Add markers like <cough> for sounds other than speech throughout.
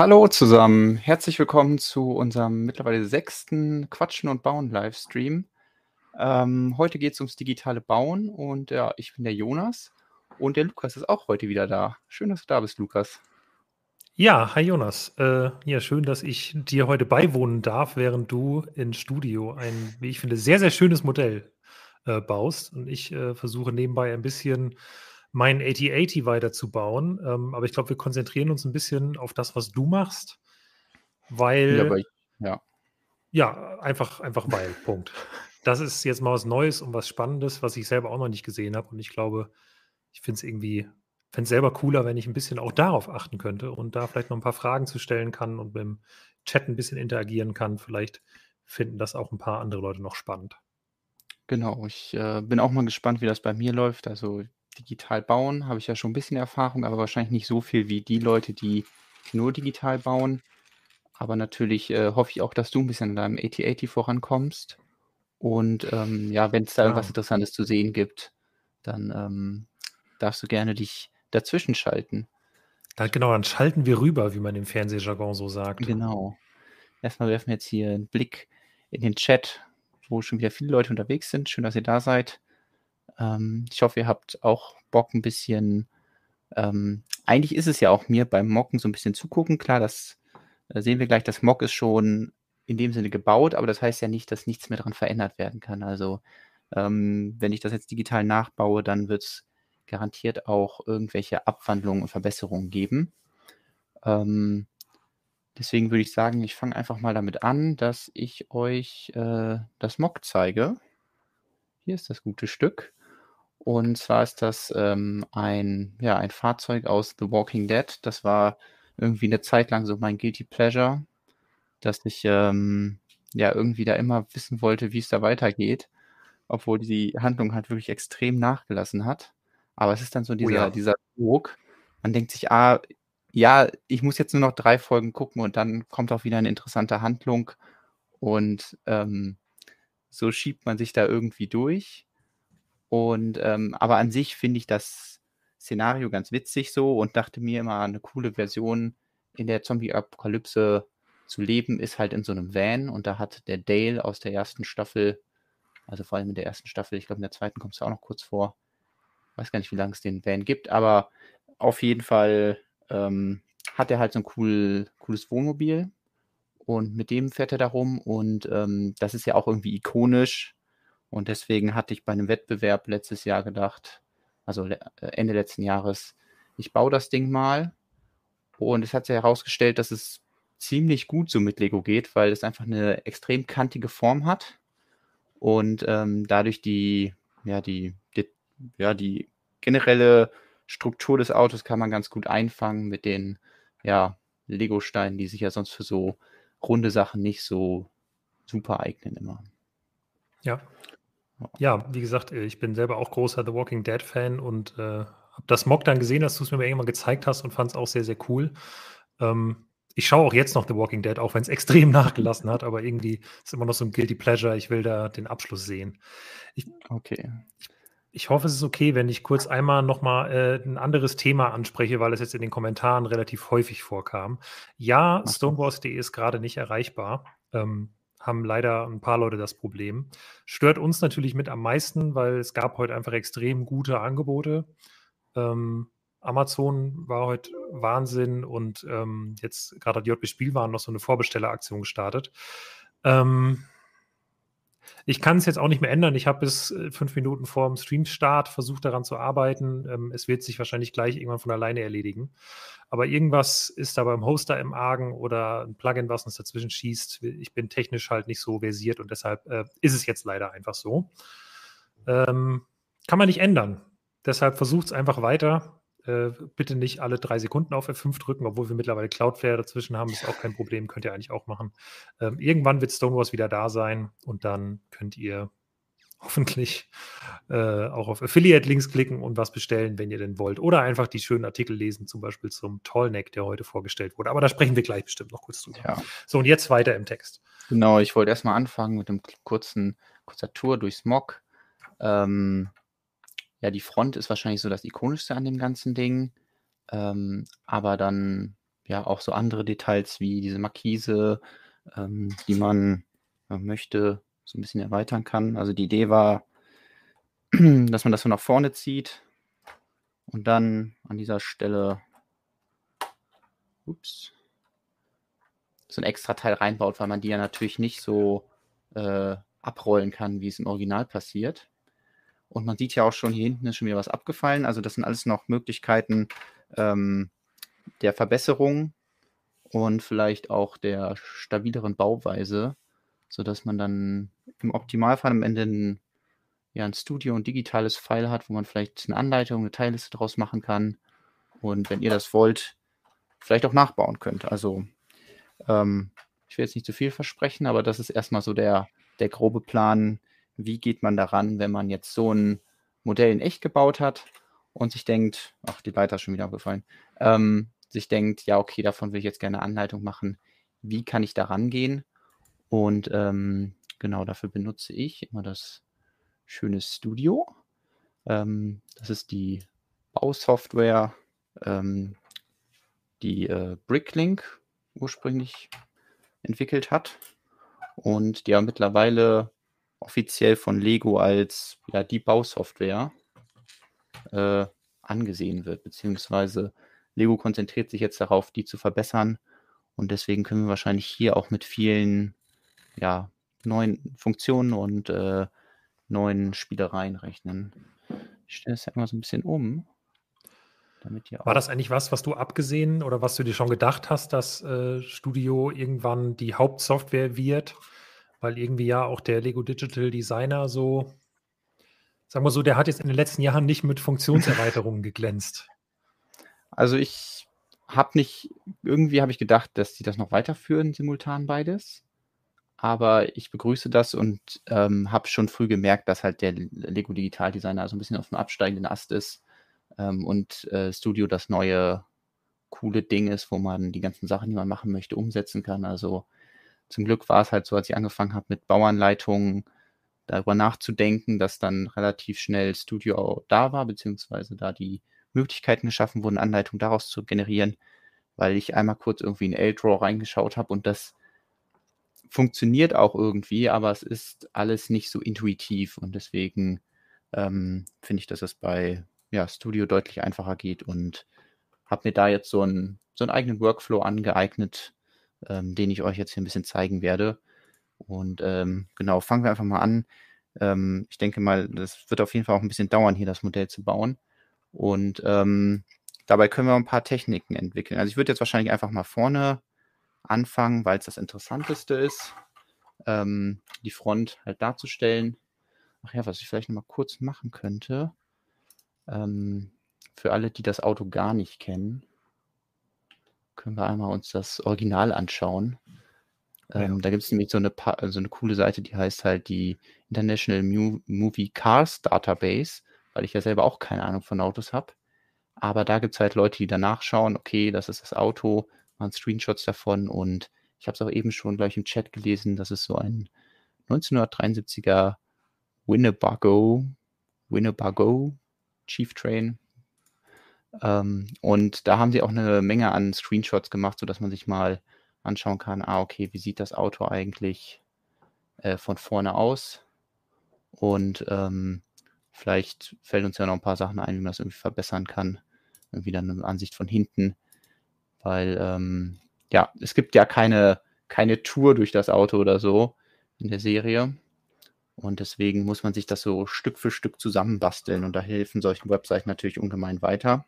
Hallo zusammen, herzlich willkommen zu unserem mittlerweile sechsten Quatschen und Bauen Livestream. Ähm, heute geht es ums digitale Bauen und ja, ich bin der Jonas und der Lukas ist auch heute wieder da. Schön, dass du da bist, Lukas. Ja, hi Jonas. Äh, ja, schön, dass ich dir heute beiwohnen darf, während du im Studio ein, wie ich finde, sehr, sehr schönes Modell äh, baust. Und ich äh, versuche nebenbei ein bisschen meinen 8080 weiterzubauen. Ähm, aber ich glaube, wir konzentrieren uns ein bisschen auf das, was du machst, weil. Ich, ja. Ja, einfach, einfach weil, <laughs> Punkt. Das ist jetzt mal was Neues und was Spannendes, was ich selber auch noch nicht gesehen habe. Und ich glaube, ich finde es irgendwie, fände es selber cooler, wenn ich ein bisschen auch darauf achten könnte und da vielleicht noch ein paar Fragen zu stellen kann und mit dem Chat ein bisschen interagieren kann. Vielleicht finden das auch ein paar andere Leute noch spannend. Genau, ich äh, bin auch mal gespannt, wie das bei mir läuft. Also digital bauen habe ich ja schon ein bisschen Erfahrung, aber wahrscheinlich nicht so viel wie die Leute, die nur digital bauen. Aber natürlich äh, hoffe ich auch, dass du ein bisschen in deinem 8080 vorankommst. Und ähm, ja, wenn es da irgendwas Ja. Interessantes zu sehen gibt, dann ähm, darfst du gerne dich dazwischen schalten. Da, genau, dann schalten wir rüber, wie man im Fernsehjargon so sagt. Genau. Erstmal werfen wir jetzt hier einen Blick in den Chat, wo schon wieder viele Leute unterwegs sind. Schön, dass ihr da seid. Ähm, ich hoffe, ihr habt auch Bock ein bisschen. Ähm, eigentlich ist es ja auch mir beim Mocken so ein bisschen zugucken. Klar, das äh, sehen wir gleich. Das Mock ist schon in dem Sinne gebaut, aber das heißt ja nicht, dass nichts mehr daran verändert werden kann. Also, ähm, wenn ich das jetzt digital nachbaue, dann wird es garantiert auch irgendwelche Abwandlungen und Verbesserungen geben. Ähm, deswegen würde ich sagen, ich fange einfach mal damit an, dass ich euch äh, das Mock zeige. Hier ist das gute Stück. Und zwar ist das ähm, ein, ja, ein Fahrzeug aus The Walking Dead. Das war irgendwie eine Zeit lang so mein Guilty Pleasure, dass ich ähm, ja irgendwie da immer wissen wollte, wie es da weitergeht, obwohl die Handlung halt wirklich extrem nachgelassen hat. Aber es ist dann so Oh dieser, ja. dieser Druck. Man denkt sich, ah, ja, ich muss jetzt nur noch drei Folgen gucken und dann kommt auch wieder eine interessante Handlung. Und ähm, so schiebt man sich da irgendwie durch. Und ähm, aber an sich finde ich das Szenario ganz witzig so und dachte mir immer, eine coole Version in der Zombie-Apokalypse zu leben, ist halt in so einem Van. Und da hat der Dale aus der ersten Staffel, also vor allem in der ersten Staffel, ich glaube in der zweiten kommst du auch noch kurz vor. Weiß gar nicht, wie lange es den Van gibt, aber auf jeden Fall ähm, hat er halt so ein cool, cooles Wohnmobil. Und mit dem fährt er da rum. Und ähm, das ist ja auch irgendwie ikonisch. Und deswegen hatte ich bei einem Wettbewerb letztes Jahr gedacht, also äh, Ende letzten Jahres, ich baue das Ding mal. Und es hat sich herausgestellt, dass es ziemlich gut so mit Lego geht, weil es einfach eine extrem kantige Form hat und ähm, dadurch die, ja, die, die, ja, die generelle Struktur des Autos kann man ganz gut einfangen mit den, ja, Lego-Steinen, die sich ja sonst für so runde Sachen nicht so super eignen immer. Ja. Ja, wie gesagt, äh, ich bin selber auch großer The Walking Dead Fan und äh, habe das Mock dann gesehen, dass du es mir irgendwann gezeigt hast und fand es auch sehr, sehr cool. Ähm, ich schaue auch jetzt noch The Walking Dead, auch wenn es <laughs> extrem nachgelassen hat, aber irgendwie ist immer noch so ein Guilty Pleasure. Ich will da den Abschluss sehen. Ich, Okay. ich hoffe, es ist okay, wenn ich kurz einmal nochmal äh, ein anderes Thema anspreche, weil es jetzt in den Kommentaren relativ häufig vorkam. Ja. Stonewalls.de ist gerade nicht erreichbar. Ähm, haben leider ein paar Leute das Problem. Stört uns natürlich mit am meisten, weil es gab heute einfach extrem gute Angebote. Ähm, Amazon war heute Wahnsinn und ähm, jetzt gerade hat JB Spielwaren noch so eine Vorbestelleraktion gestartet. Ähm, ich kann es jetzt auch nicht mehr ändern. Ich habe bis äh, fünf Minuten vor dem Streamstart versucht, daran zu arbeiten. Ähm, es wird sich wahrscheinlich gleich irgendwann von alleine erledigen. Aber irgendwas ist da beim Hoster im Argen oder ein Plugin, was uns dazwischen schießt. Ich bin technisch halt nicht so versiert und deshalb äh, ist es jetzt leider einfach so. Ähm, kann man nicht ändern. Deshalb versucht es einfach weiter. Äh, bitte nicht alle drei Sekunden auf F5 drücken, obwohl wir mittlerweile Cloudflare dazwischen haben. Ist auch kein Problem, könnt ihr eigentlich auch machen. Ähm, irgendwann wird Stonewalls wieder da sein und dann könnt ihr hoffentlich äh, auch auf Affiliate-Links klicken und was bestellen, wenn ihr denn wollt. Oder einfach die schönen Artikel lesen, zum Beispiel zum Tallneck, der heute vorgestellt wurde. Aber da sprechen wir gleich bestimmt noch kurz drüber. Ja. So, und jetzt weiter im Text. Genau, ich wollte erstmal anfangen mit einem kurzen, kurzer Tour durchs Mock. Ähm, ja, die Front ist wahrscheinlich so das ikonischste an dem ganzen Ding. Ähm, aber dann ja auch so andere Details wie diese Markise, ähm, die man äh, möchte, so ein bisschen erweitern kann. Also die Idee war, <clears throat> dass man das so nach vorne zieht und dann an dieser Stelle ups, so ein extra Teil reinbaut, weil man die ja natürlich nicht so äh, abrollen kann, wie es im Original passiert. Und man sieht ja auch schon, hier hinten ist schon wieder was abgefallen. Also das sind alles noch Möglichkeiten ähm, der Verbesserung und vielleicht auch der stabileren Bauweise, sodass man dann im Optimalfall am Ende ein, ja, ein Studio und digitales File hat, wo man vielleicht eine Anleitung, eine Teilliste draus machen kann. Und wenn ihr das wollt, vielleicht auch nachbauen könnt. Also ähm, ich will jetzt nicht zu viel versprechen, aber das ist erstmal so der, der grobe Plan, wie geht man daran, wenn man jetzt so ein Modell in echt gebaut hat und sich denkt, ach, die Leiter ist schon wieder abgefallen, ähm, sich denkt, ja, okay, davon will ich jetzt gerne Anleitung machen, wie kann ich da rangehen? Und ähm, genau dafür benutze ich immer das schöne Studio. Ähm, das ist die Bausoftware, ähm, die äh, Bricklink ursprünglich entwickelt hat und die ja mittlerweile offiziell von Lego als ja, die Bausoftware äh, angesehen wird, beziehungsweise Lego konzentriert sich jetzt darauf, die zu verbessern und deswegen können wir wahrscheinlich hier auch mit vielen ja, neuen Funktionen und äh, neuen Spielereien rechnen. Ich stelle es ja immer so ein bisschen um. War das eigentlich was, was du abgesehen oder was du dir schon gedacht hast, dass äh, Studio irgendwann die Hauptsoftware wird? Weil irgendwie ja auch der Lego Digital Designer so, sagen wir so, der hat jetzt in den letzten Jahren nicht mit Funktionserweiterungen <laughs> geglänzt. Also ich habe nicht, irgendwie habe ich gedacht, dass die das noch weiterführen, simultan beides. Aber ich begrüße das und ähm, habe schon früh gemerkt, dass halt der Lego Digital Designer so ein bisschen auf dem absteigenden Ast ist ähm, und äh, Studio das neue coole Ding ist, wo man die ganzen Sachen, die man machen möchte, umsetzen kann. Also zum Glück war es halt so, als ich angefangen habe mit Bauanleitungen, darüber nachzudenken, dass dann relativ schnell Studio da war, beziehungsweise da die Möglichkeiten geschaffen wurden, Anleitungen daraus zu generieren, weil ich einmal kurz irgendwie in L-Draw reingeschaut habe und das funktioniert auch irgendwie, aber es ist alles nicht so intuitiv und deswegen ähm, finde ich, dass es bei ja, Studio deutlich einfacher geht und habe mir da jetzt so, ein, so einen eigenen Workflow angeeignet, ähm, den ich euch jetzt hier ein bisschen zeigen werde. Und ähm, genau, fangen wir einfach mal an. Ähm, ich denke mal, das wird auf jeden Fall auch ein bisschen dauern, hier das Modell zu bauen. Und ähm, dabei können wir ein paar Techniken entwickeln. Also ich würde jetzt wahrscheinlich einfach mal vorne anfangen, weil es das Interessanteste ist, ähm, die Front halt darzustellen. Ach ja, was ich vielleicht noch mal kurz machen könnte, ähm, für alle, die das Auto gar nicht kennen, können wir einmal uns das Original anschauen. Ähm, ja. Da gibt es nämlich so eine, so eine coole Seite, die heißt halt die International Mu Movie Cars Database, weil ich ja selber auch keine Ahnung von Autos habe. Aber da gibt es halt Leute, die danach schauen, okay, das ist das Auto, machen Screenshots davon und ich habe es auch eben schon gleich im Chat gelesen, das ist so ein 1973er Winnebago, Winnebago Chief Train. Ähm, und da haben sie auch eine Menge an Screenshots gemacht, sodass man sich mal anschauen kann, ah, okay, wie sieht das Auto eigentlich äh, von vorne aus? Und ähm, vielleicht fällt uns ja noch ein paar Sachen ein, wie man das irgendwie verbessern kann. Irgendwie dann eine Ansicht von hinten. Weil, ähm, ja, es gibt ja keine, keine Tour durch das Auto oder so in der Serie. Und deswegen muss man sich das so Stück für Stück zusammenbasteln und da helfen solchen Webseiten natürlich ungemein weiter.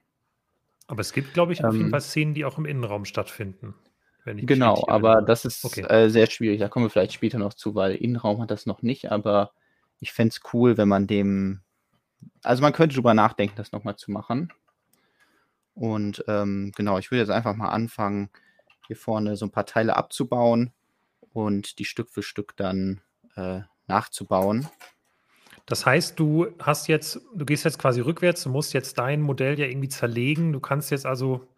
Aber es gibt, glaube ich, auf ähm, jeden Fall Szenen, die auch im Innenraum stattfinden. genau, aber das ist okay. äh, sehr schwierig. Da kommen wir vielleicht später noch zu, weil Innenraum hat das noch nicht, aber ich fände es cool, wenn man dem. Also man könnte drüber nachdenken, das nochmal zu machen. Und ähm, genau, ich würde jetzt einfach mal anfangen, hier vorne so ein paar Teile abzubauen und die Stück für Stück dann äh, nachzubauen. Das heißt, du hast jetzt, du gehst jetzt quasi rückwärts, du musst jetzt dein Modell ja irgendwie zerlegen. Du kannst jetzt also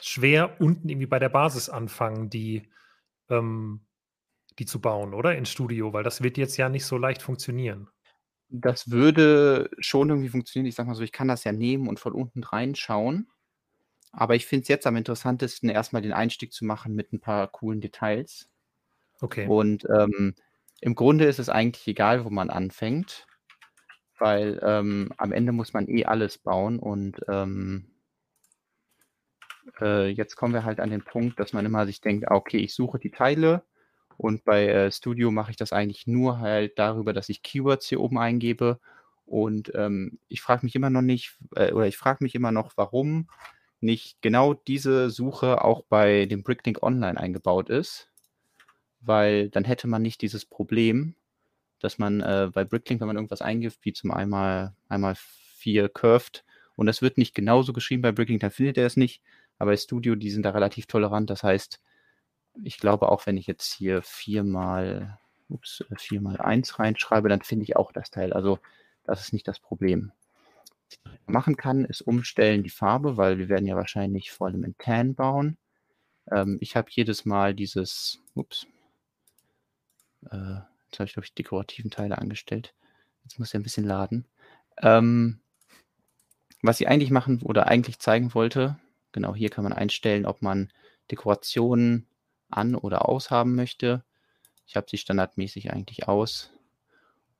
schwer unten irgendwie bei der Basis anfangen, die, ähm, die zu bauen, oder? In Studio, weil das wird jetzt ja nicht so leicht funktionieren. Das würde schon irgendwie funktionieren. Ich sag mal so, ich kann das ja nehmen und von unten reinschauen. aber ich finde es jetzt am interessantesten, erstmal den Einstieg zu machen mit ein paar coolen Details. Okay. Und ähm, im Grunde ist es eigentlich egal, wo man anfängt, weil ähm, am Ende muss man eh alles bauen und ähm, äh, jetzt kommen wir halt an den Punkt, dass man immer sich denkt, ah, okay, ich suche die Teile und bei äh, Studio mache ich das eigentlich nur halt darüber, dass ich Keywords hier oben eingebe und ähm, ich frage mich immer noch nicht, äh, oder ich frage mich immer noch, warum nicht genau diese Suche auch bei dem Bricklink Online eingebaut ist, weil dann hätte man nicht dieses Problem, dass man äh, bei Bricklink, wenn man irgendwas eingibt, wie zum einmal, einmal vier Curved, und das wird nicht genauso geschrieben bei Bricklink, dann findet er es nicht, aber bei Studio, die sind da relativ tolerant. Das heißt, ich glaube auch, wenn ich jetzt hier viermal, ups, viermal eins reinschreibe, dann finde ich auch das Teil. Also das ist nicht das Problem. Was ich machen kann, ist umstellen die Farbe, weil wir werden ja wahrscheinlich vor allem in Tan bauen. Ähm, ich habe jedes Mal dieses, ups, äh, jetzt habe ich, glaube ich, dekorativen Teile angestellt. Jetzt muss er ein bisschen laden. Ähm, was ich eigentlich machen oder eigentlich zeigen wollte, Genau, hier kann man einstellen, ob man Dekorationen an oder aus haben möchte. Ich habe sie standardmäßig eigentlich aus.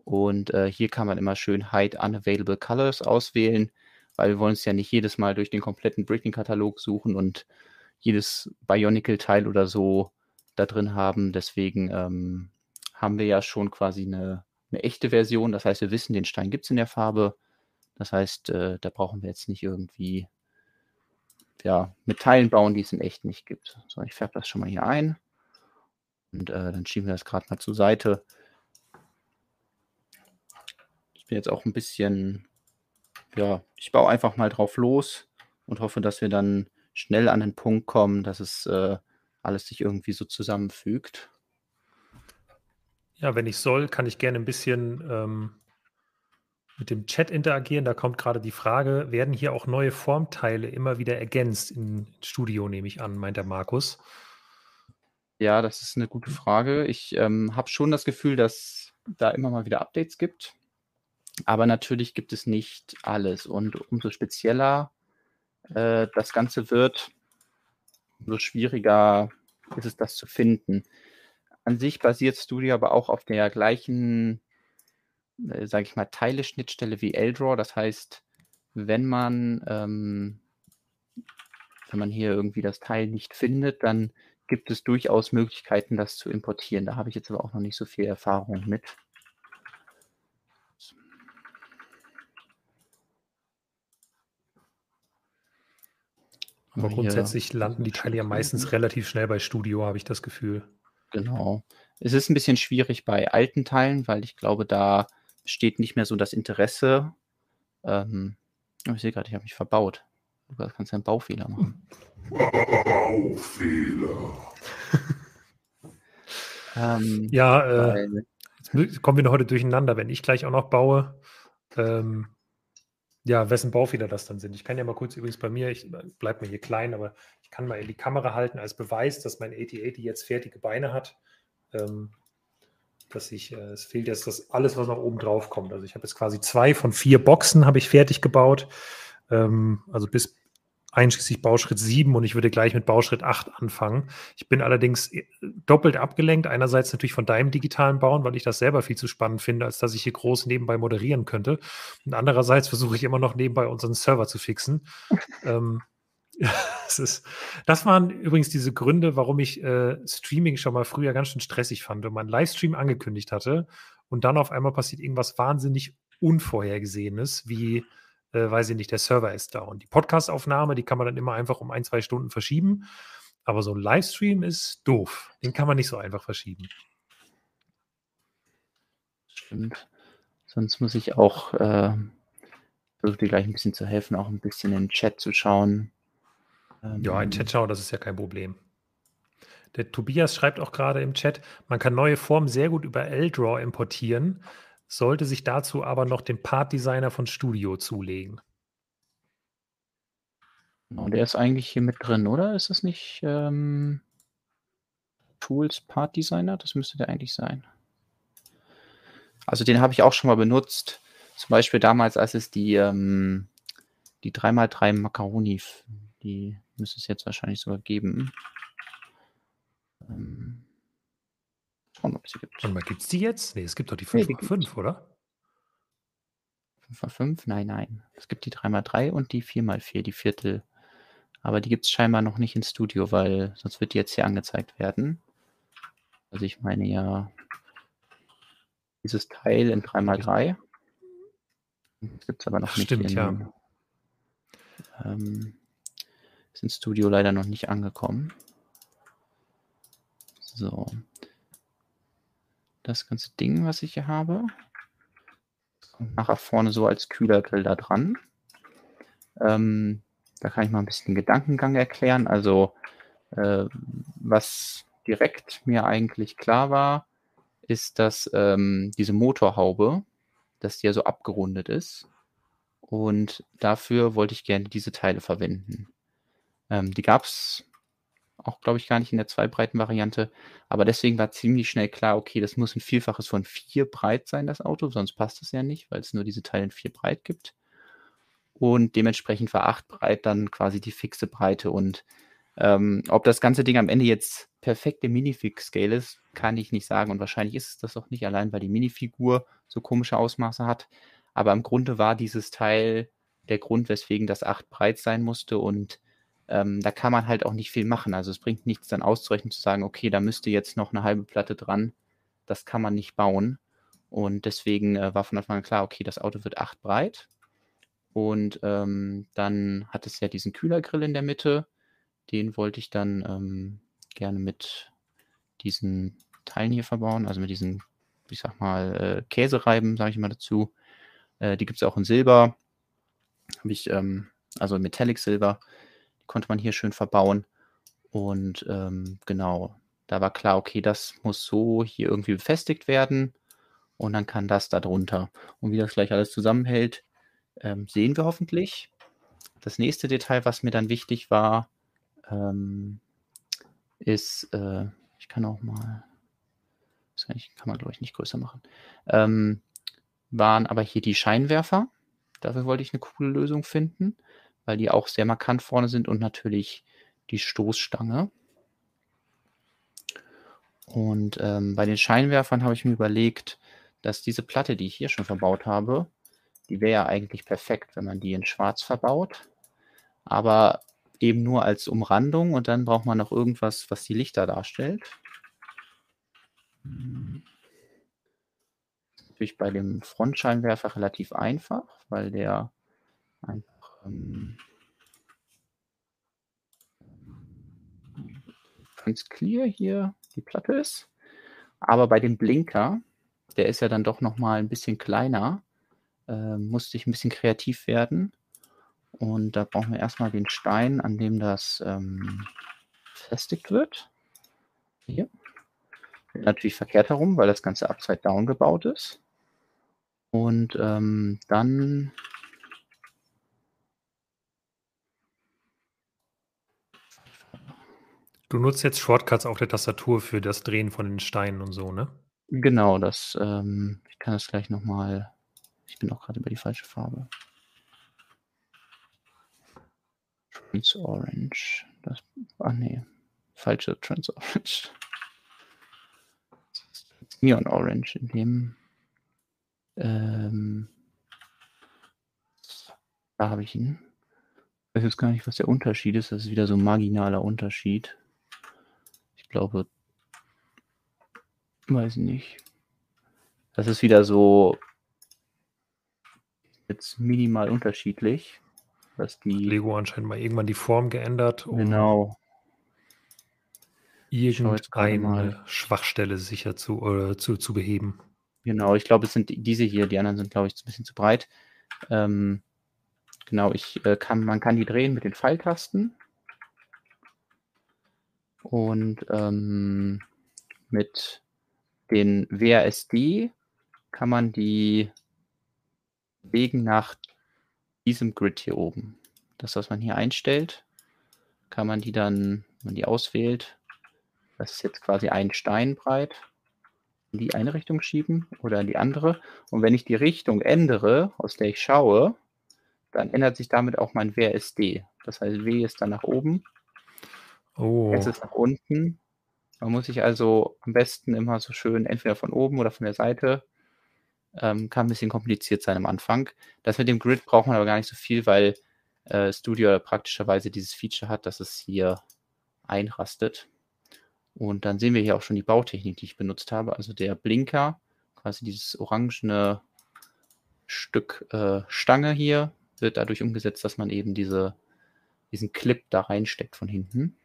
Und äh, hier kann man immer schön Hide Unavailable Colors auswählen, weil wir wollen es ja nicht jedes Mal durch den kompletten Breaking-Katalog suchen und jedes Bionicle-Teil oder so da drin haben. Deswegen ähm, haben wir ja schon quasi eine, eine, echte Version. Das heißt, wir wissen, den Stein gibt es in der Farbe. Das heißt, äh, da brauchen wir jetzt nicht irgendwie ja, mit Teilen bauen, die es in echt nicht gibt. So, ich färbe das schon mal hier ein. Und äh, dann schieben wir das gerade mal zur Seite. Ich bin jetzt auch ein bisschen, ja, ich baue einfach mal drauf los und hoffe, dass wir dann schnell an den Punkt kommen, dass es äh, alles sich irgendwie so zusammenfügt. Ja, wenn ich soll, kann ich gerne ein bisschen ähm, mit dem Chat interagieren. Da kommt gerade die Frage, werden hier auch neue Formteile immer wieder ergänzt im Studio, nehme ich an, meint der Markus. Ja, das ist eine gute Frage. Ich ähm, habe schon das Gefühl, dass da immer mal wieder Updates gibt. Aber natürlich gibt es nicht alles. Und umso spezieller äh, das Ganze wird, umso schwieriger ist es, das zu finden. An sich basiert Studio aber auch auf der gleichen äh, sage ich mal, Teile-Schnittstelle wie Eldra. Das heißt, wenn man, ähm, wenn man hier irgendwie das Teil nicht findet, dann gibt es durchaus Möglichkeiten, das zu importieren. Da habe ich jetzt aber auch noch nicht so viel Erfahrung mit. Aber grundsätzlich landen die Teile ja meistens relativ schnell bei Studio, habe ich das Gefühl. Genau. Es ist ein bisschen schwierig bei alten Teilen, weil ich glaube, da steht nicht mehr so das Interesse. Ähm, ich sehe gerade, ich habe mich verbaut. Du kannst ja einen Baufehler machen. <laughs> Baufehler. <laughs> ähm, ja, äh, jetzt kommen wir noch heute durcheinander, wenn ich gleich auch noch baue. Ähm, ja, wessen Baufehler das dann sind. Ich kann ja mal kurz übrigens bei mir, ich bleibe mir hier klein, aber ich kann mal in die Kamera halten als Beweis, dass mein 8080 jetzt fertige Beine hat. Ähm, dass ich, äh, es fehlt jetzt das alles, was noch oben drauf kommt. Also ich habe jetzt quasi zwei von vier Boxen habe ich fertig gebaut. Ähm, also bis einschließlich Bauschritt 7 und ich würde gleich mit Bauschritt 8 anfangen. Ich bin allerdings äh, doppelt abgelenkt. Einerseits natürlich von deinem digitalen Bauen, weil ich das selber viel zu spannend finde, als dass ich hier groß nebenbei moderieren könnte. Und andererseits versuche ich immer noch nebenbei unseren Server zu fixen. <laughs> ähm, <laughs> das, ist, das waren übrigens diese Gründe, warum ich äh, Streaming schon mal früher ganz schön stressig fand. Wenn man Livestream angekündigt hatte und dann auf einmal passiert irgendwas wahnsinnig Unvorhergesehenes, wie, äh, weiß ich nicht, der Server ist da. Und die Podcastaufnahme, die kann man dann immer einfach um ein, zwei Stunden verschieben. Aber so ein Livestream ist doof. Den kann man nicht so einfach verschieben. Stimmt. Sonst muss ich auch, äh, versuche dir gleich ein bisschen zu helfen, auch ein bisschen in den Chat zu schauen, ja, ein Chat schauen, das ist ja kein Problem. Der Tobias schreibt auch gerade im Chat, man kann neue Formen sehr gut über L-Draw importieren, sollte sich dazu aber noch den Part-Designer von Studio zulegen. Genau, der ist eigentlich hier mit drin, oder? Ist das nicht ähm, Tools Part Designer? Das müsste der eigentlich sein. Also den habe ich auch schon mal benutzt. Zum Beispiel damals, als es die, ähm, die 3x3 Macaroni, die Müsste es jetzt wahrscheinlich sogar geben. Ähm, schauen, ob es sie gibt. Und mal, gibt es die jetzt? Nee, es gibt doch die 5x5, nee, oder? 5x5? Nein, nein. Es gibt die 3x3 und die 4x4, die Viertel. Aber die gibt es scheinbar noch nicht ins Studio, weil sonst wird die jetzt hier angezeigt werden. Also ich meine ja dieses Teil in 3x3. Das gibt es aber noch Ach, nicht. Stimmt, in, ja. Ähm, ist ins Studio leider noch nicht angekommen. So. Das ganze Ding, was ich hier habe, kommt nachher vorne so als Kühlergrill da dran. Ähm, da kann ich mal ein bisschen Gedankengang erklären. Also, äh, was direkt mir eigentlich klar war, ist, dass ähm, diese Motorhaube, dass die ja so abgerundet ist. Und dafür wollte ich gerne diese Teile verwenden. Ähm, die gab es auch, glaube ich, gar nicht in der Zwei-Breiten-Variante. Aber deswegen war ziemlich schnell klar, okay, das muss ein Vielfaches von vier breit sein, das Auto, sonst passt es ja nicht, weil es nur diese Teile in vier breit gibt. Und dementsprechend war acht breit dann quasi die fixe Breite. Und ähm, ob das ganze Ding am Ende jetzt perfekte Minifig-Scale ist, kann ich nicht sagen. Und wahrscheinlich ist es das auch nicht allein, weil die Minifigur so komische Ausmaße hat. Aber im Grunde war dieses Teil der Grund, weswegen das 8 breit sein musste. Und ähm, da kann man halt auch nicht viel machen. Also es bringt nichts dann auszurechnen, zu sagen, okay, da müsste jetzt noch eine halbe Platte dran. Das kann man nicht bauen. Und deswegen äh, war von Anfang an klar, okay, das Auto wird 8 breit. Und ähm, dann hat es ja diesen Kühlergrill in der Mitte. Den wollte ich dann ähm, gerne mit diesen Teilen hier verbauen, also mit diesen, ich sag mal, äh, Käsereiben, sage ich mal dazu. Äh, die gibt es auch in Silber. Habe ich, ähm, also Metallic Silber konnte man hier schön verbauen. Und ähm, genau, da war klar, okay, das muss so hier irgendwie befestigt werden. Und dann kann das da drunter. Und wie das gleich alles zusammenhält, ähm, sehen wir hoffentlich. Das nächste Detail, was mir dann wichtig war, ähm, ist, äh, ich kann auch mal, das kann, ich, kann man glaube ich nicht größer machen, ähm, waren aber hier die Scheinwerfer. Dafür wollte ich eine coole Lösung finden weil die auch sehr markant vorne sind und natürlich die Stoßstange. Und ähm, bei den Scheinwerfern habe ich mir überlegt, dass diese Platte, die ich hier schon verbaut habe, die wäre ja eigentlich perfekt, wenn man die in schwarz verbaut. Aber eben nur als Umrandung und dann braucht man noch irgendwas, was die Lichter darstellt. Natürlich bei dem Frontscheinwerfer relativ einfach, weil der ähm, ganz clear hier die Platte ist. Aber bei dem Blinker, der ist ja dann doch noch mal ein bisschen kleiner, äh, musste ich ein bisschen kreativ werden. Und da brauchen wir erstmal den Stein, an dem das ähm, befestigt wird. Hier. Natürlich verkehrt herum, weil das Ganze upside down gebaut ist. Und ähm, dann Du nutzt jetzt Shortcuts auf der Tastatur für das Drehen von den Steinen und so, ne? Genau, das, ähm, ich kann das gleich nochmal. Ich bin auch gerade über die falsche Farbe. Trans Orange. Das, ach nee, falsche Trans Orange. Neon Orange in dem. Ähm, da habe ich ihn. Ich weiß jetzt gar nicht, was der Unterschied ist. Das ist wieder so ein marginaler Unterschied glaube, weiß nicht. Das ist wieder so jetzt minimal unterschiedlich, was die Lego anscheinend mal irgendwann die Form geändert, um genau irgendeine Schwachstelle sicher zu, äh, zu, zu beheben. Genau, ich glaube, es sind diese hier, die anderen sind, glaube ich, ein bisschen zu breit. Ähm, genau, ich äh, kann, man kann die drehen mit den Pfeiltasten. Und ähm, mit den WASD kann man die bewegen nach diesem Grid hier oben. Das, was man hier einstellt, kann man die dann, wenn man die auswählt, das ist jetzt quasi ein Stein breit, in die eine Richtung schieben oder in die andere. Und wenn ich die Richtung ändere, aus der ich schaue, dann ändert sich damit auch mein WSD. Das heißt, W ist dann nach oben, Oh, S ist nach unten. Man muss sich also am besten immer so schön entweder von oben oder von der Seite, ähm, kann ein bisschen kompliziert sein am Anfang. Das mit dem Grid braucht man aber gar nicht so viel, weil äh, Studio praktischerweise dieses Feature hat, dass es hier einrastet. Und dann sehen wir hier auch schon die Bautechnik, die ich benutzt habe. Also der Blinker, quasi dieses orangene Stück äh, Stange hier, wird dadurch umgesetzt, dass man eben diese, diesen Clip da reinsteckt von hinten.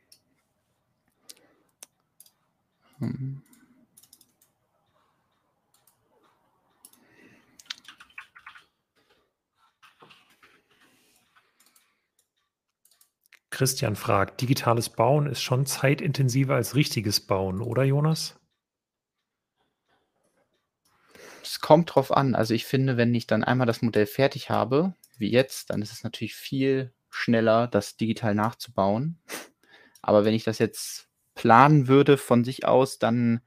Christian fragt, digitales Bauen ist schon zeitintensiver als richtiges Bauen, oder Jonas? Es kommt drauf an. Also ich finde, wenn ich dann einmal das Modell fertig habe, wie jetzt, dann ist es natürlich viel schneller, das digital nachzubauen. Aber wenn ich das jetzt planen würde von sich aus, dann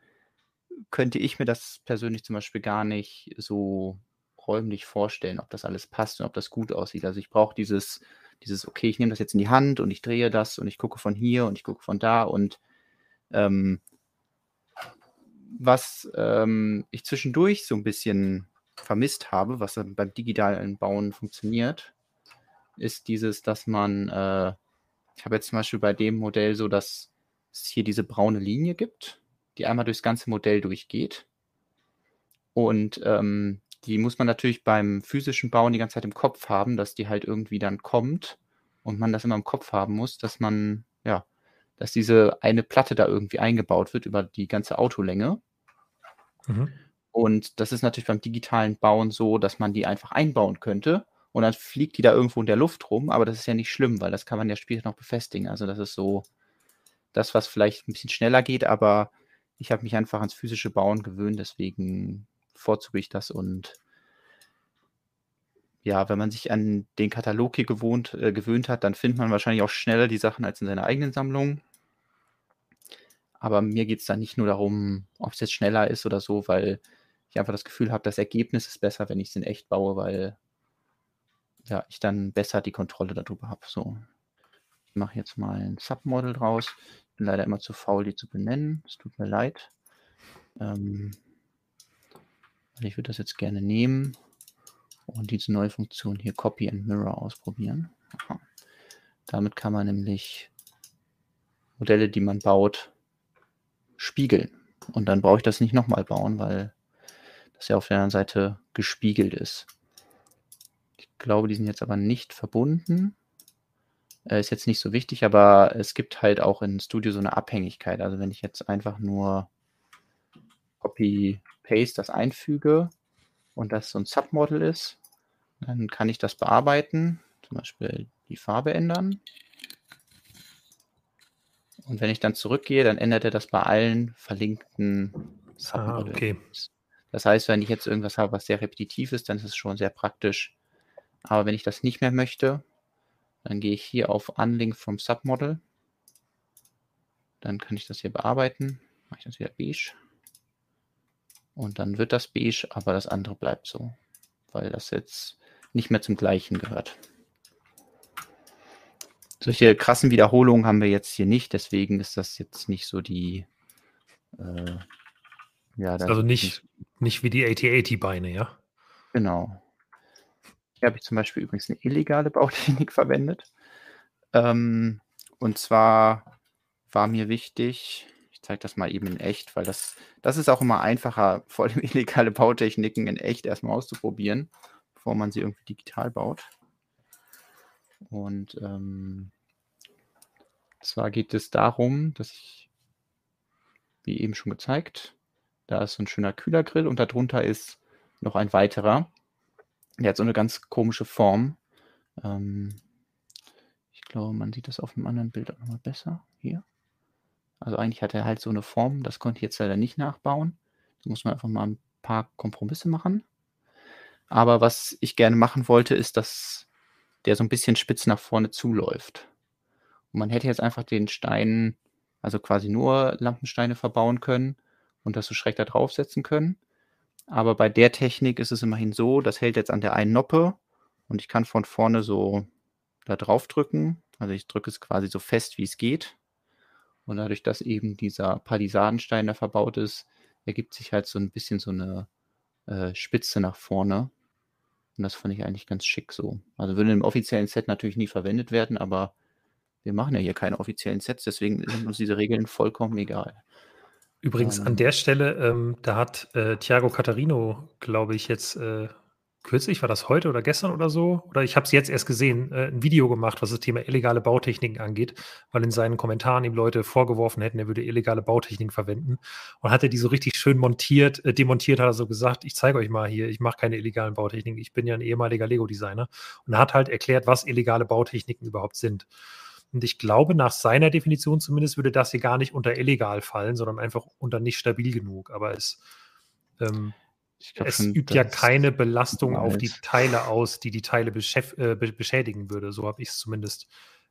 könnte ich mir das persönlich zum Beispiel gar nicht so räumlich vorstellen, ob das alles passt und ob das gut aussieht. Also ich brauche dieses, dieses, okay, ich nehme das jetzt in die Hand und ich drehe das und ich gucke von hier und ich gucke von da und ähm, was ähm, ich zwischendurch so ein bisschen vermisst habe, was beim digitalen Bauen funktioniert, ist dieses, dass man, äh, ich habe jetzt zum Beispiel bei dem Modell so, dass es hier diese braune Linie gibt, die einmal durchs ganze Modell durchgeht. Und ähm, die muss man natürlich beim physischen Bauen die ganze Zeit im Kopf haben, dass die halt irgendwie dann kommt und man das immer im Kopf haben muss, dass man, ja, dass diese eine Platte da irgendwie eingebaut wird über die ganze Autolänge. Mhm. Und das ist natürlich beim digitalen Bauen so, dass man die einfach einbauen könnte und dann fliegt die da irgendwo in der Luft rum, aber das ist ja nicht schlimm, weil das kann man ja später noch befestigen. Also das ist so das, was vielleicht ein bisschen schneller geht, aber ich habe mich einfach ans physische Bauen gewöhnt, deswegen vorzuge ich das und ja, wenn man sich an den Katalog hier gewohnt, äh, gewöhnt hat, dann findet man wahrscheinlich auch schneller die Sachen als in seiner eigenen Sammlung. Aber mir geht es da nicht nur darum, ob es jetzt schneller ist oder so, weil ich einfach das Gefühl habe, das Ergebnis ist besser, wenn ich es in echt baue, weil ja, ich dann besser die Kontrolle darüber habe. So. Mache jetzt mal ein Submodel draus. Bin leider immer zu faul, die zu benennen. Es tut mir leid. Ähm, ich würde das jetzt gerne nehmen und diese neue Funktion hier Copy and Mirror ausprobieren. Aha. Damit kann man nämlich Modelle, die man baut, spiegeln. Und dann brauche ich das nicht nochmal bauen, weil das ja auf der anderen Seite gespiegelt ist. Ich glaube, die sind jetzt aber nicht verbunden. Äh, ist jetzt nicht so wichtig, aber es gibt halt auch in Studio so eine Abhängigkeit. Also wenn ich jetzt einfach nur Copy-Paste das einfüge und das so ein Submodel ist, dann kann ich das bearbeiten, zum Beispiel die Farbe ändern. Und wenn ich dann zurückgehe, dann ändert er das bei allen verlinkten Submodels. Ah, okay. Das heißt, wenn ich jetzt irgendwas habe, was sehr repetitiv ist, dann ist es schon sehr praktisch. Aber wenn ich das nicht mehr möchte, dann gehe ich hier auf Unlink from Submodel. Dann kann ich das hier bearbeiten. Mache ich das wieder beige. Und dann wird das beige, aber das andere bleibt so, weil das jetzt nicht mehr zum gleichen gehört. Solche krassen Wiederholungen haben wir jetzt hier nicht, deswegen ist das jetzt nicht so die. Äh, ja, also nicht, nicht wie die 8080-Beine, ja? Genau. Hier habe ich zum Beispiel übrigens eine illegale <laughs> Bautechnik verwendet. Ähm, und zwar war mir wichtig, ich zeige das mal eben in echt, weil das, das ist auch immer einfacher, <laughs> vor allem illegale Bautechniken in echt erstmal auszuprobieren, bevor man sie irgendwie digital baut. Und ähm, zwar geht es darum, dass ich, wie eben schon gezeigt, da ist so ein schöner Kühlergrill und darunter ist noch ein weiterer. Der hat so eine ganz komische Form. Ähm, ich glaube, man sieht das auf einem anderen Bild auch nochmal besser. Hier. Also eigentlich hat er halt so eine Form, das konnte ich jetzt leider nicht nachbauen. Da muss man einfach mal ein paar Kompromisse machen. Aber was ich gerne machen wollte, ist, dass der so ein bisschen spitz nach vorne zuläuft. Und man hätte jetzt einfach den Stein, also quasi nur Lampensteine verbauen können und das so schräg da draufsetzen können. Aber bei der Technik ist es immerhin so, das hält jetzt an der einen Noppe und ich kann von vorne so da drauf drücken. Also ich drücke es quasi so fest, wie es geht. Und dadurch, dass eben dieser Palisadenstein da verbaut ist, ergibt sich halt so ein bisschen so eine äh, Spitze nach vorne. Und das fand ich eigentlich ganz schick so. Also würde im offiziellen Set natürlich nie verwendet werden, aber wir machen ja hier keine offiziellen Sets, deswegen sind uns diese Regeln vollkommen egal. Übrigens ähm, an der Stelle, ähm, da hat äh, Thiago Catarino, glaube ich, jetzt äh, kürzlich, war das heute oder gestern oder so, oder ich habe es jetzt erst gesehen, äh, ein Video gemacht, was das Thema illegale Bautechniken angeht, weil in seinen Kommentaren ihm Leute vorgeworfen hätten, er würde illegale Bautechniken verwenden. Und hat er die so richtig schön montiert, äh, demontiert, hat er so gesagt, ich zeige euch mal hier, ich mache keine illegalen Bautechniken, ich bin ja ein ehemaliger Lego-Designer. Und hat halt erklärt, was illegale Bautechniken überhaupt sind. Und ich glaube, nach seiner Definition zumindest würde das hier gar nicht unter illegal fallen, sondern einfach unter nicht stabil genug. Aber es ähm, es schon, übt ja keine Belastung auf die Teile aus, die die Teile äh, beschädigen würde. So habe ich es zumindest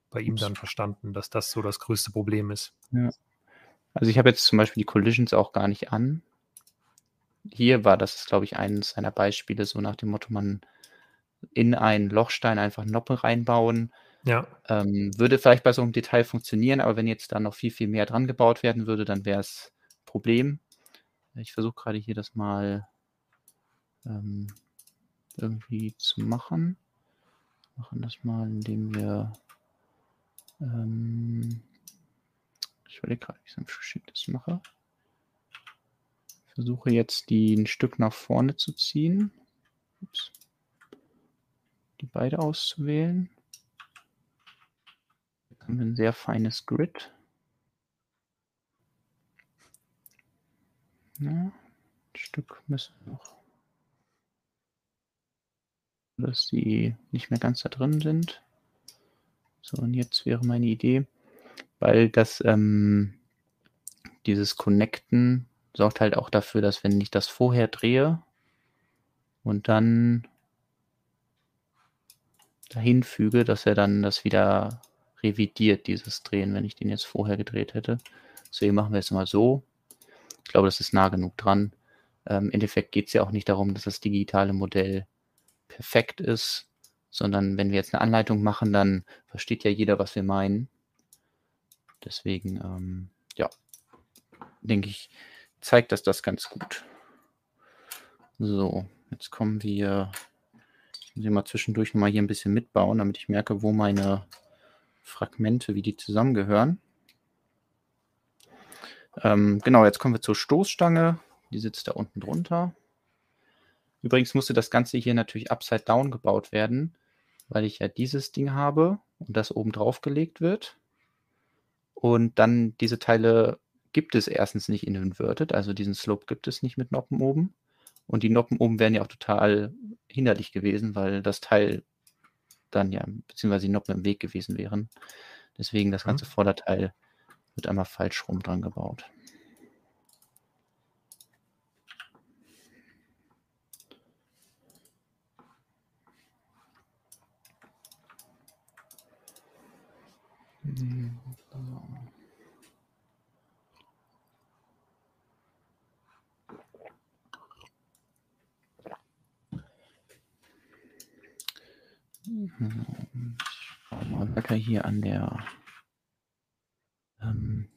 bei ihm dann verstanden, dass das so das größte Problem ist. Ja. Also ich habe jetzt zum Beispiel die Collisions auch gar nicht an. Hier war das, glaube ich, eines seiner Beispiele, so nach dem Motto, man in einen Lochstein einfach Noppe reinbauen. Ja. Ähm, würde vielleicht bei so einem Detail funktionieren, aber wenn jetzt da noch viel, viel mehr dran gebaut werden würde, dann wäre es Problem. Ich versuche gerade hier das mal ähm, irgendwie zu machen. Wir machen das mal, indem wir ähm, ich überlege gerade, wie ich es das mache. Ich versuche jetzt die ein Stück nach vorne zu ziehen. Ups. Die beide auszuwählen. Haben wir ein sehr feines Grid. Ja, ein Stück müssen wir noch dass sie nicht mehr ganz da drin sind. So, und jetzt wäre meine Idee, weil das, ähm, dieses Connecten sorgt halt auch dafür, dass wenn ich das vorher drehe und dann dahin füge, dass er dann das wieder revidiert, dieses Drehen, wenn ich den jetzt vorher gedreht hätte. Deswegen machen wir es mal so. Ich glaube, das ist nah genug dran. Ähm, Im Endeffekt geht es ja auch nicht darum, dass das digitale Modell perfekt ist, sondern wenn wir jetzt eine Anleitung machen, dann versteht ja jeder, was wir meinen. Deswegen, ähm, ja, denke ich, zeigt das das ganz gut. So, jetzt kommen wir, ich muss mal zwischendurch nochmal hier ein bisschen mitbauen, damit ich merke, wo meine Fragmente, wie die zusammengehören. Ähm, genau, jetzt kommen wir zur Stoßstange. Die sitzt da unten drunter. Übrigens musste das Ganze hier natürlich upside down gebaut werden, weil ich ja dieses Ding habe und das oben drauf gelegt wird. Und dann diese Teile gibt es erstens nicht in Inverted, also diesen Slope gibt es nicht mit Noppen oben. Und die Noppen oben wären ja auch total hinderlich gewesen, weil das Teil dann ja, beziehungsweise die Noppen im Weg gewesen wären. Deswegen das ganze mhm. Vorderteil wird einmal falsch rum dran gebaut. Mal weiter hier an der. Ähm,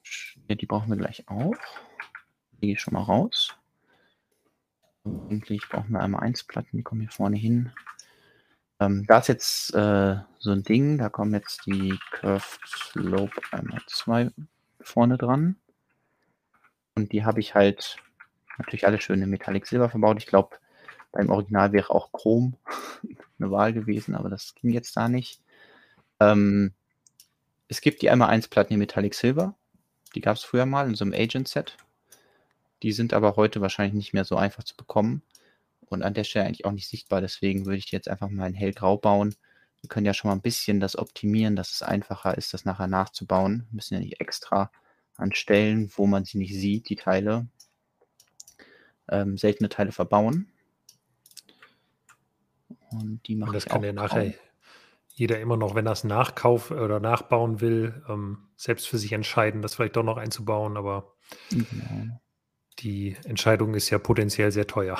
die brauchen wir gleich auch. Lege ich schon mal raus. Eigentlich brauchen wir einmal eins Platten, die kommen hier vorne hin. Ähm, da ist jetzt äh, so ein Ding, da kommen jetzt die Curved Slope einmal zwei vorne dran. Und die habe ich halt natürlich alle schön in Metallic Silber verbaut. Ich glaube, beim Original wäre auch Chrom <laughs> eine Wahl gewesen, aber das ging jetzt da nicht. Ähm, es gibt die einmal 1 Platten in Metallic Silver. Die gab es früher mal in so einem Agent-Set. Die sind aber heute wahrscheinlich nicht mehr so einfach zu bekommen und an der Stelle eigentlich auch nicht sichtbar. Deswegen würde ich jetzt einfach mal in hellgrau bauen. Wir können ja schon mal ein bisschen das optimieren, dass es einfacher ist, das nachher nachzubauen. Wir müssen ja nicht extra an Stellen, wo man sie nicht sieht, die Teile, ähm, seltene Teile verbauen. Und die mache ich auch. Das kann ja nachher jeder immer noch, wenn er es nachkauf oder nachbauen will, ähm, selbst für sich entscheiden, das vielleicht doch noch einzubauen. Aber genau. die Entscheidung ist ja potenziell sehr teuer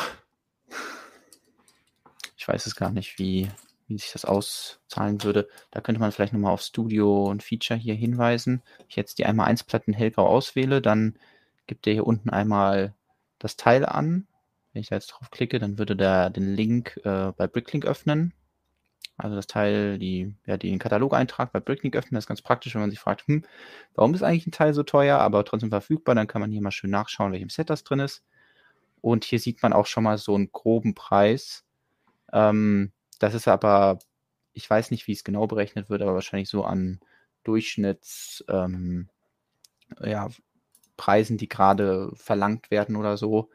ich weiß es gar nicht, wie, wie sich das auszahlen würde. Da könnte man vielleicht nochmal auf Studio und Feature hier hinweisen. Wenn ich jetzt die einmal 1 Platten hellgrau auswähle, dann gibt er hier unten einmal das Teil an. Wenn ich da jetzt drauf klicke, dann würde der den Link äh, bei Bricklink öffnen. Also das Teil, die, ja, den Katalogeintrag bei Bricklink öffnen, das ist ganz praktisch, wenn man sich fragt, hm, warum ist eigentlich ein Teil so teuer, aber trotzdem verfügbar, dann kann man hier mal schön nachschauen, welchem Set das drin ist. Und hier sieht man auch schon mal so einen groben Preis. Ähm, das ist aber, ich weiß nicht, wie es genau berechnet wird, aber wahrscheinlich so an Durchschnitts, ähm, ja, die gerade verlangt werden oder so.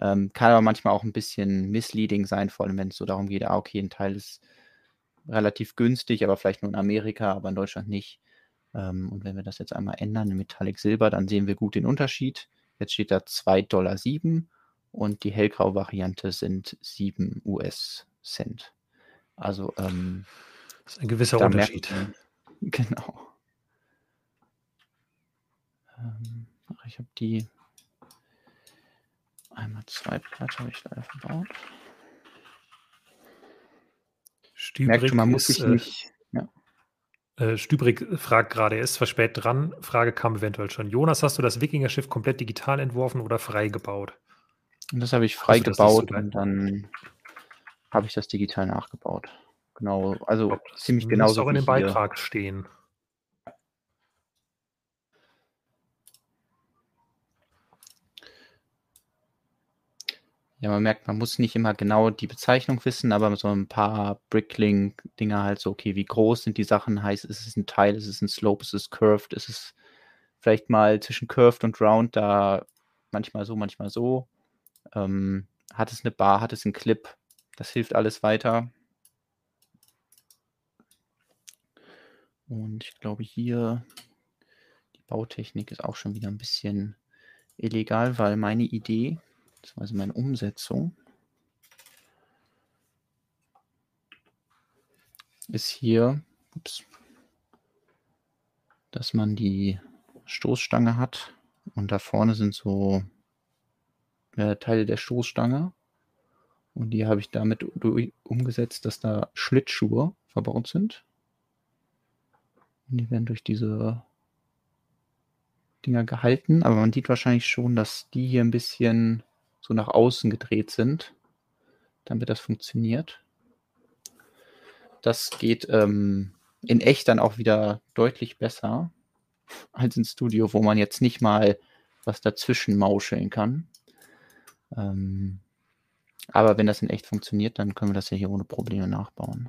Ähm, kann aber manchmal auch ein bisschen misleading sein, vor allem wenn es so darum geht, ah, okay, ein Teil ist relativ günstig, aber vielleicht nur in Amerika, aber in Deutschland nicht. Ähm, und wenn wir das jetzt einmal ändern in Metallic Silber, dann sehen wir gut den Unterschied. Jetzt steht da 2,07 Dollar und die hellgrau-Variante sind 7 US-Cent. Also ähm, das ist ein gewisser Unterschied. Man, <laughs> genau. Ähm, ich habe die einmal zwei Platte habe ich leider verbaut. Stübrig Merkt, man muss sich äh, nicht. Ja. Äh, Stübrig fragt gerade, er ist zwar spät dran, Frage kam eventuell schon. Jonas, hast du das Wikinger-Schiff komplett digital entworfen oder frei gebaut? Und das habe ich frei gebaut und dann habe ich das digital nachgebaut. Genau, also glaub, ziemlich genau so. auch in dem Beitrag stehen. Ja, man merkt, man muss nicht immer genau die Bezeichnung wissen, aber so ein paar Bricklink-Dinger halt so, okay, wie groß sind die Sachen? Heißt, ist es ein Teil, ist es ein Slope, ist es curved, ist es vielleicht mal zwischen curved und round da manchmal so, manchmal so. Ähm, hat es eine Bar, hat es einen Clip? Das hilft alles weiter. Und ich glaube hier, die Bautechnik ist auch schon wieder ein bisschen illegal, weil meine Idee beziehungsweise meine Umsetzung ist hier, ups, dass man die Stoßstange hat. Und da vorne sind so ja, Teile der Stoßstange. Und die habe ich damit umgesetzt, dass da Schlittschuhe verbaut sind. Und die werden durch diese Dinger gehalten, aber man sieht wahrscheinlich schon, dass die hier ein bisschen so nach außen gedreht sind, damit das funktioniert. Das geht ähm, in echt dann auch wieder deutlich besser <laughs> als im Studio, wo man jetzt nicht mal was dazwischen mauscheln kann. Ähm, aber wenn das in echt funktioniert, dann können wir das ja hier ohne Probleme nachbauen.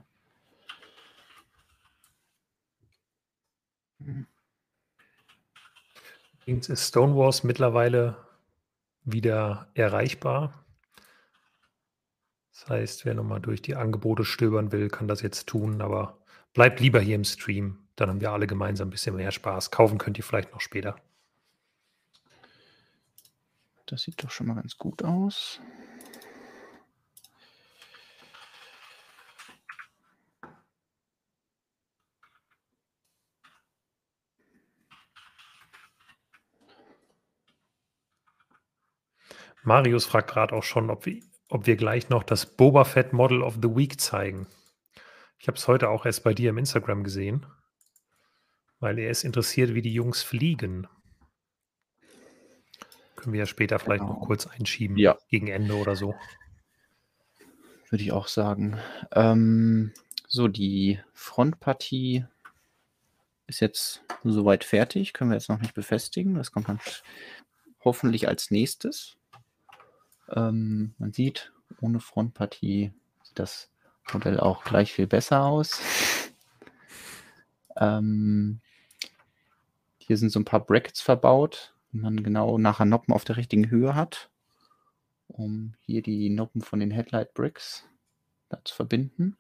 Ist Stonewalls mittlerweile wieder erreichbar. Das heißt, wer nochmal durch die Angebote stöbern will, kann das jetzt tun, aber bleibt lieber hier im Stream. Dann haben wir alle gemeinsam ein bisschen mehr Spaß. Kaufen könnt ihr vielleicht noch später. Das sieht doch schon mal ganz gut aus. Marius fragt gerade auch schon, ob wir, ob wir gleich noch das Boba Fett Model of the Week zeigen. Ich habe es heute auch erst bei dir im Instagram gesehen, weil er ist interessiert, wie die Jungs fliegen. Können wir ja später vielleicht genau. noch kurz einschieben, ja. gegen Ende oder so. Würde ich auch sagen. Ähm, so, die Frontpartie ist jetzt soweit fertig. Können wir jetzt noch nicht befestigen. Das kommt dann hoffentlich als nächstes. Ähm, man sieht, ohne Frontpartie sieht das Modell auch gleich viel besser aus. <laughs> ähm, hier sind so ein paar Brackets verbaut, die man genau nachher Noppen auf der richtigen Höhe hat, um hier die Noppen von den Headlight Bricks zu verbinden.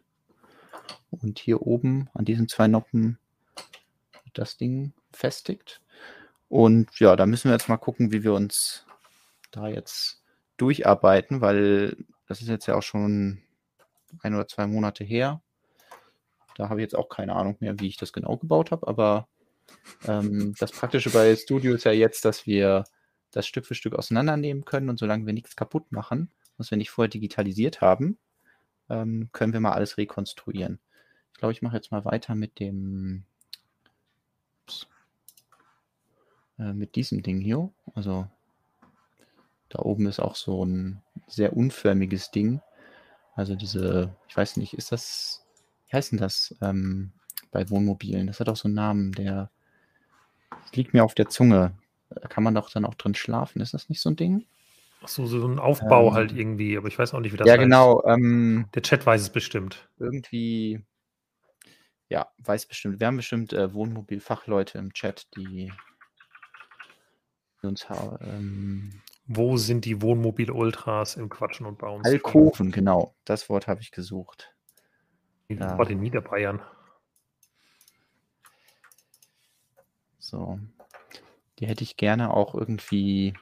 Und hier oben an diesen zwei Noppen wird das Ding festigt. Und ja, da müssen wir jetzt mal gucken, wie wir uns da jetzt durcharbeiten, weil das ist jetzt ja auch schon ein oder zwei Monate her. Da habe ich jetzt auch keine Ahnung mehr, wie ich das genau gebaut habe, aber ähm, das Praktische bei Studio ist ja jetzt, dass wir das Stück für Stück auseinandernehmen können und solange wir nichts kaputt machen, was wir nicht vorher digitalisiert haben, ähm, können wir mal alles rekonstruieren. Ich glaube, ich mache jetzt mal weiter mit dem ups, äh, mit diesem Ding hier. Also da oben ist auch so ein sehr unförmiges Ding. Also diese, ich weiß nicht, ist das, wie heißt denn das ähm, bei Wohnmobilen? Das hat auch so einen Namen, der liegt mir auf der Zunge. Da kann man doch dann auch drin schlafen. Ist das nicht so ein Ding? Ach so, so ein Aufbau Ähm, halt irgendwie, aber ich weiß auch nicht, wie das ja, heißt. genau. Ähm, Der Chat weiß es bestimmt. irgendwie, ja, weiß bestimmt. Wir haben bestimmt äh, Wohnmobilfachleute im Chat, die uns ähm, Wo sind die Wohnmobil-Ultras im Quatschen und Bauen? Alkoven, genau. Das Wort habe ich gesucht. Ja. War in Niederbayern. So. Die hätte ich gerne auch irgendwie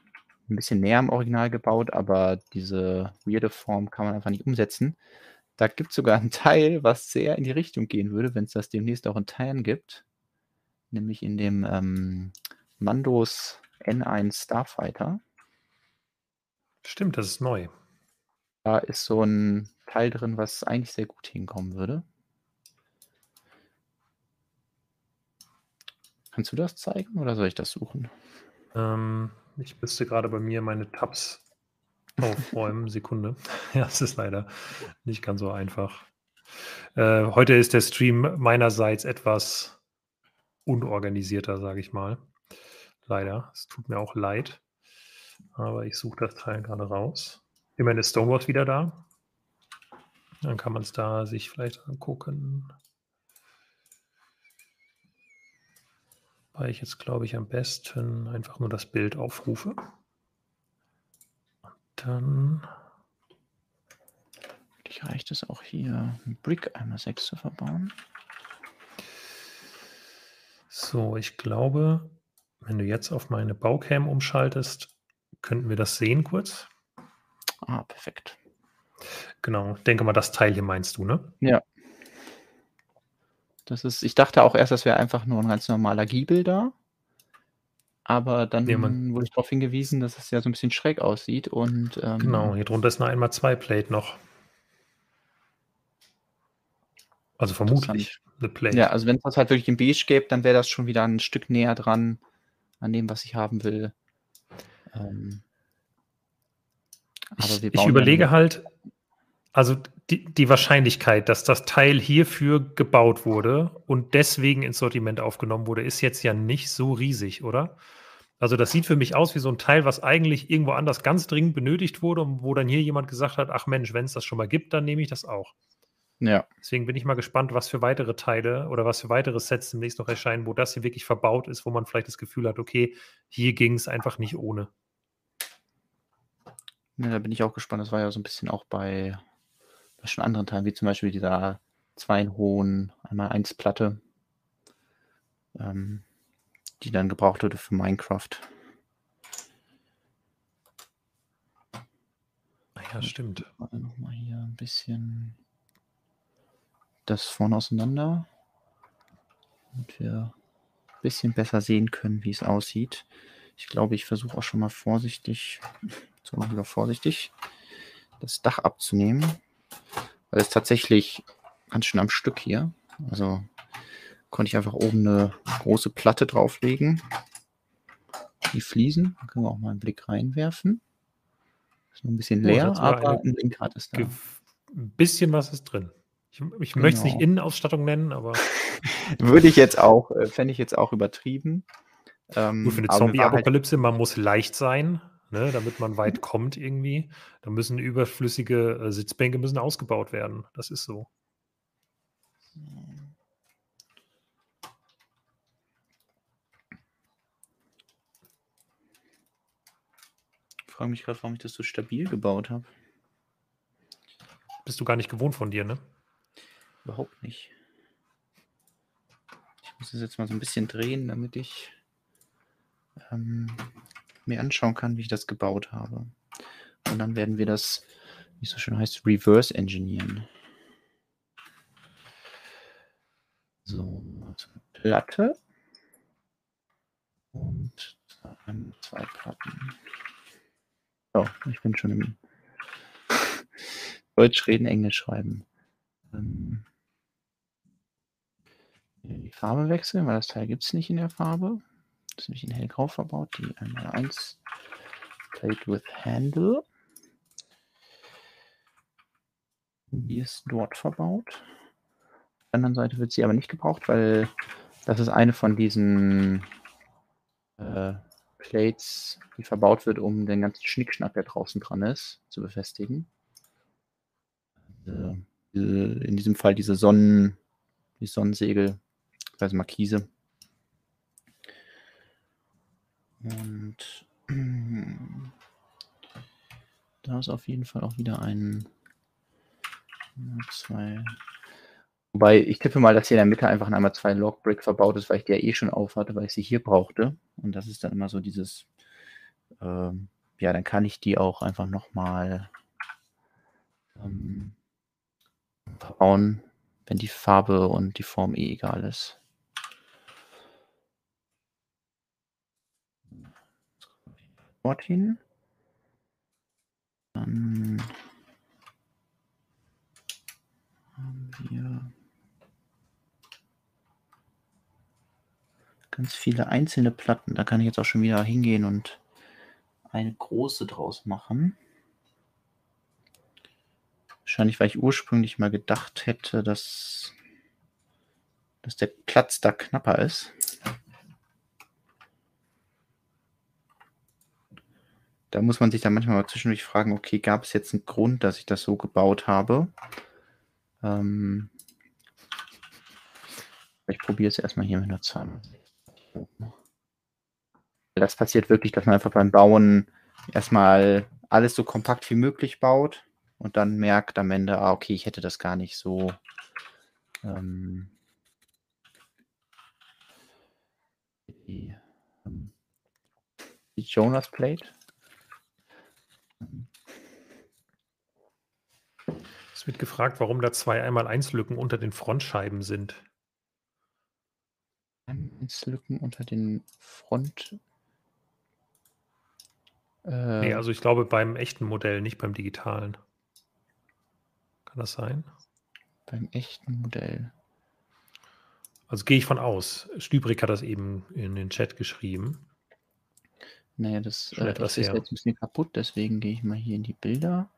ein bisschen näher am Original gebaut, aber diese weirde Form kann man einfach nicht umsetzen. Da gibt es sogar ein Teil, was sehr in die Richtung gehen würde, wenn es das demnächst auch in Teilen gibt. Nämlich in dem ähm, Mandos N1 Starfighter. Stimmt, das ist neu. Da ist so ein Teil drin, was eigentlich sehr gut hinkommen würde. Kannst du das zeigen oder soll ich das suchen? Ähm, ich müsste gerade bei mir meine Tabs <laughs> aufräumen. Sekunde. <laughs> ja, es ist leider nicht ganz so einfach. Äh, heute ist der Stream meinerseits etwas unorganisierter, sage ich mal. Leider. Es tut mir auch leid. Aber ich suche das Teil gerade raus. Immerhin ist Stonewall wieder da. Dann kann man es da sich vielleicht angucken. Weil ich jetzt, glaube ich, am besten einfach nur das Bild aufrufe. Und dann. Vielleicht reicht es auch hier, einen Brick einmal 6 zu verbauen. So, ich glaube, wenn du jetzt auf meine Baucam umschaltest, könnten wir das sehen kurz. Ah, perfekt. Genau, denke mal, das Teil hier meinst du, ne? Ja. Das ist, ich dachte auch erst, das wäre einfach nur ein ganz normaler Giebel da. Aber dann Ja, wurde ich darauf hingewiesen, dass es ja so ein bisschen schräg aussieht. Und ähm, Genau, hier drunter ist eine 1x2-Plate noch. Also vermutlich eine Plate. ja, also wenn es das halt wirklich in Beige gäbe, dann wäre das schon wieder ein Stück näher dran an dem, was ich haben will. Ähm, aber ich, ich überlege halt, also die, die Wahrscheinlichkeit, dass das Teil hierfür gebaut wurde und deswegen ins Sortiment aufgenommen wurde, ist jetzt ja nicht so riesig, oder? Also das sieht für mich aus wie so ein Teil, was eigentlich irgendwo anders ganz dringend benötigt wurde und wo dann hier jemand gesagt hat, ach Mensch, wenn es das schon mal gibt, dann nehme ich das auch. Ja, Deswegen bin ich mal gespannt, was für weitere Teile oder was für weitere Sets demnächst noch erscheinen, wo das hier wirklich verbaut ist, wo man vielleicht das Gefühl hat, okay, hier ging es einfach nicht ohne. Ja, da bin ich auch gespannt. Das war ja so ein bisschen auch bei, bei schon anderen Teilen, wie zum Beispiel dieser zwei hohen einmal eins Platte, ähm, die dann gebraucht wurde für Minecraft. Ah Ja, stimmt. Nochmal hier ein bisschen das vorne auseinander, damit wir ein bisschen besser sehen können, wie es aussieht. Ich glaube, ich versuche auch schon mal vorsichtig, so mal wieder vorsichtig, das Dach abzunehmen, weil es tatsächlich ganz schön am Stück hier. Also konnte ich einfach oben eine große Platte drauflegen. Die Fliesen, da können wir auch mal einen Blick reinwerfen. Ist noch ein bisschen Oh, leer, war aber ein Lenkrad ist da. Ein bisschen was ist drin. Ich, ich möchte es nicht Genau. Innenausstattung nennen, aber <laughs> Würde ich jetzt auch, äh, fände ich jetzt auch übertrieben. Ähm, gut für eine halt, Zombie-Apokalypse, man muss leicht sein, ne, damit man weit kommt irgendwie. Da müssen überflüssige äh, Sitzbänke müssen ausgebaut werden. Das ist so. ich frage mich gerade, warum ich das so stabil gebaut habe. Bist du gar nicht gewohnt von dir, ne? Überhaupt nicht. Ich muss es jetzt mal so ein bisschen drehen, damit ich ähm, mir anschauen kann, wie ich das gebaut habe. Und dann werden wir das, wie es so schön heißt, reverse engineeren. So, also Platte und ähm, zwei Platten. So, ich bin schon im <laughs> Deutsch reden, Englisch schreiben. Ähm, die Farbe wechseln, weil das Teil gibt es nicht in der Farbe. Ist nämlich in hellgrau verbaut, die 1x Plate with Handle. Die ist dort verbaut. Auf der anderen Seite wird sie aber nicht gebraucht, weil das ist eine von diesen äh, Plates, die verbaut wird, um den ganzen Schnickschnack, der draußen dran ist, zu befestigen. Also, in diesem Fall diese Sonnen, die Sonnensegel, also Markise. Und <clears throat> da ist auf jeden Fall auch wieder ein, zwei. Wobei ich tippe mal, dass hier in der Mitte einfach einmal zwei Logbrick verbaut ist, weil ich die ja eh schon aufhatte, weil ich sie hier brauchte. Und das ist dann immer so dieses, ähm, ja, dann kann ich die auch einfach nochmal ähm, verbauen, wenn die Farbe und die Form eh egal ist. Dorthin. Dann haben wir ganz viele einzelne Platten. Da kann ich jetzt auch schon wieder hingehen und eine große draus machen. Wahrscheinlich, weil ich ursprünglich mal gedacht hätte, dass, dass der Platz da knapper ist. Da muss man sich dann manchmal mal zwischendurch fragen, okay, gab es jetzt einen Grund, dass ich das so gebaut habe? Ähm, ich probiere es erstmal hier mit einer Zahl. Das passiert wirklich, dass man einfach beim Bauen erstmal alles so kompakt wie möglich baut und dann merkt am Ende, ah, okay, ich hätte das gar nicht so. Ähm, die, ähm, die Jonas Plate. Es wird gefragt, warum da zwei einmal eins Lücken unter den Frontscheiben sind. Lücken unter den Front. Äh, nee, also ich glaube beim echten Modell, nicht beim digitalen. Kann das sein? Beim echten Modell. Also gehe ich von aus. Stübrig hat das eben in den Chat geschrieben. Naja, das, äh, das ist her. jetzt ein bisschen kaputt, deswegen gehe ich mal hier in die Bilder.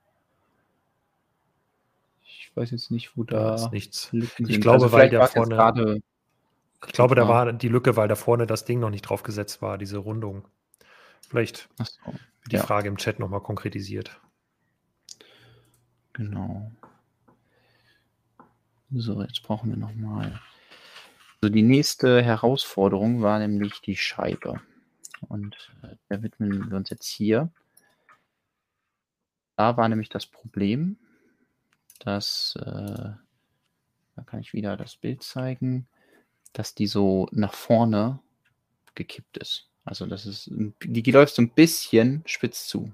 Ich weiß jetzt nicht, wo da. da ist nichts. Lücken ich glaube, also weil der vorne. Ich glaube, da war die Lücke, weil da vorne das Ding noch nicht drauf gesetzt war, diese Rundung. Vielleicht so, die ja. Frage im Chat nochmal konkretisiert. Genau. So, jetzt brauchen wir nochmal. Also die nächste Herausforderung war nämlich die Scheibe. Und äh, da widmen wir uns jetzt hier. Da war nämlich das Problem, dass, äh, da kann ich wieder das Bild zeigen, dass die so nach vorne gekippt ist. Also das ist, die, die läuft so ein bisschen spitz zu.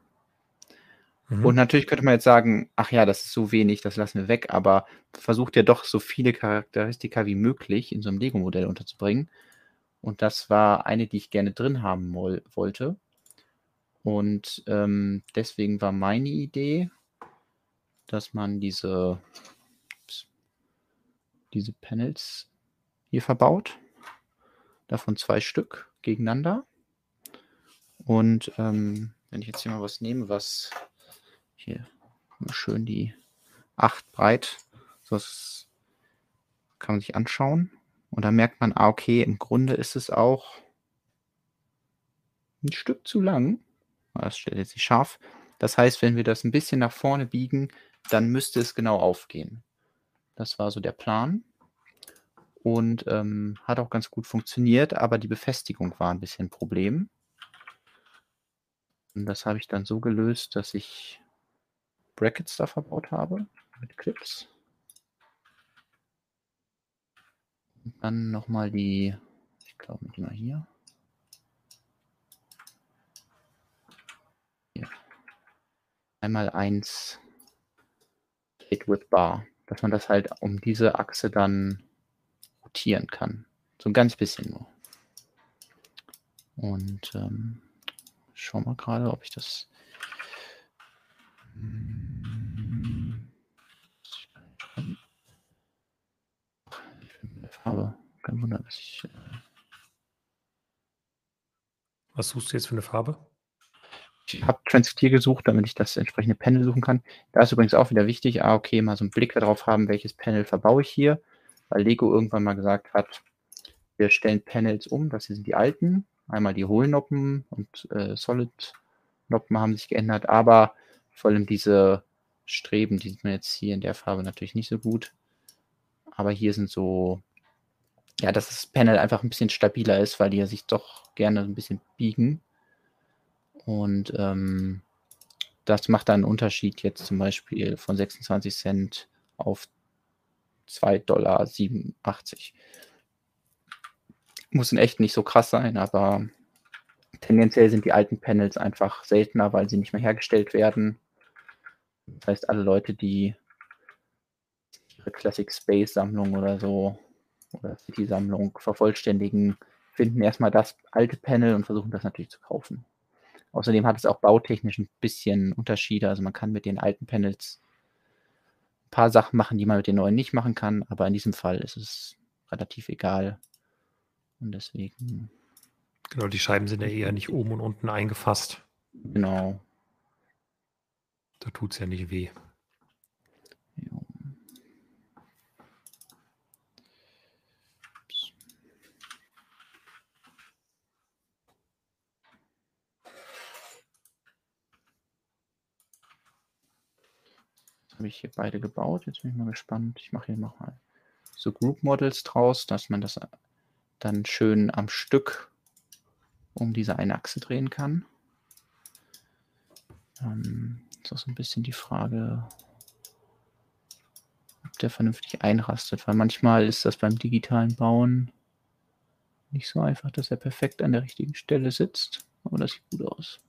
Mhm. Und natürlich könnte man jetzt sagen, ach ja, das ist so wenig, das lassen wir weg, aber versucht ja doch so viele Charakteristika wie möglich in so einem Lego-Modell unterzubringen. Und das war eine, die ich gerne drin haben wollte. Und ähm, deswegen war meine Idee, dass man diese, diese Panels hier verbaut. Davon zwei Stück gegeneinander. Und ähm, wenn ich jetzt hier mal was nehme, was hier schön die 8 breit. So kann man sich anschauen. Und dann merkt man, ah, okay, im Grunde ist es auch ein Stück zu lang. Das stellt jetzt nicht scharf. Das heißt, wenn wir das ein bisschen nach vorne biegen, dann müsste es genau aufgehen. Das war so der Plan. Und ähm, hat auch ganz gut funktioniert, aber die Befestigung war ein bisschen ein Problem. Und das habe ich dann so gelöst, dass ich Brackets da verbaut habe mit Clips. Und dann nochmal die, ich glaube, die mal hier. hier. Einmal eins Plate with Bar, dass man das halt um diese Achse dann rotieren kann. So ein ganz bisschen nur. Und ähm, schau mal gerade, ob ich das Farbe. Kein Wunder, dass ich. Äh Was suchst du jetzt für eine Farbe? Ich habe Transitier gesucht, damit ich das entsprechende Panel suchen kann. Da ist übrigens auch wieder wichtig, ah, okay, mal so einen Blick darauf haben, welches Panel verbaue ich hier, weil Lego irgendwann mal gesagt hat, wir stellen Panels um, das hier sind die alten, einmal die Hohlnoppen und äh, Solid-Noppen haben sich geändert, aber vor allem diese Streben, die sieht man jetzt hier in der Farbe natürlich nicht so gut, aber hier sind so, ja, dass das Panel einfach ein bisschen stabiler ist, weil die sich doch gerne ein bisschen biegen und ähm, das macht dann einen Unterschied jetzt zum Beispiel von 26 Cent auf 2,87 Dollar. Muss in echt nicht so krass sein, aber tendenziell sind die alten Panels einfach seltener, weil sie nicht mehr hergestellt werden. Das heißt, alle Leute, die ihre Classic Space Sammlung oder so oder City Sammlung vervollständigen, finden erstmal das alte Panel und versuchen das natürlich zu kaufen. Außerdem hat es auch bautechnisch ein bisschen Unterschiede. Also man kann mit den alten Panels ein paar Sachen machen, die man mit den neuen nicht machen kann. Aber in diesem Fall ist es relativ egal. Und deswegen. Genau, die Scheiben sind ja eher nicht oben und unten eingefasst. Genau. Da tut es ja nicht weh. Habe ich hier beide gebaut. Jetzt bin ich mal gespannt. Ich mache hier nochmal so Group Models draus, dass man das dann schön am Stück um diese eine Achse drehen kann. Ähm, ist auch so ein bisschen die Frage, ob der vernünftig einrastet, weil manchmal ist das beim digitalen Bauen nicht so einfach, dass er perfekt an der richtigen Stelle sitzt. Aber das sieht gut aus.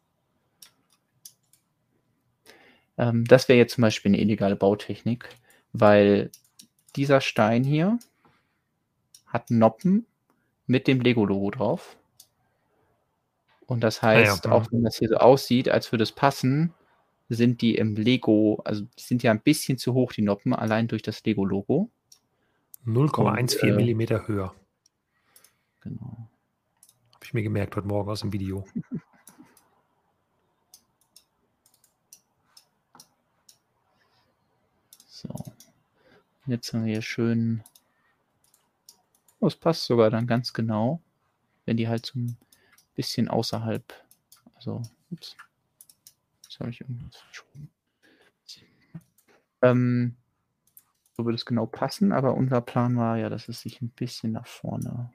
Ähm, das wäre jetzt zum Beispiel eine illegale Bautechnik, weil dieser Stein hier hat Noppen mit dem Lego-Logo drauf. Und das heißt, ja, ja. auch wenn das hier so aussieht, als würde es passen, sind die im Lego, also die sind ja ein bisschen zu hoch, die Noppen, allein durch das Lego-Logo. 0,14 äh, Millimeter höher. Genau. Habe ich mir gemerkt heute Morgen aus dem Video. <laughs> Jetzt haben wir hier schön. Oh, es passt sogar dann ganz genau, wenn die halt so ein bisschen außerhalb. Also, ups. Jetzt habe ich irgendwas verschoben. Ähm, so würde es genau passen, aber unser Plan war ja, dass es sich ein bisschen nach vorne.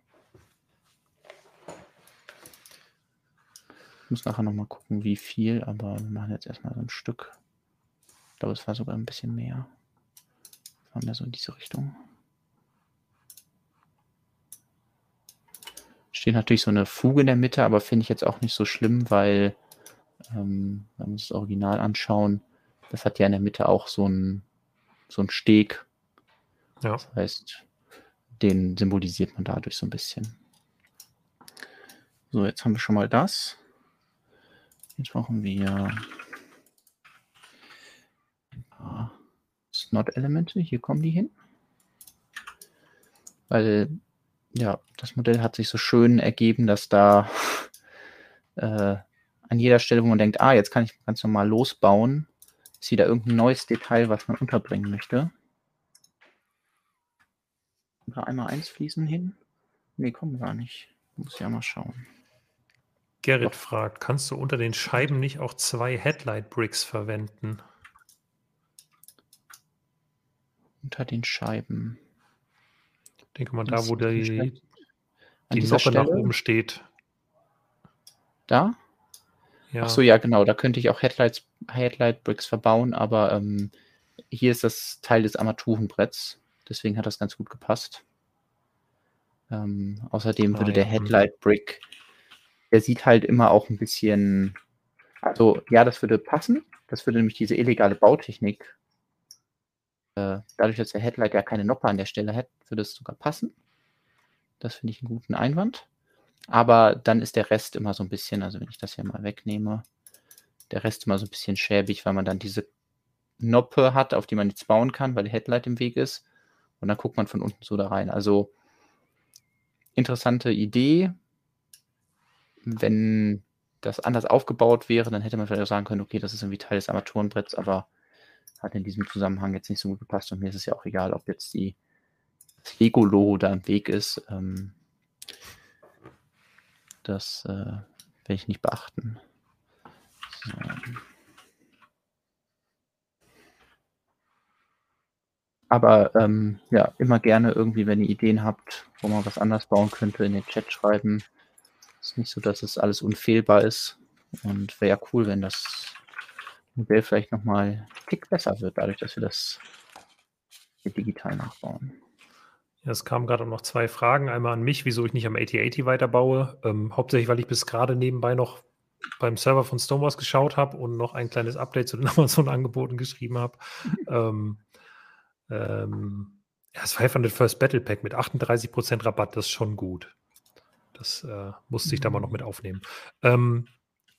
Ich muss nachher nochmal gucken, wie viel, aber wir machen jetzt erstmal so ein Stück. Ich glaube, es war sogar ein bisschen mehr. Fahren wir so in diese Richtung. Steht natürlich so eine Fuge in der Mitte, aber finde ich jetzt auch nicht so schlimm, weil, ähm, wenn wir uns das Original anschauen, das hat ja in der Mitte auch so einen so einen Steg. Ja. Das heißt, den symbolisiert man dadurch so ein bisschen. So, jetzt haben wir schon mal das. Jetzt brauchen wir Not-Elemente. Hier kommen die hin. Weil, ja, das Modell hat sich so schön ergeben, dass da <laughs> äh, an jeder Stelle, wo man denkt, ah, jetzt kann ich ganz normal losbauen, ist wieder irgendein neues Detail, was man unterbringen möchte. Da einmal eins fließen hin. Nee, kommen gar nicht. Muss ja mal schauen. Gerrit fragt, kannst du unter den Scheiben nicht auch zwei Headlight Bricks verwenden? Unter den Scheiben. Ich denke mal, da, wo die, die Noppe nach oben steht. Da? Ja. Ach so, ja, genau. Da könnte ich auch Headlights, Headlight Bricks verbauen, aber ähm, hier ist das Teil des Armaturenbretts. Deswegen hat das ganz gut gepasst. Ähm, außerdem ah, würde der Headlight Brick, der sieht halt immer auch ein bisschen, also ja, das würde passen. Das würde nämlich diese illegale Bautechnik äh, dadurch, dass der Headlight ja keine Noppe an der Stelle hat, würde es sogar passen. Das finde ich einen guten Einwand. Aber dann ist der Rest immer so ein bisschen, also wenn ich das hier mal wegnehme, der Rest immer so ein bisschen schäbig, weil man dann diese Noppe hat, auf die man nichts bauen kann, weil der Headlight im Weg ist. Und dann guckt man von unten so da rein. Also interessante Idee. Wenn das anders aufgebaut wäre, dann hätte man vielleicht auch sagen können, okay, das ist irgendwie Teil des Armaturenbretts, aber hat in diesem Zusammenhang jetzt nicht so gut gepasst und mir ist es ja auch egal, ob jetzt die, das Lego-Logo da im Weg ist. Ähm, das äh, werde ich nicht beachten. So. Aber ähm, ja, immer gerne irgendwie, wenn ihr Ideen habt, wo man was anders bauen könnte, in den Chat schreiben. Ist nicht so, dass es alles unfehlbar ist. Und wäre ja cool, wenn das Modell vielleicht nochmal ein Tick besser wird, dadurch, dass wir das digital nachbauen. Ja, es kamen gerade noch zwei Fragen. Einmal an mich, wieso ich nicht am 8080 weiterbaue. Ähm, hauptsächlich, weil ich bis gerade nebenbei noch beim Server von Stonewalls geschaut habe und noch ein kleines Update zu den <laughs> Amazon-Angeboten geschrieben habe. <laughs> ähm, ähm, ja, das 500 First Battle Pack mit 38% Rabatt, das ist schon gut. Das äh, musste ich da mal noch mit aufnehmen. Ähm,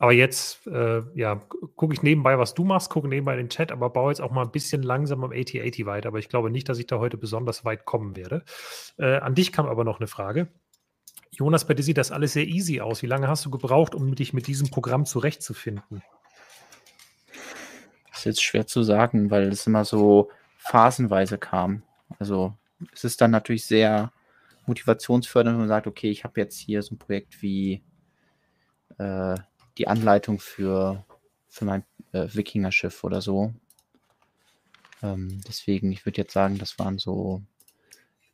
aber jetzt, äh, ja, gucke ich nebenbei, was du machst, gucke nebenbei den Chat, aber baue jetzt auch mal ein bisschen langsam am 8080 weiter. Aber ich glaube nicht, dass ich da heute besonders weit kommen werde. Äh, an dich kam aber noch eine Frage. Jonas, bei dir sieht das alles sehr easy aus. Wie lange hast du gebraucht, um dich mit diesem Programm zurechtzufinden? Das ist jetzt schwer zu sagen, weil es immer so phasenweise kam. Also es ist dann natürlich sehr motivationsfördernd, wenn man sagt, okay, ich habe jetzt hier so ein Projekt wie äh, die Anleitung für, für mein äh, Wikinger-Schiff oder so. Ähm, deswegen, ich würde jetzt sagen, das waren so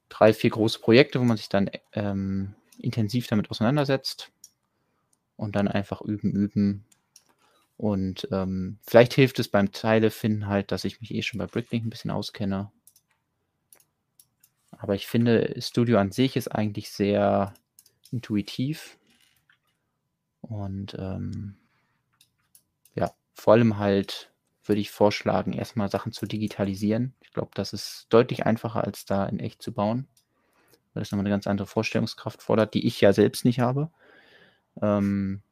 drei, vier große Projekte, wo man sich dann ähm, intensiv damit auseinandersetzt und dann einfach üben, üben. Und ähm, vielleicht hilft es beim Teile finden halt, dass ich mich eh schon bei Bricklink ein bisschen auskenne. Aber ich finde, Studio an sich ist eigentlich sehr intuitiv. Und ähm, ja, vor allem halt würde ich vorschlagen, erstmal Sachen zu digitalisieren. Ich glaube, das ist deutlich einfacher, als da in echt zu bauen. Weil das nochmal eine ganz andere Vorstellungskraft fordert, die ich ja selbst nicht habe. Ähm,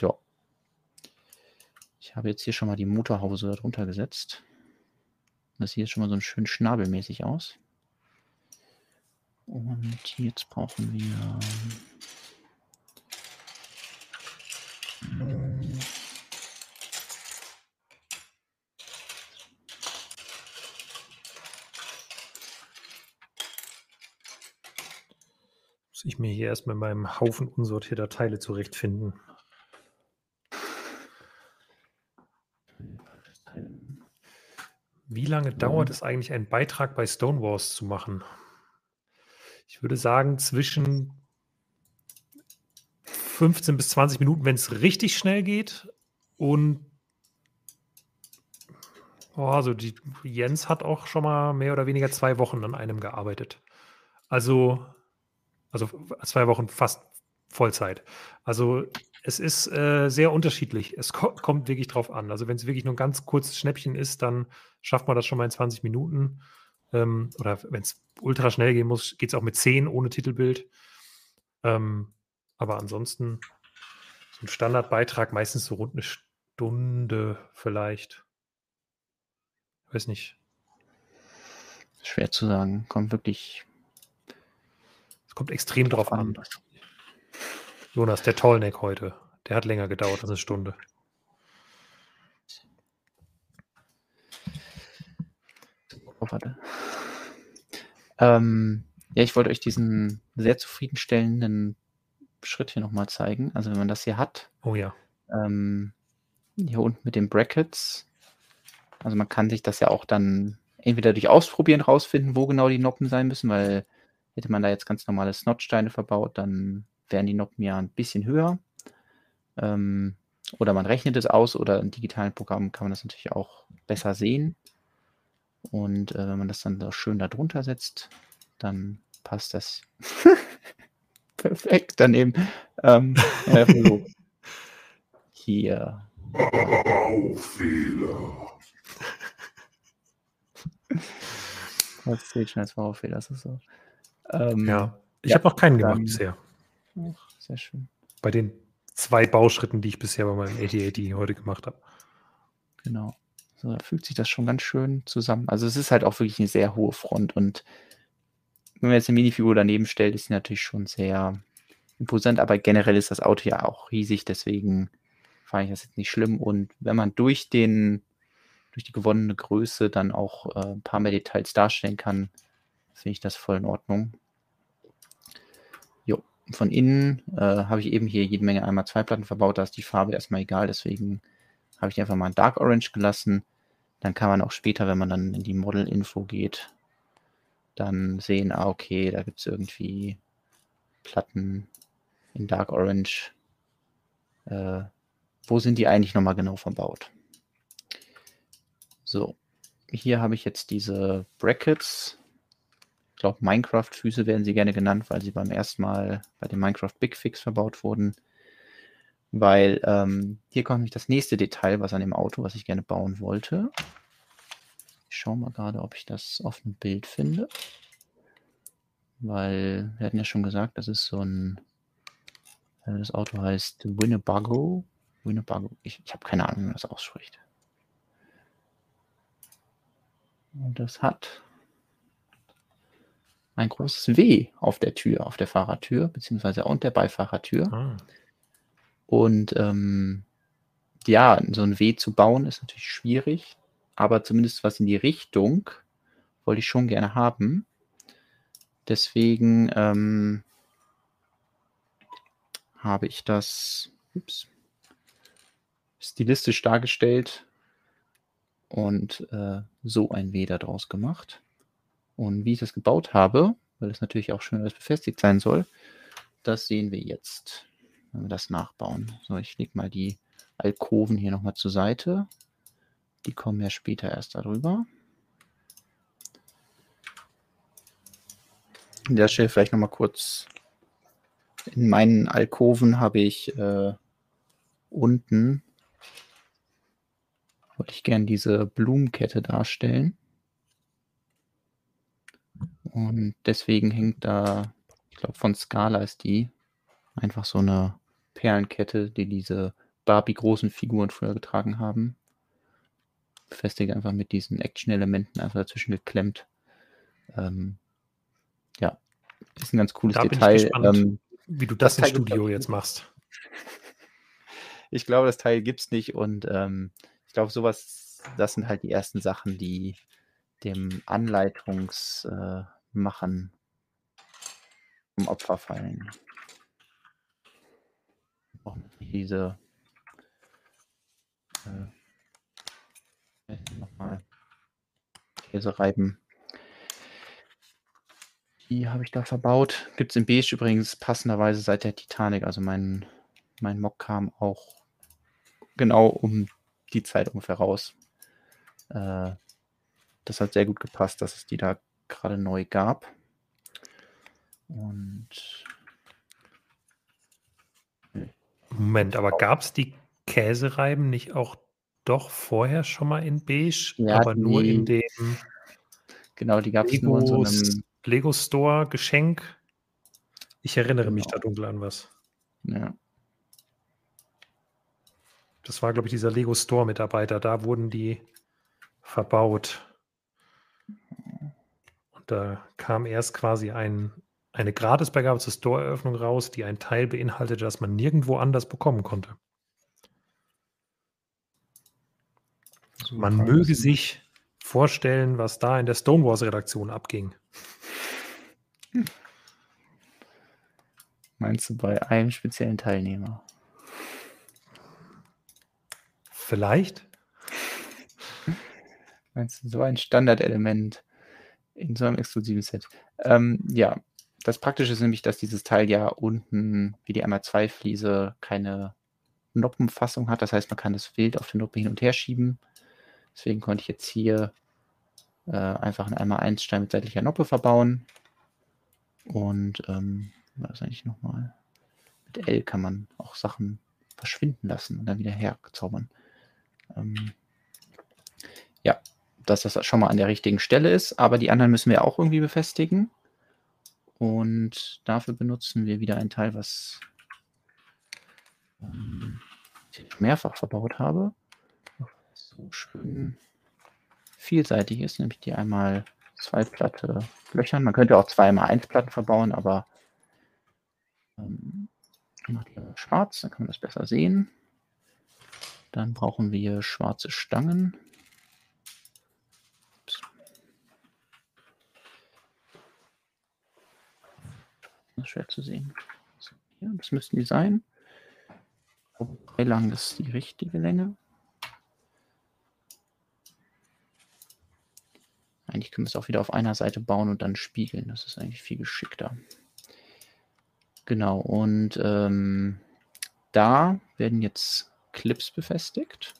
ja. Ich habe jetzt hier schon mal die Motorhause drunter gesetzt. Das sieht jetzt schon mal so ein schön schnabelmäßig aus. Und jetzt brauchen wir ich mir hier erstmal in meinem Haufen unsortierter Teile zurechtfinden. Wie lange dauert es eigentlich, einen Beitrag bei Stonewalls zu machen? Ich würde sagen, zwischen 15 bis 20 Minuten, wenn es richtig schnell geht. Und oh, also die, Jens hat auch schon mal mehr oder weniger zwei Wochen an einem gearbeitet. Also, also zwei Wochen fast Vollzeit. Also es ist äh, sehr unterschiedlich. Es ko kommt wirklich drauf an. Also wenn es wirklich nur ein ganz kurzes Schnäppchen ist, dann schafft man das schon mal in 20 Minuten. Ähm, oder wenn es ultra schnell gehen muss, geht es auch mit 10 ohne Titelbild. Ähm, aber ansonsten so ein Standardbeitrag meistens so rund eine Stunde vielleicht. Weiß nicht. Schwer zu sagen. Kommt wirklich. Kommt extrem drauf an. an. Jonas, der Tollneck heute. Der hat länger gedauert als eine Stunde. Oh, warte. Ähm, ja, ich wollte euch diesen sehr zufriedenstellenden Schritt hier nochmal zeigen. Also wenn man das hier hat. Oh ja. Ähm, hier unten mit den Brackets. Also man kann sich das ja auch dann entweder durch Ausprobieren rausfinden, wo genau die Noppen sein müssen, weil hätte man da jetzt ganz normale Snotsteine verbaut, dann wären die Noppen ja ein bisschen höher. Ähm, oder man rechnet es aus oder in digitalen Programmen kann man das natürlich auch besser sehen. Und äh, wenn man das dann da schön darunter setzt, dann passt das. <laughs> Perfekt, daneben. Ähm, äh, Hier. Baufehler. Das zählt schon als Baufehler, das ist so. Ähm, ja, ich ja, habe noch keinen gemacht bisher. Ach, sehr schön. Bei den zwei Bauschritten, die ich bisher bei meinem 8080 heute gemacht habe. Genau. So, da fügt sich das schon ganz schön zusammen. Also es ist halt auch wirklich eine sehr hohe Front und wenn man jetzt eine Minifigur daneben stellt, ist sie natürlich schon sehr imposant, aber generell ist das Auto ja auch riesig, deswegen fand ich das jetzt nicht schlimm. Und wenn man durch den, durch die gewonnene Größe dann auch äh, ein paar mehr Details darstellen kann, finde ich das voll in Ordnung. Jo, von innen äh, habe ich eben hier jede Menge einmal zwei Platten verbaut, da ist die Farbe erstmal egal, deswegen habe ich die einfach mal in Dark Orange gelassen. Dann kann man auch später, wenn man dann in die Model-Info geht, dann sehen, ah, okay, da gibt es irgendwie Platten in Dark Orange. Äh, wo sind die eigentlich nochmal genau verbaut? So, hier habe ich jetzt diese Brackets. Ich glaube, Minecraft-Füße werden sie gerne genannt, weil sie beim ersten Mal bei dem Minecraft Big Fix verbaut wurden. Weil ähm, hier kommt nämlich das nächste Detail, was an dem Auto, was ich gerne bauen wollte. Ich schaue mal gerade, ob ich das auf dem Bild finde. Weil wir hatten ja schon gesagt, das ist so ein äh, das Auto heißt Winnebago. Winnebago. Ich, ich habe keine Ahnung, wie man das ausspricht. Und das hat ein großes W auf der Tür, auf der Fahrertür, beziehungsweise und der Beifahrertür. Ah. Und ähm, ja, so ein W zu bauen ist natürlich schwierig, aber zumindest was in die Richtung wollte ich schon gerne haben. Deswegen ähm, habe ich das ups, stilistisch dargestellt und äh, so ein W daraus gemacht. Und wie ich das gebaut habe, weil es natürlich auch schön alles befestigt sein soll, das sehen wir jetzt, wenn wir das nachbauen. So, ich lege mal die Alkoven hier nochmal zur Seite. Die kommen ja später erst darüber. An der Stelle vielleicht nochmal kurz in meinen Alkoven habe ich äh, unten, wollte ich gerne diese Blumenkette darstellen. Und deswegen hängt da, ich glaube von Scala ist die, einfach so eine Perlenkette, die diese Barbie-großen Figuren früher getragen haben. Befestige einfach mit diesen Action-Elementen einfach dazwischen geklemmt. Ähm, ja, ist ein ganz cooles da Detail. Ähm, wie du das, das im Studio jetzt machst. <laughs> Ich glaube, das Teil gibt es nicht und ähm, ich glaube, sowas, das sind halt die ersten Sachen, die dem Anleitungsmachen äh, zum Opfer fallen. Und diese äh, nochmal Käse reiben. Die habe ich da verbaut. Gibt es in Beige übrigens passenderweise seit der Titanic. Also mein, mein Mock kam auch genau um die Zeit ungefähr raus. Äh, das hat sehr gut gepasst, dass es die da gerade neu gab. Und Moment, aber gab es die Käsereiben nicht auch doch vorher schon mal in Beige, ja, aber nur in dem Genau, die gab es nur in so einem Lego Store Geschenk. Ich erinnere genau. mich da dunkel an was. Ja. Das war, glaube ich, dieser Lego Store Mitarbeiter. Da wurden die verbaut. Da kam erst quasi ein, eine Gratisbeigabe zur Store-Eröffnung raus, die ein Teil beinhaltete, das man nirgendwo anders bekommen konnte. Man möge sich vorstellen, was da in der Stonewalls-Redaktion abging. Meinst du bei einem speziellen Teilnehmer? Vielleicht. Meinst du so ein Standardelement in so einem exklusiven Set? Ähm, ja, das Praktische ist nämlich, dass dieses Teil ja unten wie die einmal 2 Fliese keine Noppenfassung hat. Das heißt, man kann das Wild auf der Noppe hin und her schieben. Deswegen konnte ich jetzt hier äh, einfach einen einmal 1 Stein mit seitlicher Noppe verbauen. Und ähm, was eigentlich nochmal? Mit L kann man auch Sachen verschwinden lassen und dann wieder herzaubern. Ähm, ja, dass das schon mal an der richtigen Stelle ist, aber die anderen müssen wir auch irgendwie befestigen. Und dafür benutzen wir wieder ein Teil, was ähm, ich mehrfach verbaut habe. So schön vielseitig ist, nämlich die einmal zwei Platte löchern. Man könnte auch zweimal eins Platten verbauen, aber ähm, macht ihr schwarz, dann kann man das besser sehen. Dann brauchen wir schwarze Stangen. Ups. Das ist schwer zu sehen. So, hier, das müssten die sein. Wie lang ist die richtige Länge? Eigentlich können wir es auch wieder auf einer Seite bauen und dann spiegeln. Das ist eigentlich viel geschickter. Genau, und ähm, da werden jetzt Clips befestigt.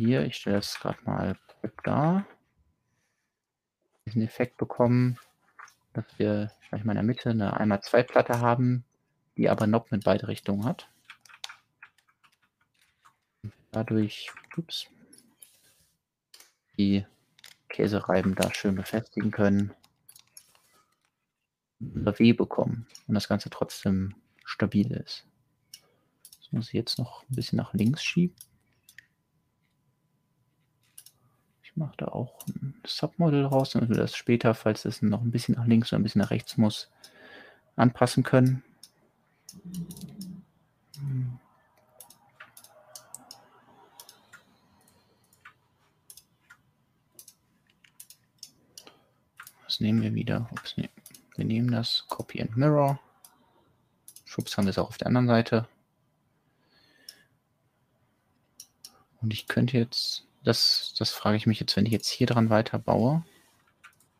Hier, ich stelle das gerade mal da. Diesen Effekt bekommen, dass wir gleich mal in der Mitte eine einmal zwei Platte haben, die aber Knob mit beide Richtungen hat. Dadurch ups, die Käsereiben da schön befestigen können. Weh bekommen und das Ganze trotzdem stabil ist. Das muss ich jetzt noch ein bisschen nach links schieben. Ich mache da auch ein Submodel raus, damit wir das später, falls es noch ein bisschen nach links oder ein bisschen nach rechts muss, anpassen können. Was nehmen wir wieder? Ups, nee. Wir nehmen das Copy and Mirror. Schubs haben wir es auch auf der anderen Seite. Und ich könnte jetzt, das, das frage ich mich jetzt, wenn ich jetzt hier dran weiter baue.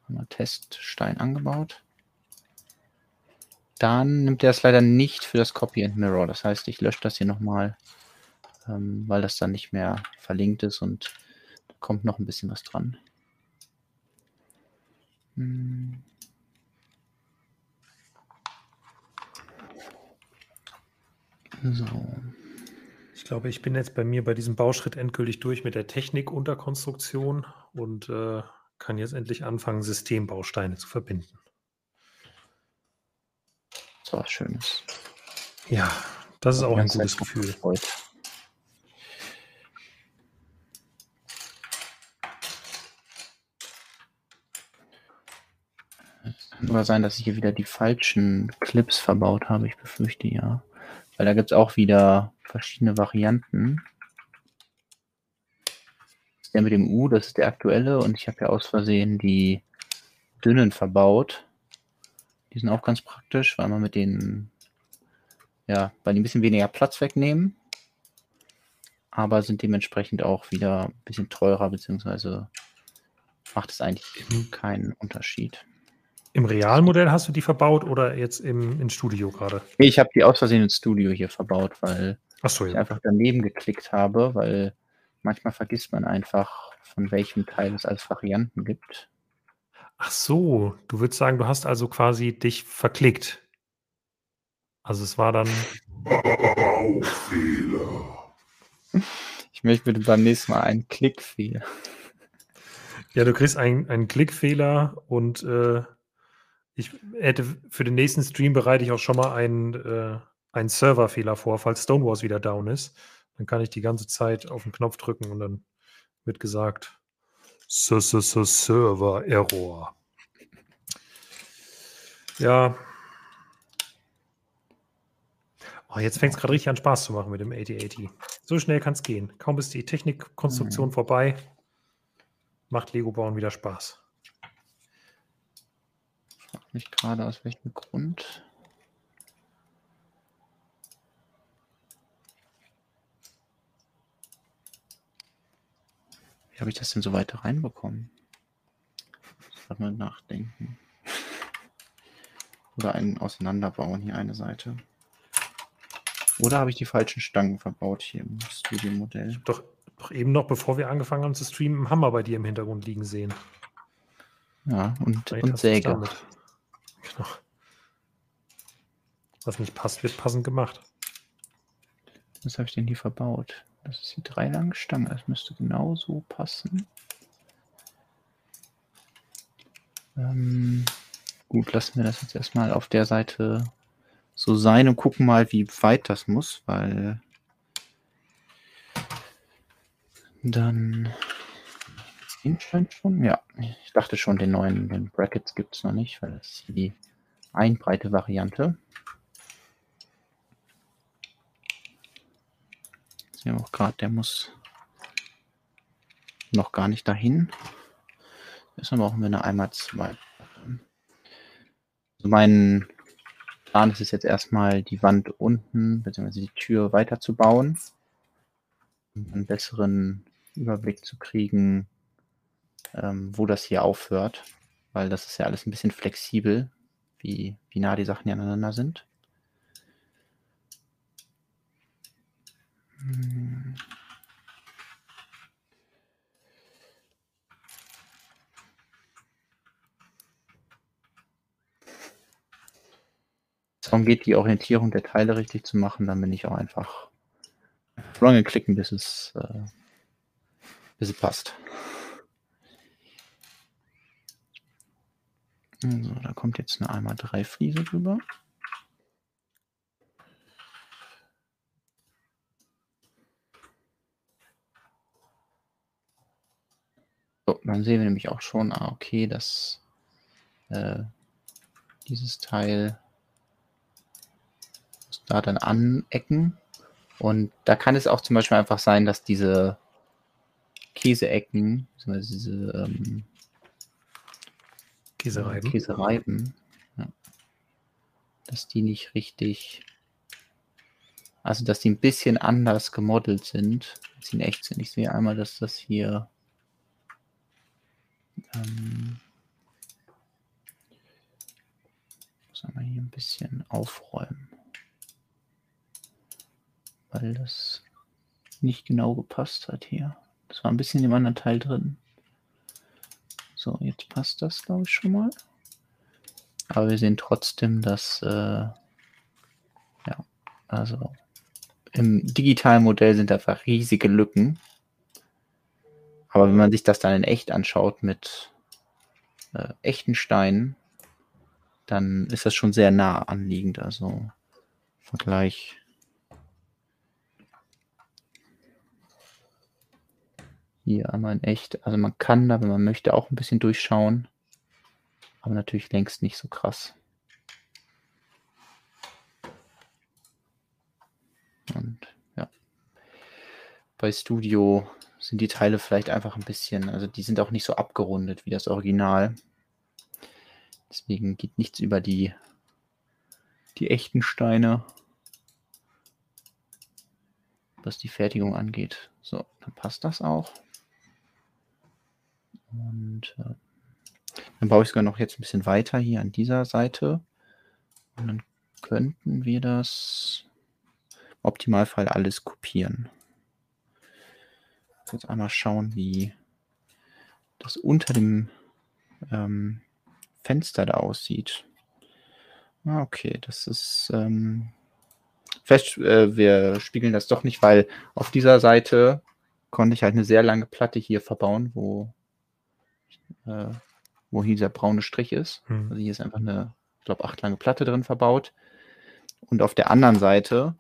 Haben Teststein angebaut dann nimmt er es leider nicht für das Copy and Mirror. Das heißt, ich lösche das hier nochmal, ähm, weil das dann nicht mehr verlinkt ist und da kommt noch ein bisschen was dran. Hm. So. Ich glaube, ich bin jetzt bei mir bei diesem Bauschritt endgültig durch mit der Technik unter Konstruktion und äh, kann jetzt endlich anfangen, Systembausteine zu verbinden so was Schönes. Ja, das ist auch ein gutes Gefühl. Gefreut. Es kann nur sein, dass ich hier wieder die falschen Clips verbaut habe. Ich befürchte ja. Weil da gibt es auch wieder verschiedene Varianten. Der mit dem U, das ist der aktuelle. Und ich habe ja aus Versehen die dünnen verbaut. Die sind auch ganz praktisch, weil man mit denen, ja, weil die ein bisschen weniger Platz wegnehmen, aber sind dementsprechend auch wieder ein bisschen teurer, beziehungsweise macht es eigentlich keinen Unterschied. Im Realmodell hast du die verbaut oder jetzt im, im Studio gerade? Nee, ich habe die aus Versehen ins Studio hier verbaut, weil so, ja. ich einfach daneben geklickt habe, weil manchmal vergisst man einfach, von welchem Teil es als Varianten gibt. Ach so, du würdest sagen, du hast also quasi dich verklickt. Also es war dann. Baufehler. <laughs> Ich möchte bitte beim nächsten Mal einen Klickfehler. Ja, du kriegst einen, einen Klickfehler und äh, ich hätte für den nächsten Stream bereite ich auch schon mal einen, äh, einen Serverfehler vor, falls Stonewalls wieder down ist. Dann kann ich die ganze Zeit auf den Knopf drücken und dann wird gesagt, Server Error. Ja. Oh, jetzt fängt es gerade richtig an Spaß zu machen mit dem 8080. So schnell kann es gehen. Kaum ist die Technikkonstruktion mhm. vorbei, macht Lego bauen wieder Spaß. Ich frage mich gerade, aus welchem Grund. Wie habe ich das denn so weit reinbekommen? Ich mal nachdenken. Oder einen auseinanderbauen, hier eine Seite. Oder habe ich die falschen Stangen verbaut hier im Studio-Modell? Doch, doch eben noch, bevor wir angefangen haben zu streamen, einen Hammer bei dir im Hintergrund liegen sehen. Ja, und, und Säge. Genau. Was nicht passt, wird passend gemacht. Was habe ich denn hier verbaut? Das ist die drei lange Stange. Das müsste genau so passen. Ähm, gut, lassen wir das jetzt erstmal auf der Seite so sein und gucken mal, wie weit das muss, weil dann scheint schon. Ja, ich dachte schon, den neuen den Brackets gibt es noch nicht, weil das ist die einbreite Variante. Sehen wir auch gerade, der muss noch gar nicht dahin. Deshalb brauchen wir eine einmal zwei. Also mein Plan ist es jetzt erstmal, die Wand unten bzw. die Tür weiterzubauen, um einen besseren Überblick zu kriegen, ähm, wo das hier aufhört, weil das ist ja alles ein bisschen flexibel, wie, wie nah die Sachen aneinander sind. Hm. darum geht, die Orientierung der Teile richtig zu machen, dann bin ich auch einfach so lange klicken, bis es, äh, bis es passt. So, da kommt jetzt eine einmal drei Fliese drüber. So, dann sehen wir nämlich auch schon, ah, okay, dass äh, dieses Teil da dann anecken. Und da kann es auch zum Beispiel einfach sein, dass diese Käseecken, diese ähm, Käsereiben, Käsereiben ja, dass die nicht richtig, also dass die ein bisschen anders gemodelt sind, als sie in echt sind. Ich sehe einmal, dass das hier ähm, muss einmal hier ein bisschen aufräumen weil das nicht genau gepasst hat hier. Das war ein bisschen im anderen Teil drin. So, jetzt passt das, glaube ich, schon mal. Aber wir sehen trotzdem, dass, äh, ja, also im digitalen Modell sind einfach riesige Lücken. Aber wenn man sich das dann in echt anschaut mit äh, echten Steinen, dann ist das schon sehr nah anliegend. Also Vergleich Hier einmal in echt. Also man kann da, wenn man möchte, auch ein bisschen durchschauen. Aber natürlich längst nicht so krass. Und ja. Bei Studio sind die Teile vielleicht einfach ein bisschen, also die sind auch nicht so abgerundet wie das Original. Deswegen geht nichts über die, die echten Steine, was die Fertigung angeht. So, dann passt das auch. Und äh, dann baue ich sogar noch jetzt ein bisschen weiter hier an dieser Seite. Und dann könnten wir das im Optimalfall alles kopieren. Jetzt einmal schauen, wie das unter dem ähm, Fenster da aussieht. Ah, okay, das ist ähm, fest. Äh, wir spiegeln das doch nicht, weil auf dieser Seite konnte ich halt eine sehr lange Platte hier verbauen, wo äh, wo hier dieser braune Strich ist. Mhm. Also hier ist einfach eine, ich glaube, acht lange Platte drin verbaut. Und auf der anderen Seite,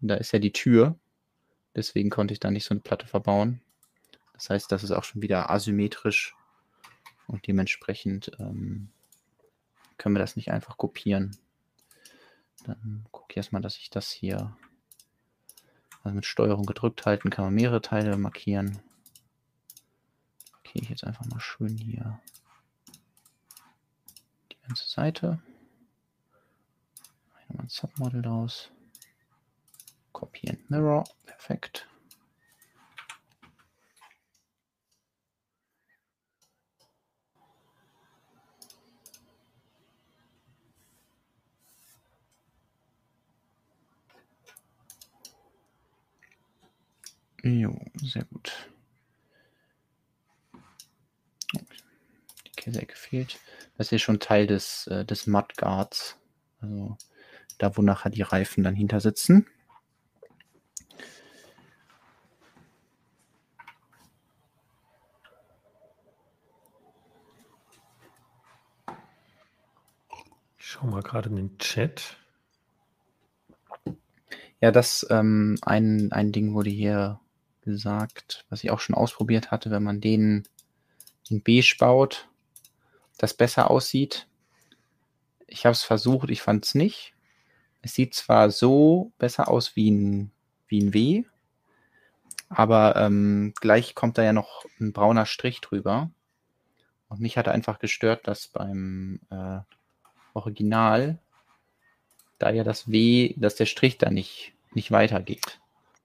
da ist ja die Tür. Deswegen konnte ich da nicht so eine Platte verbauen. Das heißt, das ist auch schon wieder asymmetrisch und dementsprechend ähm, können wir das nicht einfach kopieren. Dann gucke ich erstmal, dass ich das hier also mit Steuerung gedrückt halten kann man mehrere Teile markieren markiere ich jetzt einfach mal schön hier die ganze Seite. Mache mal ein Submodel draus. Kopieren Mirror. Perfekt. Jo, sehr gut. Käseecke fehlt. Das ist hier schon Teil des, äh, des Mudguards. Also da, wo nachher die Reifen dann hinter sitzen. Ich schau mal gerade in den Chat. Ja, das ähm, ein, ein Ding wurde hier gesagt, was ich auch schon ausprobiert hatte, wenn man den in beige baut, das besser aussieht. Ich habe es versucht, ich fand es nicht. Es sieht zwar so besser aus wie ein, wie ein W, aber ähm, gleich kommt da ja noch ein brauner Strich drüber. Und mich hat einfach gestört, dass beim äh, Original da ja das W, dass der Strich da nicht, nicht weitergeht.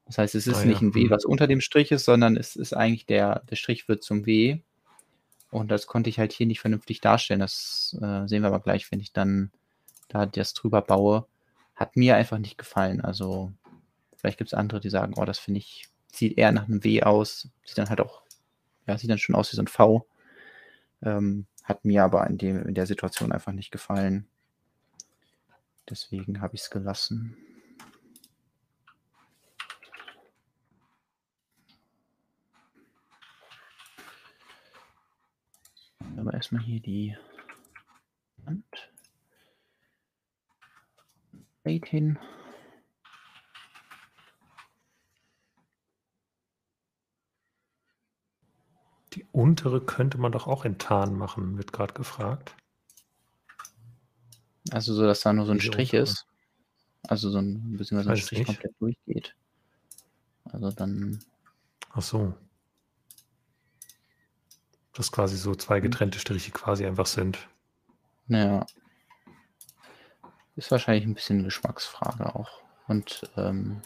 Das heißt, es ist ah, nicht ja. ein W, mhm. was unter dem Strich ist, sondern es ist eigentlich der, der Strich wird zum W. Und das konnte ich halt hier nicht vernünftig darstellen. Das äh, sehen wir aber gleich, wenn ich dann da das drüber baue. Hat mir einfach nicht gefallen. Also vielleicht gibt es andere, die sagen, oh, das finde ich, sieht eher nach einem W aus. Sieht dann halt auch, ja, sieht dann schon aus wie so ein V. Ähm, hat mir aber in, dem, in der Situation einfach nicht gefallen. Deswegen habe ich es gelassen. Aber erstmal hier die Wand. hin. Die untere könnte man doch auch in Tarn machen, wird gerade gefragt. Also so, dass da nur so ein Diese Strich untere. ist. Also so ein, beziehungsweise ein Strich nicht. komplett durchgeht. Also dann. Ach so. Dass quasi so zwei hm. getrennte Striche quasi einfach sind. Naja. Ist wahrscheinlich ein bisschen Geschmacksfrage auch. Und ähm,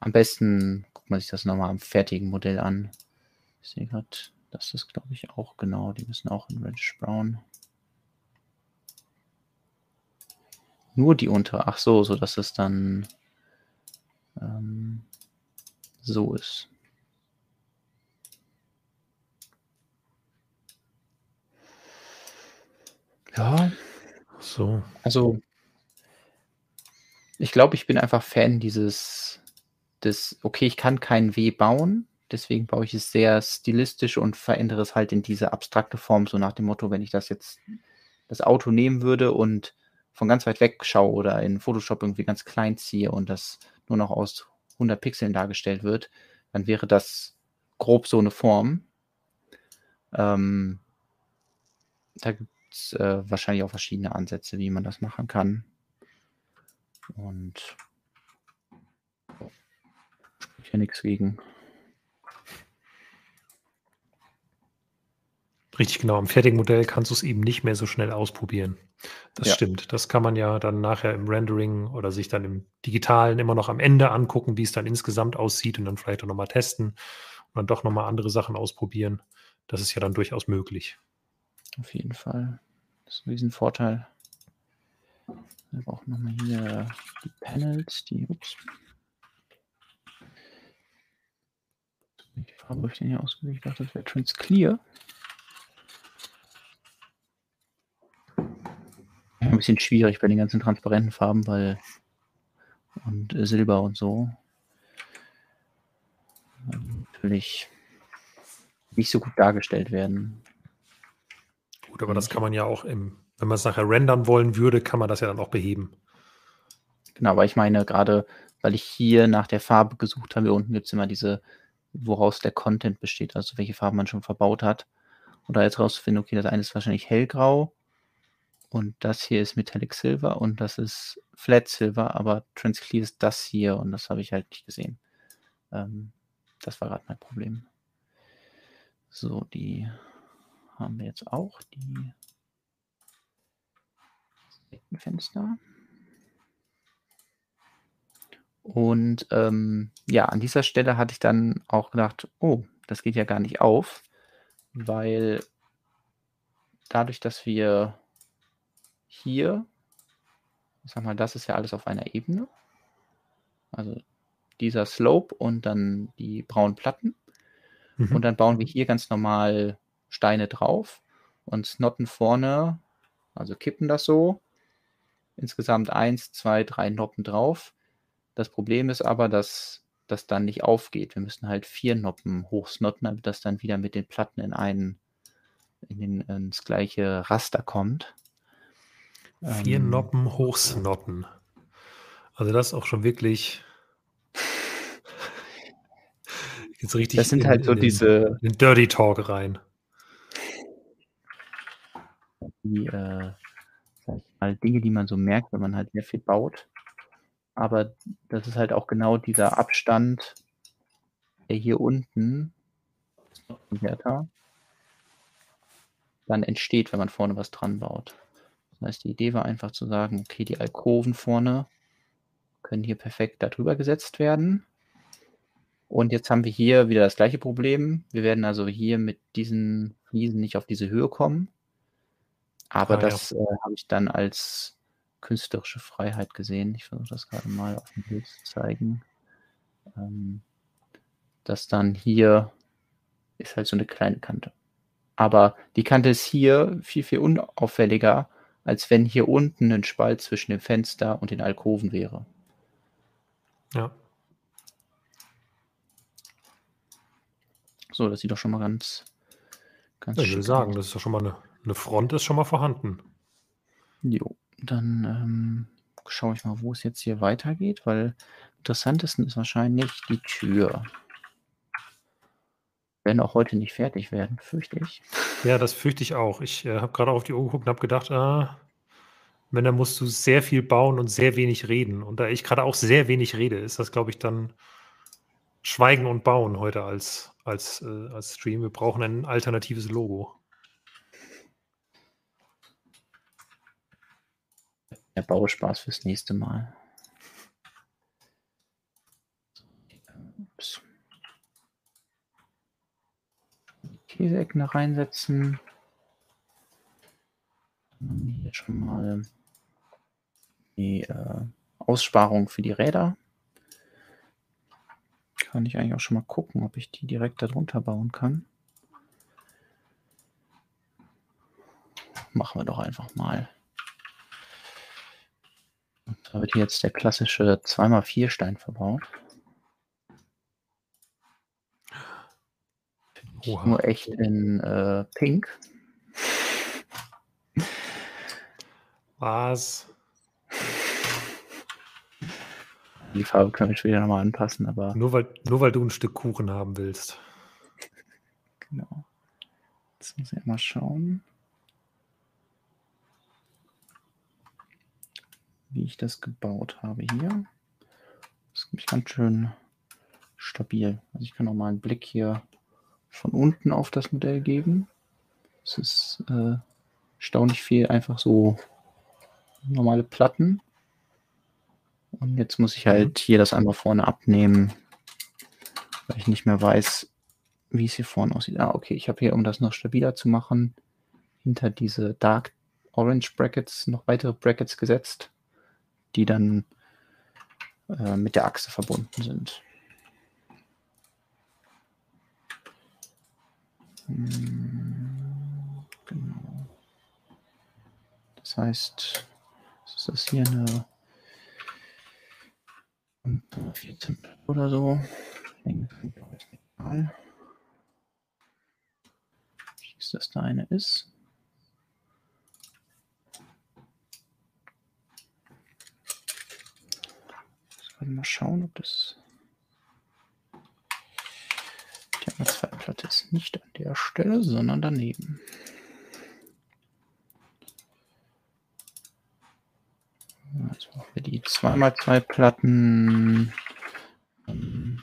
am besten guckt man sich das nochmal am fertigen Modell an. Ich sehe gerade, das ist glaube ich auch genau. Die müssen auch in Reddish Brown. Nur die untere. Ach so, so dass es dann ähm, so ist. Ja. So. Also, ich glaube, ich bin einfach Fan dieses, des, okay, ich kann kein W bauen, deswegen baue ich es sehr stilistisch und verändere es halt in diese abstrakte Form, so nach dem Motto, wenn ich das jetzt, das Auto nehmen würde und von ganz weit weg schaue oder in Photoshop irgendwie ganz klein ziehe und das nur noch aus 100 Pixeln dargestellt wird, dann wäre das grob so eine Form. Ähm, da gibt es äh, wahrscheinlich auch verschiedene Ansätze, wie man das machen kann. Und spricht ja nichts gegen. Richtig, genau. Am fertigen Modell kannst du es eben nicht mehr so schnell ausprobieren. Das ja. stimmt. Das kann man ja dann nachher im Rendering oder sich dann im Digitalen immer noch am Ende angucken, wie es dann insgesamt aussieht und dann vielleicht auch nochmal testen und dann doch nochmal andere Sachen ausprobieren. Das ist ja dann durchaus möglich. Auf jeden Fall. Das ist ein Riesenvorteil. Wir brauchen nochmal hier die Panels, die, ups. Welche Farbe habe ich denn hier ausgewählt? Ich dachte, das wäre Transclear. Ein bisschen schwierig bei den ganzen transparenten Farben, weil und Silber und so. Natürlich nicht so gut dargestellt werden. Gut, aber das kann man ja auch im, wenn man es nachher rendern wollen würde, kann man das ja dann auch beheben. Genau, aber ich meine, gerade weil ich hier nach der Farbe gesucht habe, hier unten gibt es immer diese, woraus der Content besteht, also welche Farben man schon verbaut hat. Und da jetzt rauszufinden, okay, das eine ist wahrscheinlich hellgrau und das hier ist Metallic Silver und das ist Flat Silver, aber Transclear ist das hier und das habe ich halt nicht gesehen. Ähm, das war gerade mein Problem. So, die haben wir jetzt auch. Die Fenster. Und ähm, ja, an dieser Stelle hatte ich dann auch gedacht, oh, das geht ja gar nicht auf, weil dadurch, dass wir hier, ich sag mal, das ist ja alles auf einer Ebene. Also dieser Slope und dann die braunen Platten. Mhm. Und dann bauen wir hier ganz normal Steine drauf und Notten vorne, also kippen das so. Insgesamt eins, zwei, drei Noppen drauf. Das Problem ist aber, dass das dann nicht aufgeht. Wir müssen halt vier Noppen hochsnotten, damit das dann wieder mit den Platten in einen, in den, ins gleiche Raster kommt. Vier ähm, Noppen hochsnotten. Also das ist auch schon wirklich <laughs> jetzt richtig. Das sind in, halt so in diese den Dirty Talk rein die äh, mal, Dinge, die man so merkt, wenn man halt sehr viel baut. Aber das ist halt auch genau dieser Abstand, der hier unten dann entsteht, wenn man vorne was dran baut. Das heißt, die Idee war einfach zu sagen, okay, die Alkoven vorne können hier perfekt darüber gesetzt werden. Und jetzt haben wir hier wieder das gleiche Problem. Wir werden also hier mit diesen Fliesen nicht auf diese Höhe kommen. Aber Ah, ja. das äh, habe ich dann als künstlerische Freiheit gesehen. Ich versuche das gerade mal auf dem Bild zu zeigen. Ähm, dass dann hier ist halt so eine kleine Kante. Aber die Kante ist hier viel, viel unauffälliger, als wenn hier unten ein Spalt zwischen dem Fenster und den Alkoven wäre. Ja. So, das sieht doch schon mal ganz, ganz Ja, ich würde sagen, das ist doch schon mal eine, eine Front ist schon mal vorhanden. Jo, dann ähm, schaue ich mal, wo es jetzt hier weitergeht, weil interessantesten ist wahrscheinlich die Tür. Werden auch heute nicht fertig werden, fürchte ich. Ja, das fürchte ich auch. Ich äh, habe gerade auf die Uhr geguckt und habe gedacht, ah, wenn, dann musst du sehr viel bauen und sehr wenig reden. Und da ich gerade auch sehr wenig rede, ist das, glaube ich, dann Schweigen und Bauen heute als, als, äh, als Stream. Wir brauchen ein alternatives Logo. Der Bauspaß fürs nächste Mal. Ups. Käseecken reinsetzen. Hier schon mal die äh, Aussparung für die Räder. Kann ich eigentlich auch schon mal gucken, ob ich die direkt darunter bauen kann. Machen wir doch einfach mal. Da wird jetzt der klassische 2x4 Stein verbaut. Oha. Nur echt in äh, Pink. Was? Die Farbe können wir später nochmal anpassen, aber Nur weil, nur weil du ein Stück Kuchen haben willst. genau. Jetzt muss ich mal schauen, wie ich das gebaut habe hier. Das ist nämlich ganz schön stabil. Also ich kann auch mal einen Blick hier von unten auf das Modell geben. Es ist äh, erstaunlich viel einfach so normale Platten. Und jetzt muss ich halt hier das einmal vorne abnehmen, weil ich nicht mehr weiß, wie es hier vorne aussieht. Ah, okay, ich habe hier, um das noch stabiler zu machen, hinter diese Dark Orange Brackets noch weitere Brackets gesetzt, die dann äh, mit der Achse verbunden sind. Hm, Genau. Das heißt, ist das hier eine 14 oder so? Ich denke, das ist. Wie das da eine ist. Ich mal schauen, ob das. Die andere Zweitplatte ist nicht an der Stelle, sondern daneben. Jetzt machen wir die 2x2 Platten. ähm,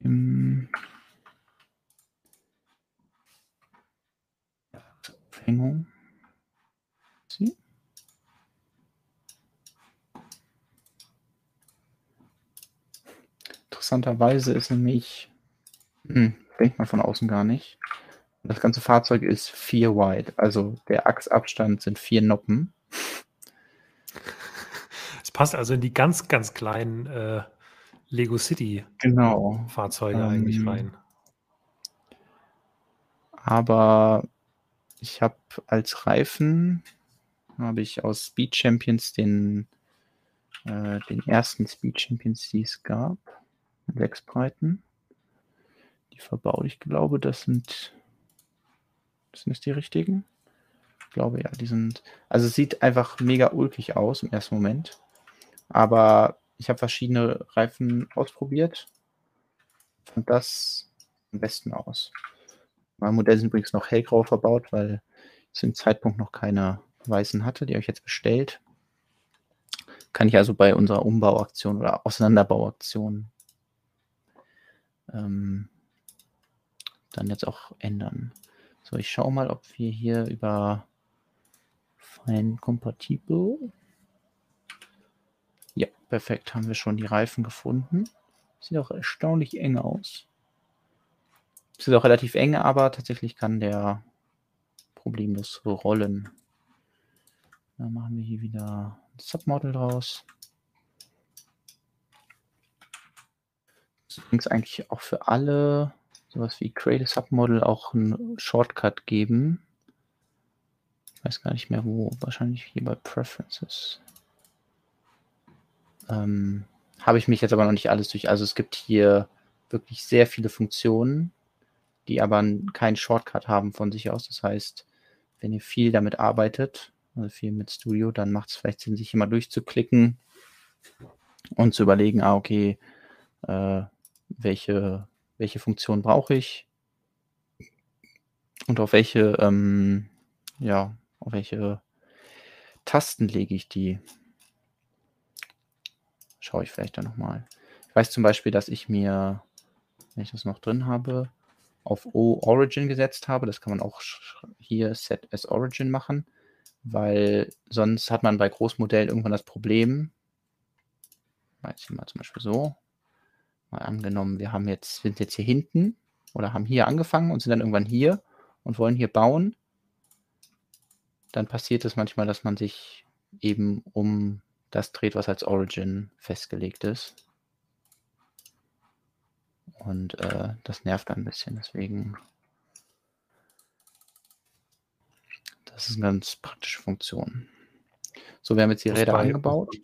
Im Aufhängung. Sie. Interessanterweise ist nämlich, hm, denkt man von außen gar nicht, das ganze Fahrzeug ist 4 wide, also der Achsabstand sind vier Noppen. Es passt also in die ganz, ganz kleinen äh, Lego City Genau. Fahrzeuge eigentlich Ähm, rein. Aber ich habe als Reifen habe ich aus Speed Champions den, äh, den ersten Speed Champions, die es gab. Sechs Breiten. Die verbaut. Ich glaube, das sind. Sind das die richtigen? Ich glaube ja, die sind. Also es sieht einfach mega ulkig aus im ersten Moment. Aber ich habe verschiedene Reifen ausprobiert. Fand das am besten aus. Mein Modell sind übrigens noch hellgrau verbaut, weil ich zu dem Zeitpunkt noch keine weißen hatte. Die habe ich jetzt bestellt. Kann ich also bei unserer Umbauaktion oder Auseinanderbauaktion ähm, dann jetzt auch ändern. So, ich schaue mal, ob wir hier über Fine Compatible. Ja, perfekt. Haben wir schon die Reifen gefunden. Sieht auch erstaunlich eng aus. Sieht auch relativ eng, aber tatsächlich kann der problemlos rollen. Dann machen wir hier wieder ein Submodel draus. Übrigens eigentlich auch für alle sowas wie Create a Submodel auch einen Shortcut geben. Ich weiß gar nicht mehr wo, wahrscheinlich hier bei Preferences. Ähm, Habe ich mich jetzt aber noch nicht alles durch. Also es gibt hier wirklich sehr viele Funktionen, die aber keinen Shortcut haben von sich aus. Das heißt, wenn ihr viel damit arbeitet, also viel mit Studio, dann macht es vielleicht Sinn, sich immer durchzuklicken und zu überlegen, ah, okay, äh, welche, welche Funktion brauche ich und auf welche, ähm, ja, auf welche Tasten lege ich die. Schaue ich vielleicht dann nochmal. Ich weiß zum Beispiel, dass ich mir, wenn ich das noch drin habe, auf O Origin gesetzt habe. Das kann man auch hier Set as Origin machen, weil sonst hat man bei Großmodellen irgendwann das Problem, weiß ich mal zum Beispiel so, mal angenommen, wir haben jetzt, sind jetzt hier hinten oder haben hier angefangen und sind dann irgendwann hier und wollen hier bauen, dann passiert es manchmal, dass man sich eben um das dreht, was als Origin festgelegt ist. Und äh, das nervt ein bisschen. Deswegen. Das ist eine ganz praktische Funktion. So, wir haben jetzt die Räder eingebaut.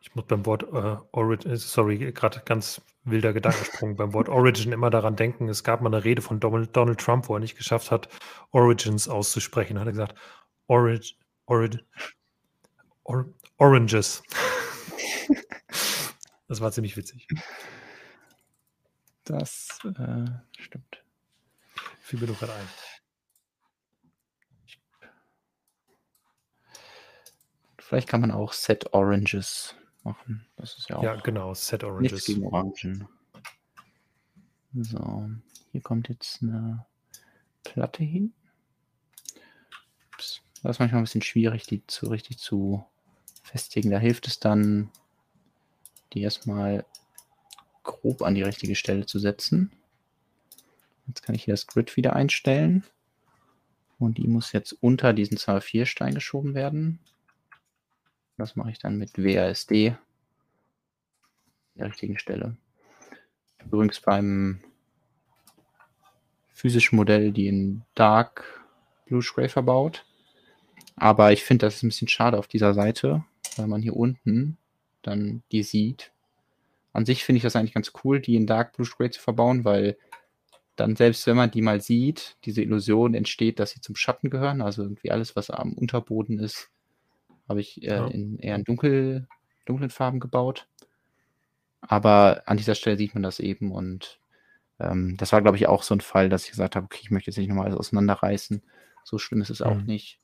Ich muss beim Wort äh, Origin, äh, sorry, gerade ganz wilder Gedankensprung, beim Wort Origin immer daran denken, es gab mal eine Rede von Donald, Trump, wo er nicht geschafft hat, Origins auszusprechen. Hat er gesagt, Orig, Orig, Or, Oranges. <laughs> das war ziemlich witzig. Das äh, stimmt. Fiel mir doch gerade ein. Vielleicht kann man auch Set Oranges machen. Das ist ja auch. Ja, genau, Set Oranges. Nichts gegen Orangen. So, hier kommt jetzt eine Platte hin. Ups. Das ist manchmal ein bisschen schwierig, die zu richtig zu festigen. Da hilft es dann, die erstmal grob an die richtige Stelle zu setzen. Jetzt kann ich hier das Grid wieder einstellen. Und die muss jetzt unter diesen 2-4 Stein geschoben werden. Das mache ich dann mit WASD an der richtigen Stelle. Übrigens beim physischen Modell die in Dark Blue Gray verbaut. Aber ich finde, das ist ein bisschen schade auf dieser Seite, weil man hier unten dann die sieht an sich finde ich das eigentlich ganz cool, die in Dark Blue Gray zu verbauen, weil dann selbst wenn man die mal sieht, diese Illusion entsteht, dass sie zum Schatten gehören. Also irgendwie alles, was am Unterboden ist, habe ich äh, ja. in eher in dunkel, dunklen Farben gebaut. Aber an dieser Stelle sieht man das eben und ähm, das war, glaube ich, auch so ein Fall, dass ich gesagt habe, okay, ich möchte jetzt nicht nochmal alles auseinanderreißen. So schlimm ist es mhm. auch nicht.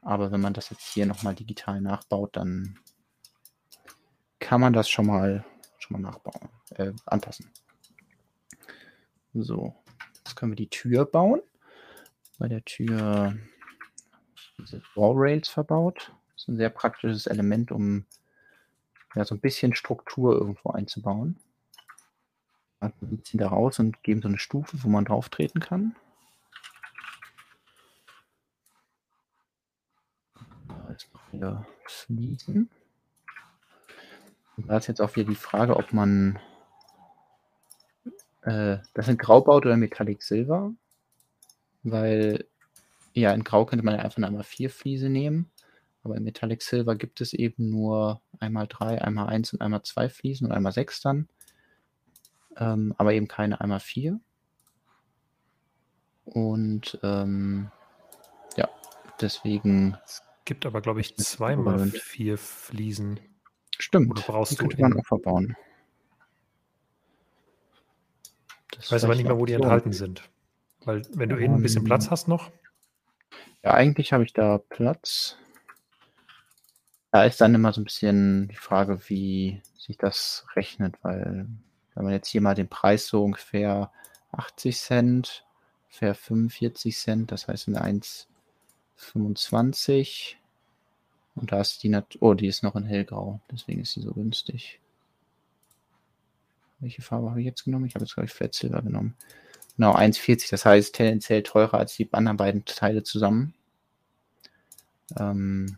Aber wenn man das jetzt hier nochmal digital nachbaut, dann kann man das schon mal schon mal nachbauen, äh, anpassen. So, jetzt können wir die Tür bauen. Bei der Tür diese Wall Rails verbaut. Ist ein sehr praktisches Element, um ja, so ein bisschen Struktur irgendwo einzubauen. Wir ziehen da raus und geben so eine Stufe, wo man drauf treten kann. Jetzt noch wieder Fliesen. Da ist jetzt auch wieder die Frage, ob man äh, das in Grau baut oder Metallic Silver. Weil, ja, in Grau könnte man einfach eine einmal vier Fliese nehmen. Aber in Metallic Silver gibt es eben nur einmal drei, einmal eins und einmal zwei Fliesen und einmal sechs dann. Ähm, aber eben keine einmal vier. Und ähm, ja, deswegen. Es gibt aber, glaube ich, zweimal vier Fliesen. Stimmt. Oder brauchst die du könnte man in- auch verbauen. Das Ich weiß aber nicht mehr, wo die enthalten sind. Weil wenn du innen ein bisschen Ähm, Platz hast noch, Ja, eigentlich habe ich da Platz. Da ist dann immer so ein bisschen die Frage, wie sich das rechnet, weil wenn man jetzt hier mal den Preis so ungefähr 80 Cent, ungefähr 45 Cent, das heißt eine 1,25 und da ist die Nat oh, die ist noch in hellgrau, deswegen ist sie so günstig. Welche Farbe habe ich jetzt genommen? Ich habe jetzt, glaube ich, Flat Silver genommen. Genau, 1,40, das heißt tendenziell teurer als die anderen beiden Teile zusammen. Ähm,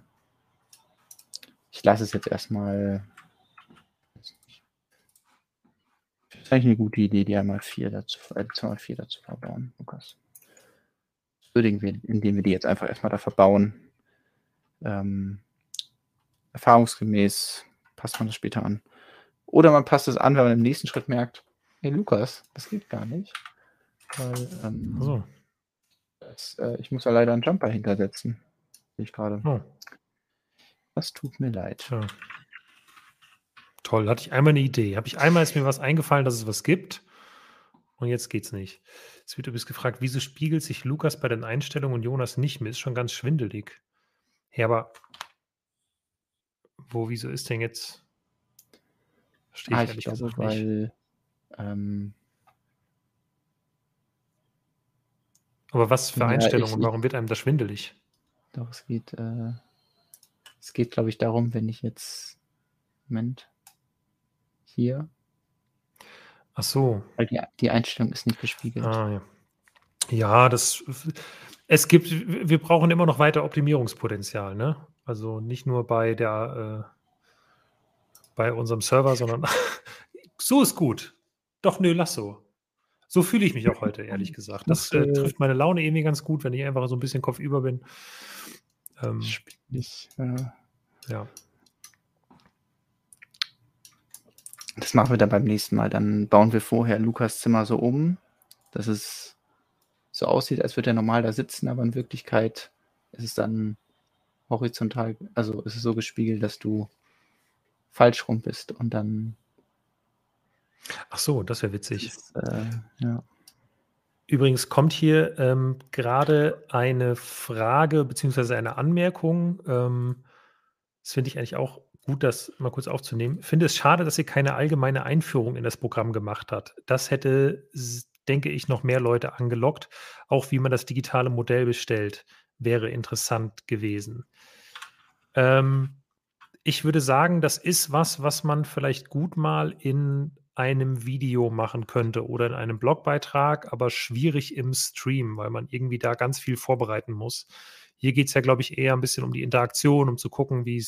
ich lasse es jetzt erstmal. Das ist eigentlich eine gute Idee, die einmal 4 dazu, äh, 2x4 dazu verbauen, Lukas. Das würdigen wir, indem wir die jetzt einfach erstmal da verbauen. Ähm, erfahrungsgemäß passt man das später an. Oder man passt es an, wenn man im nächsten Schritt merkt, hey Lukas, das geht gar nicht. Weil, ähm, so. das, äh, ich muss ja leider einen Jumper hintersetzen. Sehe ich gerade. Oh, Das tut mir leid. tja. Toll, hatte ich einmal eine Idee. Habe ich einmal ist mir was eingefallen, dass es was gibt. Und jetzt geht's nicht. Es wird übrigens gefragt, wieso spiegelt sich Lukas bei den Einstellungen und Jonas nicht mehr? Ist schon ganz schwindelig. Ja, aber wo, wieso ist denn jetzt? Verstehe ich Ah, ich ehrlich glaube, gesagt nicht. weil ähm, Aber was für Ja, Einstellungen? ich- ich- Warum wird einem das schwindelig? doch, es geht, äh, es geht, glaube ich, darum, wenn ich jetzt, Moment, hier, Ach so. weil die, die Einstellung ist nicht gespiegelt. Ah, ja. Ja, das. Es gibt, wir brauchen immer noch weiter Optimierungspotenzial, ne? Also nicht nur bei der, äh, bei unserem Server, sondern <laughs> so ist gut. Doch, nö, lass so. So fühle ich mich auch heute, ehrlich gesagt. Das äh, äh, trifft meine Laune irgendwie ganz gut, wenn ich einfach so ein bisschen kopfüber bin. Ähm, Spiegelig, äh, ja. das machen wir dann beim nächsten Mal. Dann bauen wir vorher Lukas Zimmer so um, dass es so aussieht, als würde er normal da sitzen, aber in Wirklichkeit ist es dann horizontal, also ist es so gespiegelt, dass du falsch rum bist und dann Ach so, das wäre witzig. ist, äh, ja. Übrigens kommt hier ähm, gerade eine Frage beziehungsweise eine Anmerkung. Ähm, das finde ich eigentlich auch gut, das mal kurz aufzunehmen. Finde es schade, dass sie keine allgemeine Einführung in das Programm gemacht hat. Das hätte, denke ich, noch mehr Leute angelockt. Auch wie man das digitale Modell bestellt, wäre interessant gewesen. Ähm, ich würde sagen, das ist was, was man vielleicht gut mal in einem Video machen könnte oder in einem Blogbeitrag, aber schwierig im Stream, weil man irgendwie da ganz viel vorbereiten muss. Hier geht es ja, glaube ich, eher ein bisschen um die Interaktion, um zu gucken, wie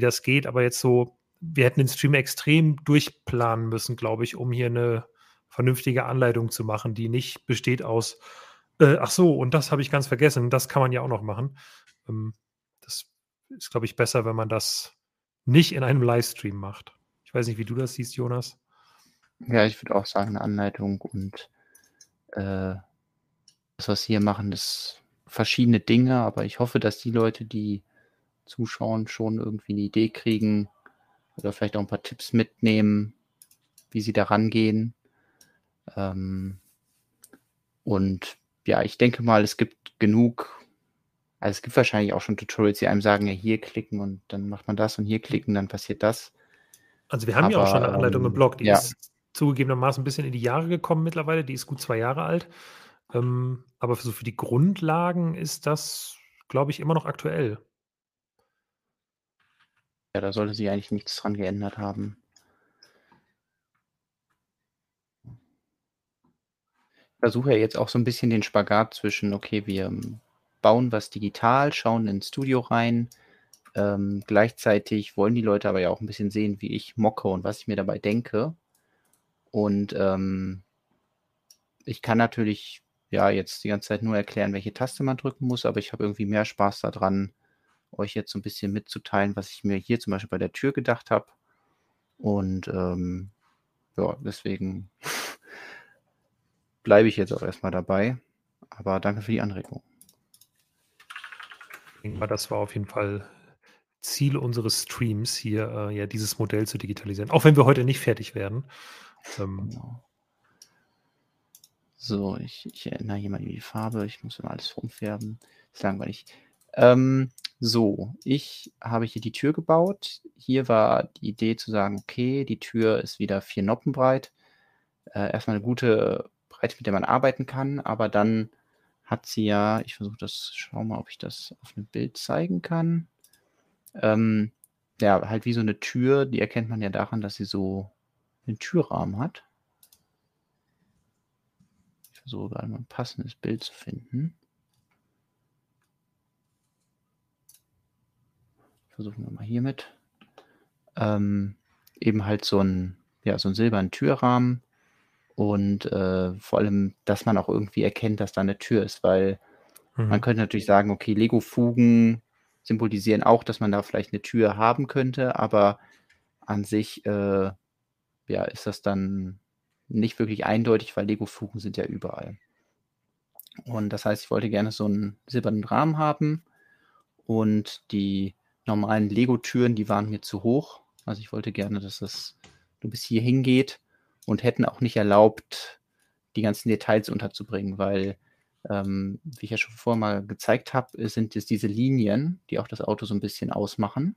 das geht. Aber jetzt so, wir hätten den Stream extrem durchplanen müssen, glaube ich, um hier eine vernünftige Anleitung zu machen, die nicht besteht aus, äh, ach so, und das habe ich ganz vergessen, das kann man ja auch noch machen. Ähm, das ist, glaube ich, besser, wenn man das nicht in einem Livestream macht. Ich weiß nicht, wie du das siehst, Jonas. Ja, ich würde auch sagen, eine Anleitung und äh, das, was wir hier machen, ist verschiedene Dinge, aber ich hoffe, dass die Leute, die zuschauen, schon irgendwie eine Idee kriegen oder vielleicht auch ein paar Tipps mitnehmen, wie sie da rangehen. Ähm, und ja, ich denke mal, es gibt genug, also es gibt wahrscheinlich auch schon Tutorials, die einem sagen, ja, hier klicken und dann macht man das und hier klicken, dann passiert das. Also wir haben ja auch schon Aber, eine Anleitung im ähm, Blog, die ja. ist zugegebenermaßen ein bisschen in die Jahre gekommen mittlerweile, die ist gut zwei Jahre alt. Ähm, aber für, so für die Grundlagen ist das, glaube ich, immer noch aktuell. Ja, da sollte sich eigentlich nichts dran geändert haben. Ich versuche ja jetzt auch so ein bisschen den Spagat zwischen, okay, wir bauen was digital, schauen ins Studio rein. Ähm, gleichzeitig wollen die Leute aber ja auch ein bisschen sehen, wie ich mocke und was ich mir dabei denke. Und ähm, ich kann natürlich ja jetzt die ganze Zeit nur erklären, welche Taste man drücken muss, aber ich habe irgendwie mehr Spaß daran, euch jetzt so ein bisschen mitzuteilen, was ich mir hier zum Beispiel bei der Tür gedacht habe. Und ähm, ja, deswegen <laughs> bleibe ich jetzt auch erstmal dabei. Aber danke für die Anregung. Ich denke mal, das war auf jeden Fall Ziel unseres Streams, hier äh, ja dieses Modell zu digitalisieren. Auch wenn wir heute nicht fertig werden. Ähm, genau. So, ich, ich erinnere hier mal die Farbe. Ich muss immer alles rumfärben. Ist langweilig. Ähm, so, ich habe hier die Tür gebaut. Hier war die Idee zu sagen, okay, die Tür ist wieder vier Noppen breit. Äh, erstmal eine gute Breite, mit der man arbeiten kann, aber dann hat sie ja, ich versuche das, schau mal, ob ich das auf einem Bild zeigen kann. Ähm, ja, halt wie so eine Tür, die erkennt man ja daran, dass sie so einen Türrahmen hat. Ich versuche gerade mal ein passendes Bild zu finden. Versuchen wir mal hiermit. Ähm, eben halt so ein, ja, so ein silbernen Türrahmen und äh, vor allem, dass man auch irgendwie erkennt, dass da eine Tür ist, weil mhm. man könnte natürlich sagen, okay, Lego-Fugen symbolisieren auch, dass man da vielleicht eine Tür haben könnte, aber an sich äh, ja, ist das dann nicht wirklich eindeutig, weil Lego-Fugen sind ja überall. Und das heißt, ich wollte gerne so einen silbernen Rahmen haben und die normalen Lego-Türen, die waren mir zu hoch. Also ich wollte gerne, dass das nur bis hier hingeht und hätten auch nicht erlaubt, die ganzen Details unterzubringen, weil, ähm, wie ich ja schon vorher mal gezeigt habe, sind es diese Linien, die auch das Auto so ein bisschen ausmachen.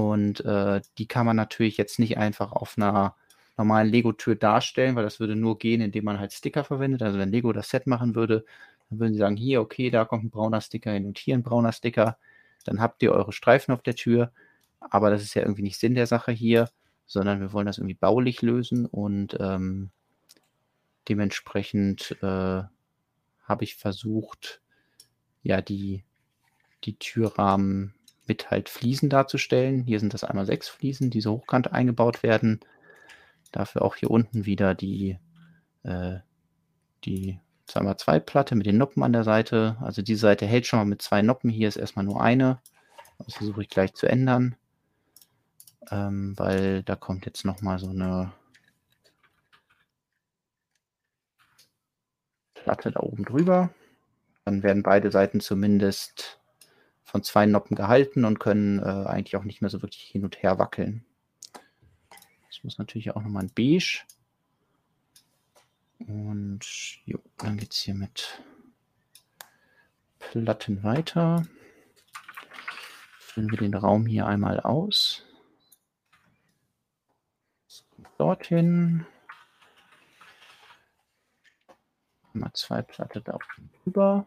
Und äh, die kann man natürlich jetzt nicht einfach auf einer normalen Lego-Tür darstellen, weil das würde nur gehen, indem man halt Sticker verwendet. Also wenn Lego das Set machen würde, dann würden sie sagen, hier, okay, da kommt ein brauner Sticker hin und hier ein brauner Sticker. Dann habt ihr eure Streifen auf der Tür. Aber das ist ja irgendwie nicht Sinn der Sache hier, sondern wir wollen das irgendwie baulich lösen und ähm, dementsprechend äh, habe ich versucht, ja, die, die Türrahmen mit halt Fliesen darzustellen. Hier sind das einmal sechs Fliesen, die so hochkant eingebaut werden. Dafür auch hier unten wieder die, äh, die 2x2 Platte mit den Noppen an der Seite. Also die Seite hält schon mal mit zwei Noppen. Hier ist erstmal nur eine. Das versuche ich gleich zu ändern ähm, weil da kommt jetzt noch mal so eine Platte da oben drüber. Dann werden beide Seiten zumindest von zwei Noppen gehalten und können äh, eigentlich auch nicht mehr so wirklich hin und her wackeln. Das muss natürlich auch nochmal ein Beige. Und jo, dann geht es hier mit Platten weiter. Füllen wir den Raum hier einmal aus dorthin. Mal zwei Platte da drüber.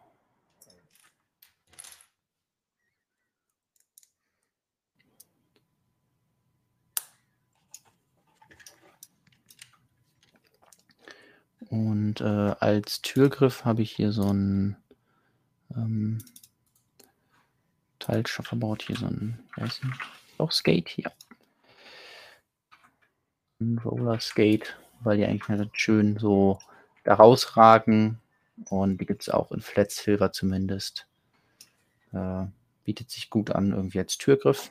Und äh, als Türgriff habe ich hier so ein ähm, Teil schon verbaut. Hier so ein, weiß nicht, auch Skate hier. Roller Skate, weil die eigentlich ganz schön so da rausragen. Und die gibt es auch in Flat Silver zumindest. Äh, bietet sich gut an, irgendwie als Türgriff.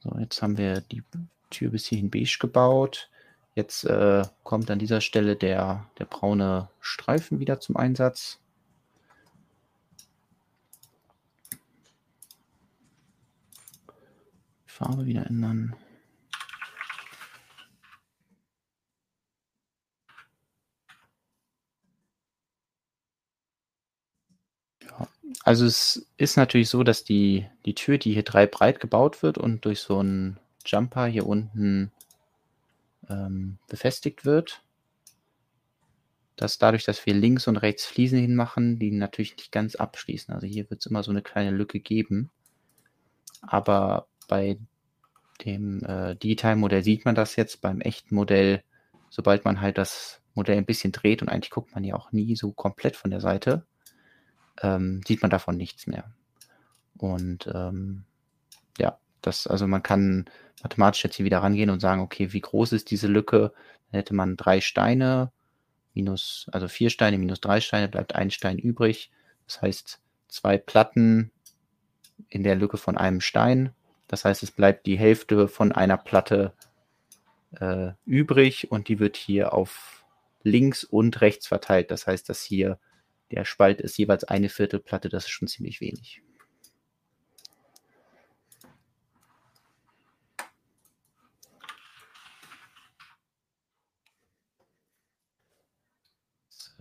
So, jetzt haben wir die Tür bis hierhin beige gebaut. Jetzt äh, kommt an dieser Stelle der, der braune Streifen wieder zum Einsatz. Farbe wieder ändern. Ja, also es ist natürlich so, dass die, die Tür, die hier drei breit gebaut wird und durch so einen Jumper hier unten ähm, befestigt wird, dass dadurch, dass wir links und rechts Fliesen hinmachen, die natürlich nicht ganz abschließen. Also hier wird es immer so eine kleine Lücke geben. Aber bei dem äh, digitalen Modell sieht man das jetzt, beim echten Modell, sobald man halt das Modell ein bisschen dreht und eigentlich guckt man ja auch nie so komplett von der Seite, ähm, sieht man davon nichts mehr. Und ähm, ja, das, also man kann mathematisch jetzt hier wieder rangehen und sagen, okay, wie groß ist diese Lücke? Dann hätte man drei Steine, minus, also vier Steine minus drei Steine, bleibt ein Stein übrig. Das heißt, zwei Platten in der Lücke von einem Stein das heißt, es bleibt die Hälfte von einer Platte äh, übrig und die wird hier auf links und rechts verteilt. Das heißt, dass hier der Spalt ist jeweils eine Viertelplatte, das ist schon ziemlich wenig.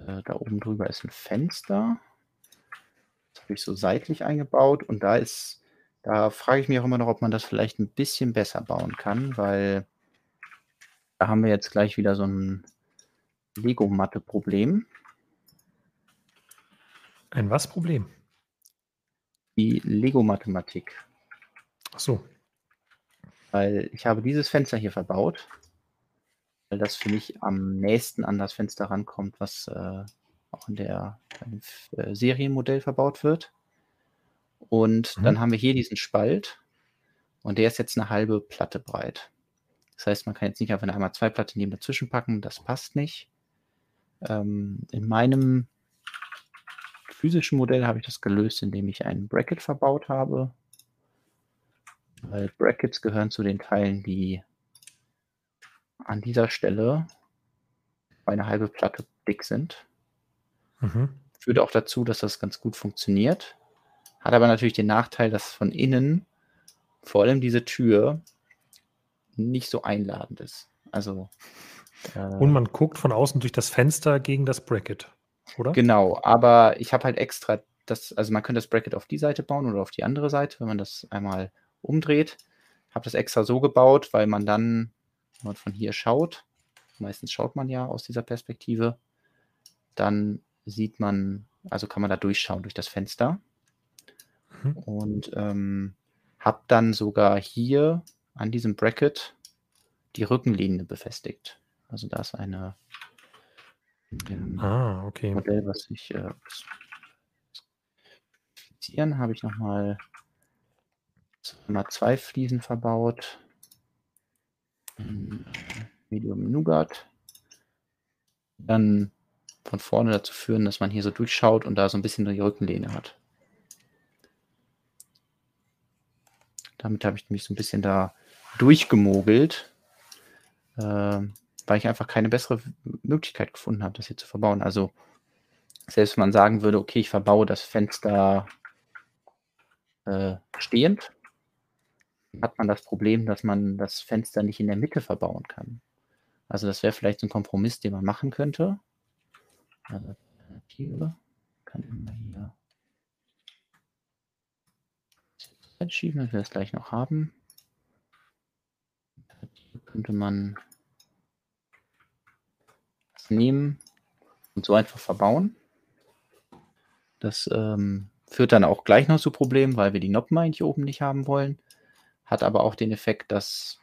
Äh, da oben drüber ist ein Fenster. Das habe ich so seitlich eingebaut und da ist, da frage ich mich auch immer noch, ob man das vielleicht ein bisschen besser bauen kann, weil da haben wir jetzt gleich wieder so ein Lego-Matte-Problem. Ein was Problem? Die Lego-Mathematik. Ach so. Weil ich habe dieses Fenster hier verbaut, weil das für mich am nächsten an das Fenster rankommt, was äh, auch in der im, äh, Serienmodell verbaut wird. Und Mhm. dann haben wir hier diesen Spalt und der ist jetzt eine halbe Platte breit. Das heißt, man kann jetzt nicht einfach eine einmal zwei Platte neben dazwischen packen, das passt nicht. Ähm, in meinem physischen Modell habe ich das gelöst, indem ich einen Bracket verbaut habe. Weil Brackets gehören zu den Teilen, die an dieser Stelle eine halbe Platte dick sind. Mhm. Führt auch dazu, dass das ganz gut funktioniert. Hat aber natürlich den Nachteil, dass von innen vor allem diese Tür nicht so einladend ist. Also äh, Und man guckt von außen durch das Fenster gegen das Bracket, oder? Genau, aber ich habe halt extra das, also man könnte das Bracket auf die Seite bauen oder auf die andere Seite, wenn man das einmal umdreht. Habe das extra so gebaut, weil man dann, wenn man von hier schaut, meistens schaut man ja aus dieser Perspektive, dann sieht man, also kann man da durchschauen durch das Fenster. Mhm. Und ähm, habe dann sogar hier an diesem Bracket die Rückenlinie befestigt. Also da ist eine ähm, Ah, okay. Modell, was ich äh, habe ich nochmal mal zwei Fliesen verbaut. Äh, Medium Nougat. Dann von vorne dazu führen, dass man hier so durchschaut und da so ein bisschen die Rückenlehne hat. Damit habe ich mich so ein bisschen da durchgemogelt, äh, weil ich einfach keine bessere Möglichkeit gefunden habe, das hier zu verbauen. Also selbst wenn man sagen würde, okay, ich verbaue das Fenster äh, stehend, hat man das Problem, dass man das Fenster nicht in der Mitte verbauen kann. Also das wäre vielleicht so ein Kompromiss, den man machen könnte. Also Alternative kann immer hier schieben, dass wir das gleich noch haben. Hier könnte man das nehmen und so einfach verbauen. Das ähm, führt dann auch gleich noch zu Problemen, weil wir die Noppen eigentlich oben nicht haben wollen. Hat aber auch den Effekt, dass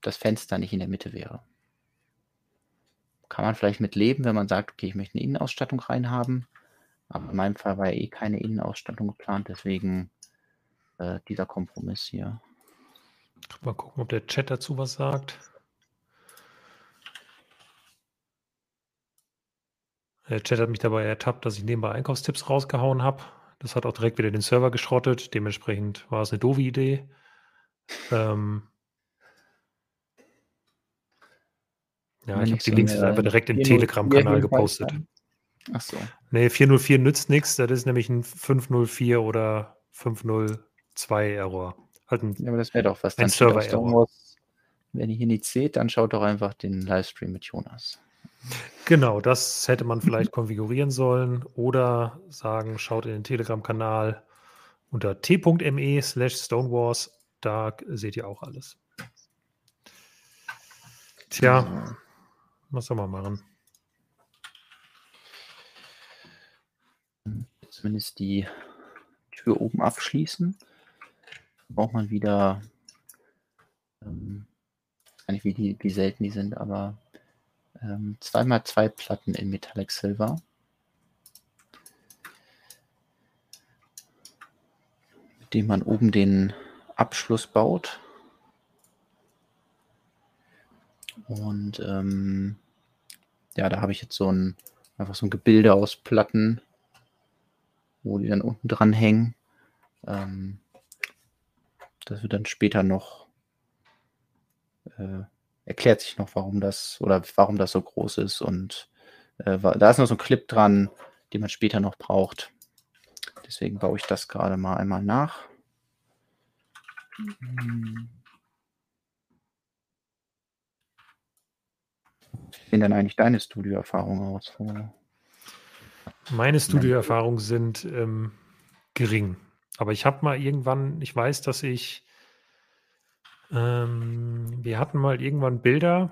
das Fenster nicht in der Mitte wäre. Kann man vielleicht mit leben, wenn man sagt, okay, ich möchte eine Innenausstattung reinhaben. Aber in meinem Fall war ja eh keine Innenausstattung geplant, deswegen äh, dieser Kompromiss hier. Mal gucken, ob der Chat dazu was sagt. Der Chat hat mich dabei ertappt, dass ich nebenbei Einkaufstipps rausgehauen habe. Das hat auch direkt wieder den Server geschrottet. Dementsprechend war es eine doofe Idee. Ähm, ja, Wenn ich habe die so Links jetzt einfach direkt im 404 Telegram-Kanal gepostet. Ach so. Nee, 404 nützt nichts. Das ist nämlich ein 504 oder 502 Error. Halt ein, Ja, aber das wäre doch was. Ein Dann Server-Error. Wenn ihr hier nichts seht, dann schaut doch einfach den Livestream mit Jonas. genau, das hätte man <laughs> vielleicht konfigurieren sollen oder sagen, schaut in den Telegram-Kanal unter t.me slash stonewars. Da seht ihr auch alles. Tja, was soll man machen? Zumindest die Tür oben abschließen. Braucht man wieder, ähm, ich weiß gar nicht, wie, die, wie selten die sind, aber ähm, zweimal zwei Platten in Metallic Silver. Mit dem man oben den Abschluss baut. Und ähm, ja, da habe ich jetzt so ein einfach so ein Gebilde aus Platten, wo die dann unten dran hängen. Ähm, das wird dann später noch äh, erklärt sich noch, warum das oder warum das so groß ist und äh, da ist noch so ein Clip dran, den man später noch braucht. Deswegen baue ich das gerade mal einmal nach. Hm. Wie sehen denn eigentlich deine Studioerfahrungen aus? Meine Studioerfahrungen sind ähm, gering. Aber ich habe mal irgendwann, ich weiß, dass ich, ähm, wir hatten mal irgendwann Bilder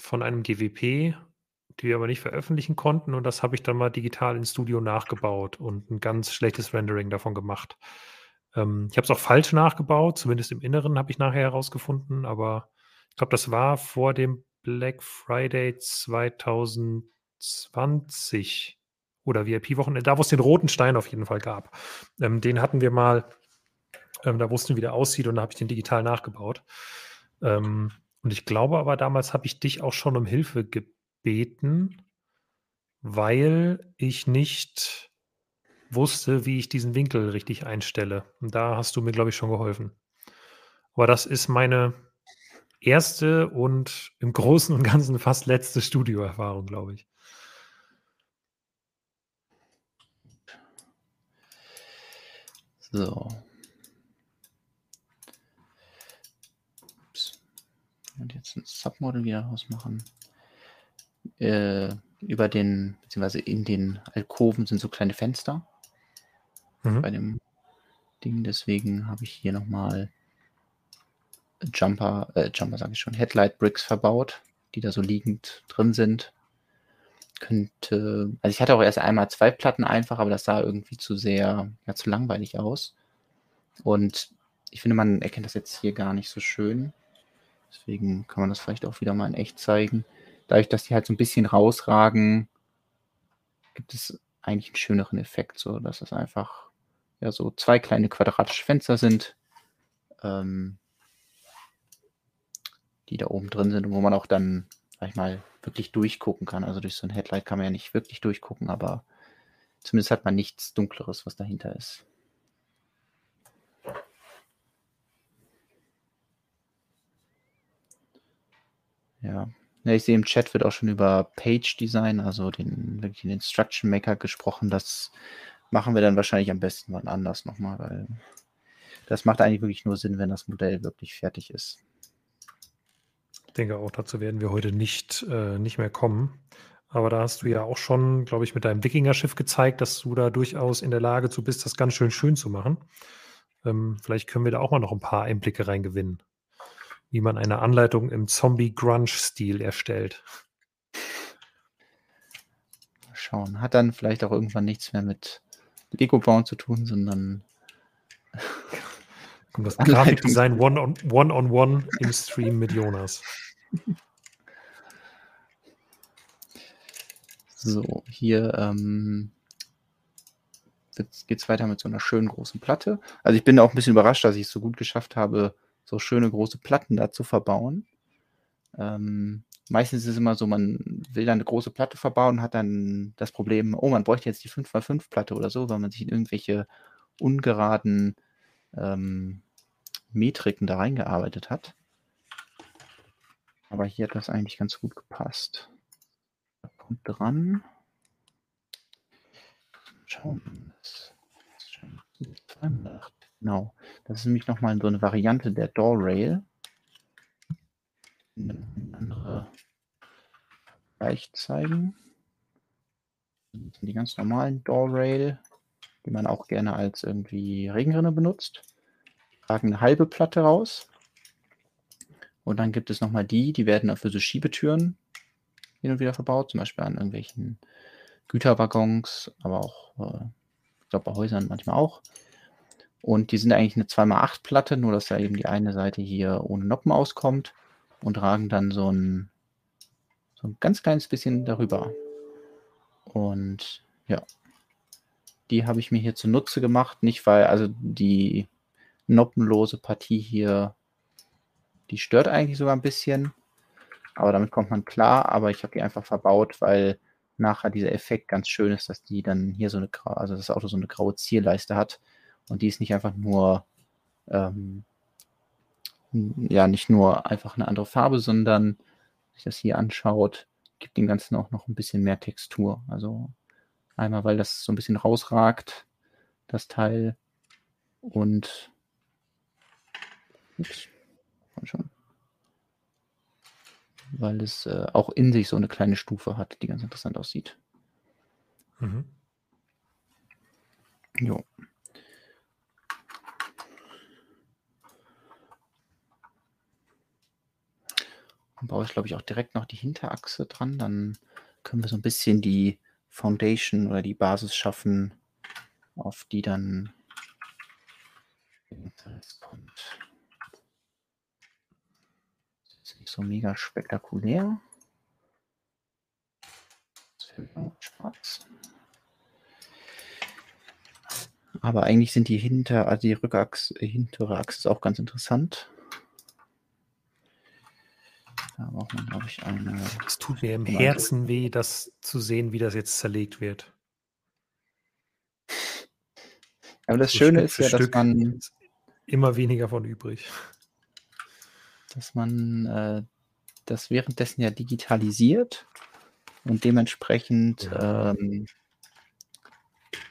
von einem GWP, die wir aber nicht veröffentlichen konnten. Und das habe ich dann mal digital ins Studio nachgebaut und ein ganz schlechtes Rendering davon gemacht. Ähm, ich habe es auch falsch nachgebaut, zumindest im Inneren habe ich nachher herausgefunden, aber ich glaube, das war vor dem Black Friday 2020 oder VIP-Wochenende, da wo es den roten Stein auf jeden Fall gab. Ähm, den hatten wir mal, ähm, da wussten wir, wie der aussieht und da habe ich den digital nachgebaut. Ähm, und ich glaube aber, damals habe ich dich auch schon um Hilfe gebeten, weil ich nicht wusste, wie ich diesen Winkel richtig einstelle. Und da hast du mir, glaube ich, schon geholfen. Aber das ist meine erste und im Großen und Ganzen fast letzte Studioerfahrung, glaube ich. So. Und jetzt ein Submodel wieder rausmachen. Äh, über den, beziehungsweise in den Alkoven sind so kleine Fenster mhm. bei dem Ding. Deswegen habe ich hier nochmal Jumper, äh, Jumper sage ich schon, Headlight Bricks verbaut, die da so liegend drin sind. Könnte, also ich hatte auch erst einmal zwei Platten einfach, aber das sah irgendwie zu sehr, ja, zu langweilig aus. Und ich finde, man erkennt das jetzt hier gar nicht so schön. Deswegen kann man das vielleicht auch wieder mal in echt zeigen. Dadurch, dass die halt so ein bisschen rausragen, gibt es eigentlich einen schöneren Effekt, so dass es einfach ja so zwei kleine quadratische Fenster sind. Ähm, die da oben drin sind und wo man auch dann, sag ich mal, wirklich durchgucken kann. Also durch so ein Headlight kann man ja nicht wirklich durchgucken, aber zumindest hat man nichts Dunkleres, was dahinter ist. Ja. ja. ich sehe im Chat wird auch schon über Page Design, also den wirklich den Instruction Maker gesprochen. Das machen wir dann wahrscheinlich am besten wann anders nochmal, weil das macht eigentlich wirklich nur Sinn, wenn das Modell wirklich fertig ist. Ich denke auch, dazu werden wir heute nicht, äh, nicht mehr kommen. Aber da hast du ja auch schon, glaube ich, mit deinem Wikinger-Schiff gezeigt, dass du da durchaus in der Lage zu bist, das ganz schön schön zu machen. Ähm, vielleicht können wir da auch mal noch ein paar Einblicke reingewinnen, wie man eine Anleitung im Zombie-Grunge-Stil erstellt. Schauen. Hat dann vielleicht auch irgendwann nichts mehr mit Lego-Bauen zu tun, sondern <laughs> Kommt das Grafikdesign One-on-One one on one im Stream mit Jonas. <laughs> So, hier ähm, geht es weiter mit so einer schönen großen Platte. Also ich bin auch ein bisschen überrascht, dass ich es so gut geschafft habe, so schöne große Platten da zu verbauen. Ähm, meistens ist es immer so, man will dann eine große Platte verbauen hat dann das Problem, oh, man bräuchte jetzt die 5x5 Platte oder so, weil man sich in irgendwelche ungeraden ähm, Metriken da reingearbeitet hat. Aber hier hat das eigentlich ganz gut gepasst. Kommt dran. Schauen. Genau. Das ist nämlich nochmal so eine Variante der Door Rail. Andere leicht zeigen. Das sind die ganz normalen Door Rail, die man auch gerne als irgendwie Regenrinne benutzt tragen eine halbe Platte raus. Und dann gibt es nochmal die, die werden für so Schiebetüren hin und wieder verbaut, zum Beispiel an irgendwelchen Güterwaggons, aber auch, äh, ich glaube, bei Häusern manchmal auch. Und die sind eigentlich eine 2x8 Platte, nur dass ja eben die eine Seite hier ohne Noppen auskommt und tragen dann so ein, so ein ganz kleines bisschen darüber. Und ja, die habe ich mir hier zunutze gemacht, nicht weil, also die noppenlose Partie hier, die stört eigentlich sogar ein bisschen. Aber damit kommt man klar. Aber ich habe die einfach verbaut, weil nachher dieser Effekt ganz schön ist, dass die dann hier so eine, also das Auto so eine graue Zierleiste hat. Und die ist nicht einfach nur, ähm, ja, nicht nur einfach eine andere Farbe, sondern, wenn sich das hier anschaut, gibt dem Ganzen auch noch ein bisschen mehr Textur. Also einmal, weil das so ein bisschen rausragt, das Teil. Und Ups. Schon. Weil es äh, auch in sich so eine kleine Stufe hat, die ganz interessant aussieht. Mhm. Jo. Dann baue ich, glaube ich, auch direkt noch die Hinterachse dran. Dann können wir so ein bisschen die Foundation oder die Basis schaffen, auf die dann kommt. Das ist nicht so mega spektakulär. Das fehlt noch schwarz. Aber eigentlich sind die hinter, also die Rückachse, hintere Achse auch ganz interessant. Da braucht man, glaube ich, eine. Es tut mir im Herzen weh, das zu sehen, wie das jetzt zerlegt wird. Aber das so Schöne ist ja, dass Stück man. Immer weniger von übrig. Dass man äh, das währenddessen ja digitalisiert und dementsprechend ja. ähm,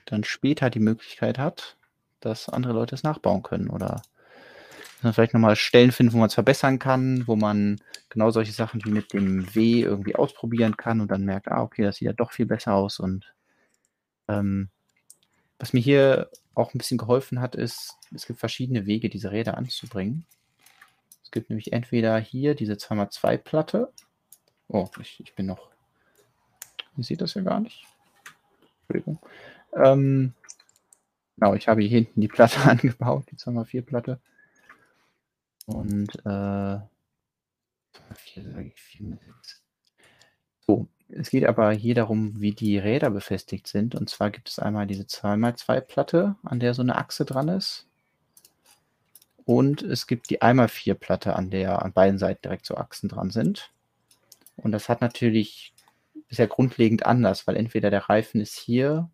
dann später die Möglichkeit hat, dass andere Leute es nachbauen können oder vielleicht nochmal Stellen finden, wo man es verbessern kann, wo man genau solche Sachen wie mit dem W irgendwie ausprobieren kann und dann merkt, ah, okay, das sieht ja doch viel besser aus. Und ähm, was mir hier auch ein bisschen geholfen hat, ist, es gibt verschiedene Wege, diese Räder anzubringen. Es gibt nämlich entweder hier diese 2x2-Platte. Oh, ich, ich bin noch. Ihr seht das ja gar nicht. Entschuldigung. Ähm, genau, ich habe hier hinten die Platte <laughs> angebaut, die 2x4-Platte. Und äh, so, es geht aber hier darum, wie die Räder befestigt sind. Und zwar gibt es einmal diese 2x2-Platte, an der so eine Achse dran ist. Und es gibt die 1x4-Platte, an der an beiden Seiten direkt so Achsen dran sind. Und das hat natürlich, ist ja grundlegend anders, weil entweder der Reifen ist hier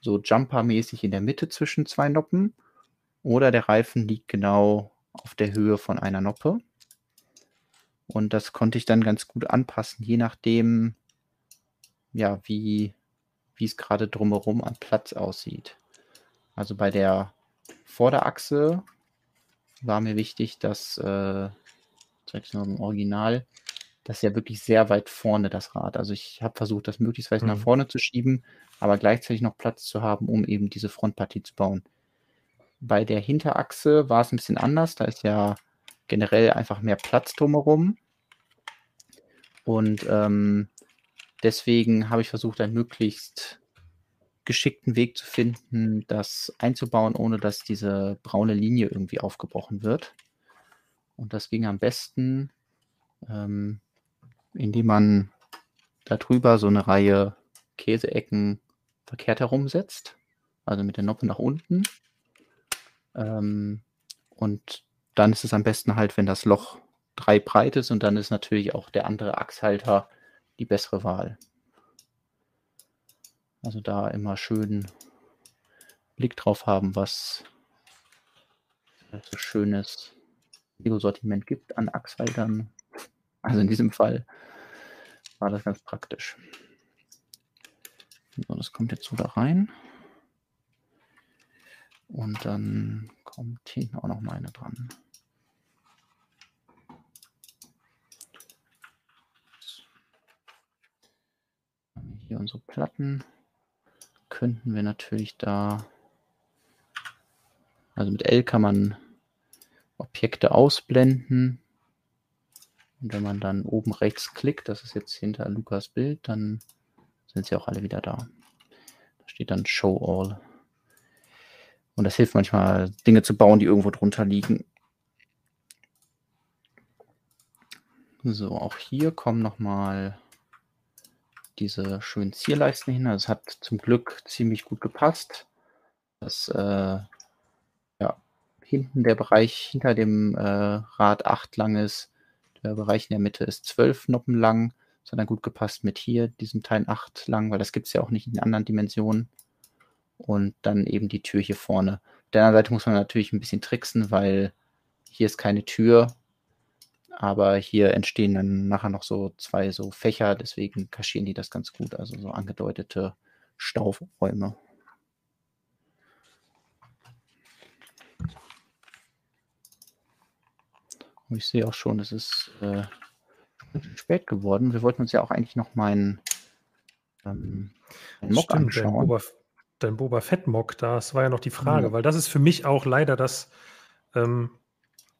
so Jumper-mäßig in der Mitte zwischen zwei Noppen oder der Reifen liegt genau auf der Höhe von einer Noppe. Und das konnte ich dann ganz gut anpassen, je nachdem, ja, wie, wie es gerade drumherum an Platz aussieht. Also bei der Vorderachse war mir wichtig, dass, äh, zeig's mal im Original, das ist ja wirklich sehr weit vorne, das Rad. Also ich habe versucht, das möglichst weit mhm. nach vorne zu schieben, aber gleichzeitig noch Platz zu haben, um eben diese Frontpartie zu bauen. Bei der Hinterachse war es ein bisschen anders. Da ist ja generell einfach mehr Platz drumherum. Und ähm, deswegen habe ich versucht, einen möglichst geschickten Weg zu finden, das einzubauen, ohne dass diese braune Linie irgendwie aufgebrochen wird. Und das ging am besten, ähm, indem man darüber so eine Reihe Käseecken verkehrt herumsetzt, also mit der Noppe nach unten ähm, und dann ist es am besten halt, wenn das Loch drei breit ist und dann ist natürlich auch der andere Achshalter die bessere Wahl. Also da immer schön Blick drauf haben, was so schönes Lego-Sortiment gibt an Achshaltern. Also in diesem Fall war das ganz praktisch. So, das kommt jetzt so da rein. Und dann kommt hinten auch noch meine dran. Hier unsere Platten könnten wir natürlich da, also mit L kann man Objekte ausblenden. Und wenn man dann oben rechts klickt, das ist jetzt hinter Lukas Bild, dann sind sie auch alle wieder da. Da steht dann Show All. Und das hilft manchmal, Dinge zu bauen, die irgendwo drunter liegen. So, auch hier kommen nochmal diese schönen Zierleisten hin. Das hat zum Glück ziemlich gut gepasst. Das, äh, ja, hinten der Bereich hinter dem äh, Rad 8 lang ist. Der Bereich in der Mitte ist 12 Noppen lang. Das hat dann gut gepasst mit hier, diesem Teil 8 lang, weil das gibt es ja auch nicht in anderen Dimensionen und dann eben die Tür hier vorne. Auf der anderen Seite muss man natürlich ein bisschen tricksen, weil hier ist keine Tür, aber hier entstehen dann nachher noch so zwei so Fächer, deswegen kaschieren die das ganz gut, also so angedeutete Stauräume. Und ich sehe auch schon, es ist äh, spät geworden. Wir wollten uns ja auch eigentlich noch meinen ähm, Mock Stimmt, anschauen. Boba, dein Boba Fett-Mock, das war ja noch die Frage, ja. weil das ist für mich auch leider das, ähm,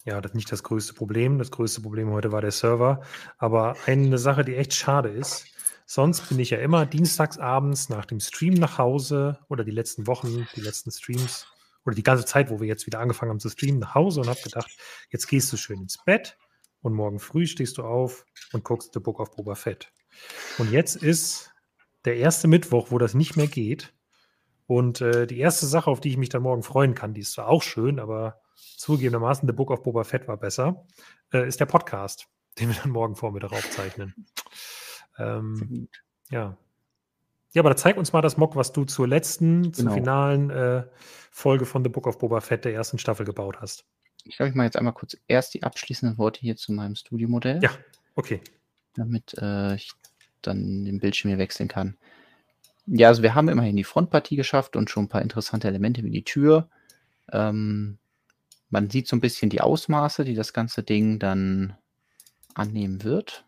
ja, das nicht das größte Problem. Das größte Problem heute war der Server. Aber eine Sache, die echt schade ist, sonst bin ich ja immer dienstags abends nach dem Stream nach Hause oder die letzten Wochen, die letzten Streams oder die ganze Zeit, wo wir jetzt wieder angefangen haben zu streamen, nach Hause und habe gedacht, jetzt gehst du schön ins Bett und morgen früh stehst du auf und guckst The Book of Boba Fett. Und jetzt ist der erste Mittwoch, wo das nicht mehr geht. Und äh, die erste Sache, auf die ich mich dann morgen freuen kann, die ist zwar auch schön, aber zugegebenermaßen The Book of Boba Fett war besser, äh, ist der Podcast, den wir dann morgen Vormittag aufzeichnen. Ähm, ja. Ja, aber da zeig uns mal das Mock, was du zur letzten, genau. zur finalen äh, Folge von The Book of Boba Fett der ersten Staffel gebaut hast. Ich glaube, ich mache jetzt einmal kurz erst die abschließenden Worte hier zu meinem Studiomodell. Ja, okay. Damit äh, ich dann den Bildschirm hier wechseln kann. Ja, also wir haben immerhin die Frontpartie geschafft und schon ein paar interessante Elemente wie die Tür. Ähm, man sieht so ein bisschen die Ausmaße, die das ganze Ding dann annehmen wird.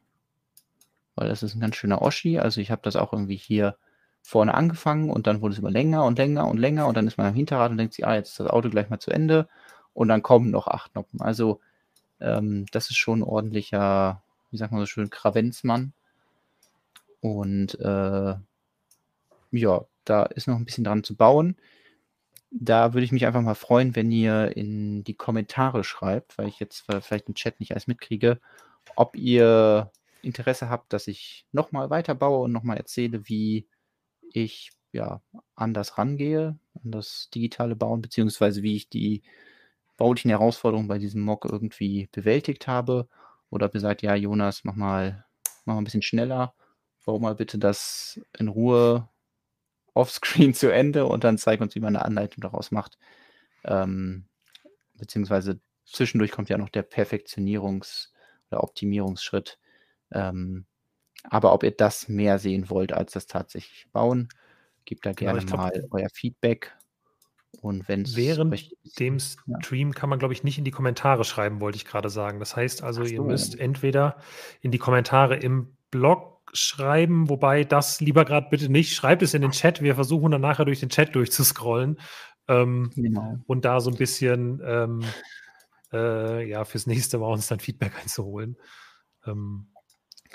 Weil das ist ein ganz schöner Oschi. Also ich habe das auch irgendwie hier vorne angefangen und dann wurde es immer länger und länger und länger und dann ist man am Hinterrad und denkt sich, ah, jetzt ist das Auto gleich mal zu Ende und dann kommen noch acht Noppen. Also ähm, das ist schon ein ordentlicher, wie sagt man so schön, Kravenzmann. Und äh, ja, da ist noch ein bisschen dran zu bauen. Da würde ich mich einfach mal freuen, wenn ihr in die Kommentare schreibt, weil ich jetzt vielleicht im Chat nicht alles mitkriege, ob ihr Interesse habt, dass ich nochmal weiterbaue und nochmal erzähle, wie ich ja anders rangehe an das digitale Bauen, beziehungsweise wie ich die baulichen Herausforderungen bei diesem Mock irgendwie bewältigt habe. Oder ob ihr sagt, ja, Jonas, mach mal, mach mal ein bisschen schneller, bau mal bitte das in Ruhe offscreen <laughs> zu Ende und dann zeig uns, wie man eine Anleitung daraus macht. Ähm, beziehungsweise zwischendurch kommt ja noch der Perfektionierungs- oder Optimierungsschritt. Ähm, aber ob ihr das mehr sehen wollt als das tatsächlich bauen, gebt da genau, gerne glaub, mal euer Feedback. Und wenn Während dem Stream ja. kann man, glaube ich, nicht in die Kommentare schreiben, wollte ich gerade sagen. Das heißt also, so. ihr müsst entweder in die Kommentare im Blog schreiben, wobei das lieber gerade bitte nicht. Schreibt es in den Chat. Wir versuchen dann nachher durch den Chat durchzuscrollen ähm, genau. und da so ein bisschen ähm, äh, ja fürs nächste Mal uns dann Feedback einzuholen. Ähm,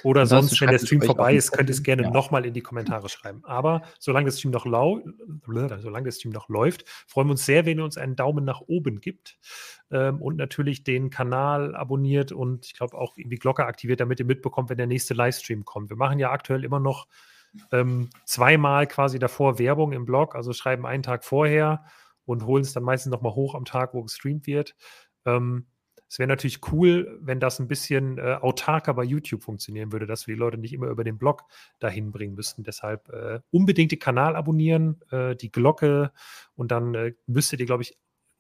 oder sonst, wenn der Stream vorbei ist, könnt ihr es gerne ja. nochmal in die Kommentare schreiben. Aber solange das Stream noch lau solange der Stream noch läuft, freuen wir uns sehr, wenn ihr uns einen Daumen nach oben gibt ähm, und natürlich den Kanal abonniert und ich glaube auch die Glocke aktiviert, damit ihr mitbekommt, wenn der nächste Livestream kommt. Wir machen ja aktuell immer noch ähm, zweimal quasi davor Werbung im Blog, also schreiben einen Tag vorher und holen es dann meistens nochmal hoch am Tag, wo gestreamt wird. Ähm, es wäre natürlich cool, wenn das ein bisschen äh, autarker bei YouTube funktionieren würde, dass wir die Leute nicht immer über den Blog dahin bringen müssten. Deshalb äh, unbedingt den Kanal abonnieren, äh, die Glocke und dann äh, müsstet ihr, glaube ich,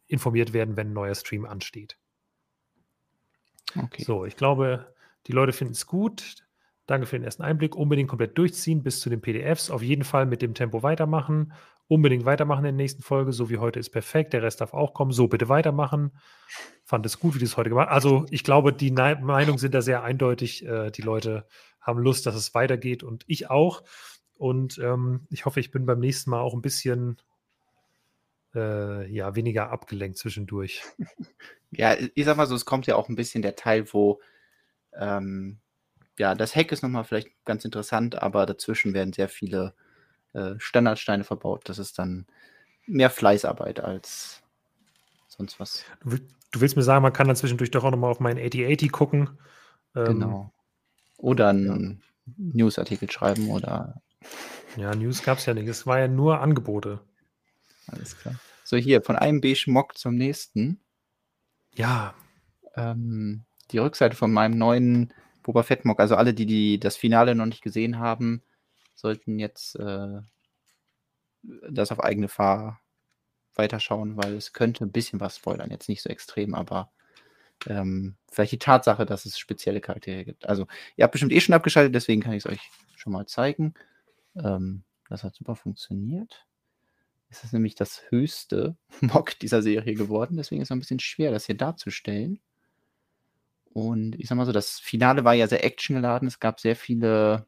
informiert werden, wenn ein neuer Stream ansteht. Okay. So, ich glaube, die Leute finden es gut. Danke für den ersten Einblick. Unbedingt komplett durchziehen bis zu den PDFs. Auf jeden Fall mit dem Tempo weitermachen. Unbedingt weitermachen in der nächsten Folge. So wie heute ist perfekt. Der Rest darf auch kommen. So bitte weitermachen. Fand es gut, wie du es heute gemacht Also, ich glaube, die ne Meinungen sind da sehr eindeutig. Äh, die Leute haben Lust, dass es weitergeht und ich auch. Und ähm, ich hoffe, ich bin beim nächsten Mal auch ein bisschen äh, ja, weniger abgelenkt zwischendurch. <laughs> Ja, ich sag mal so, es kommt ja auch ein bisschen der Teil, wo ähm, ja, das Heck ist nochmal vielleicht ganz interessant, aber dazwischen werden sehr viele äh, Standardsteine verbaut. Das ist dann mehr Fleißarbeit als sonst was. Du, du willst mir sagen, man kann dann zwischendurch doch auch nochmal auf meinen 8080 gucken. Ähm, genau. Oder einen ja. Newsartikel schreiben oder. <laughs> Ja, News gab es ja nicht. Es war ja nur Angebote. Alles klar. So, hier, von einem Beige Mock zum nächsten. Ja. Ähm, die Rückseite von meinem neuen Boba Fett Mock. Also alle, die, die das Finale noch nicht gesehen haben, sollten jetzt äh, das auf eigene Fahr weiterschauen, weil es könnte ein bisschen was spoilern. Jetzt nicht so extrem, aber ähm, vielleicht die Tatsache, dass es spezielle Charaktere gibt. Also, ihr habt bestimmt eh schon abgeschaltet, deswegen kann ich es euch schon mal zeigen. Ähm, das hat super funktioniert. Es ist nämlich das höchste <laughs> Mock dieser Serie geworden, deswegen ist es ein bisschen schwer, das hier darzustellen. Und ich sag mal so, das Finale war ja sehr actiongeladen. Es gab sehr viele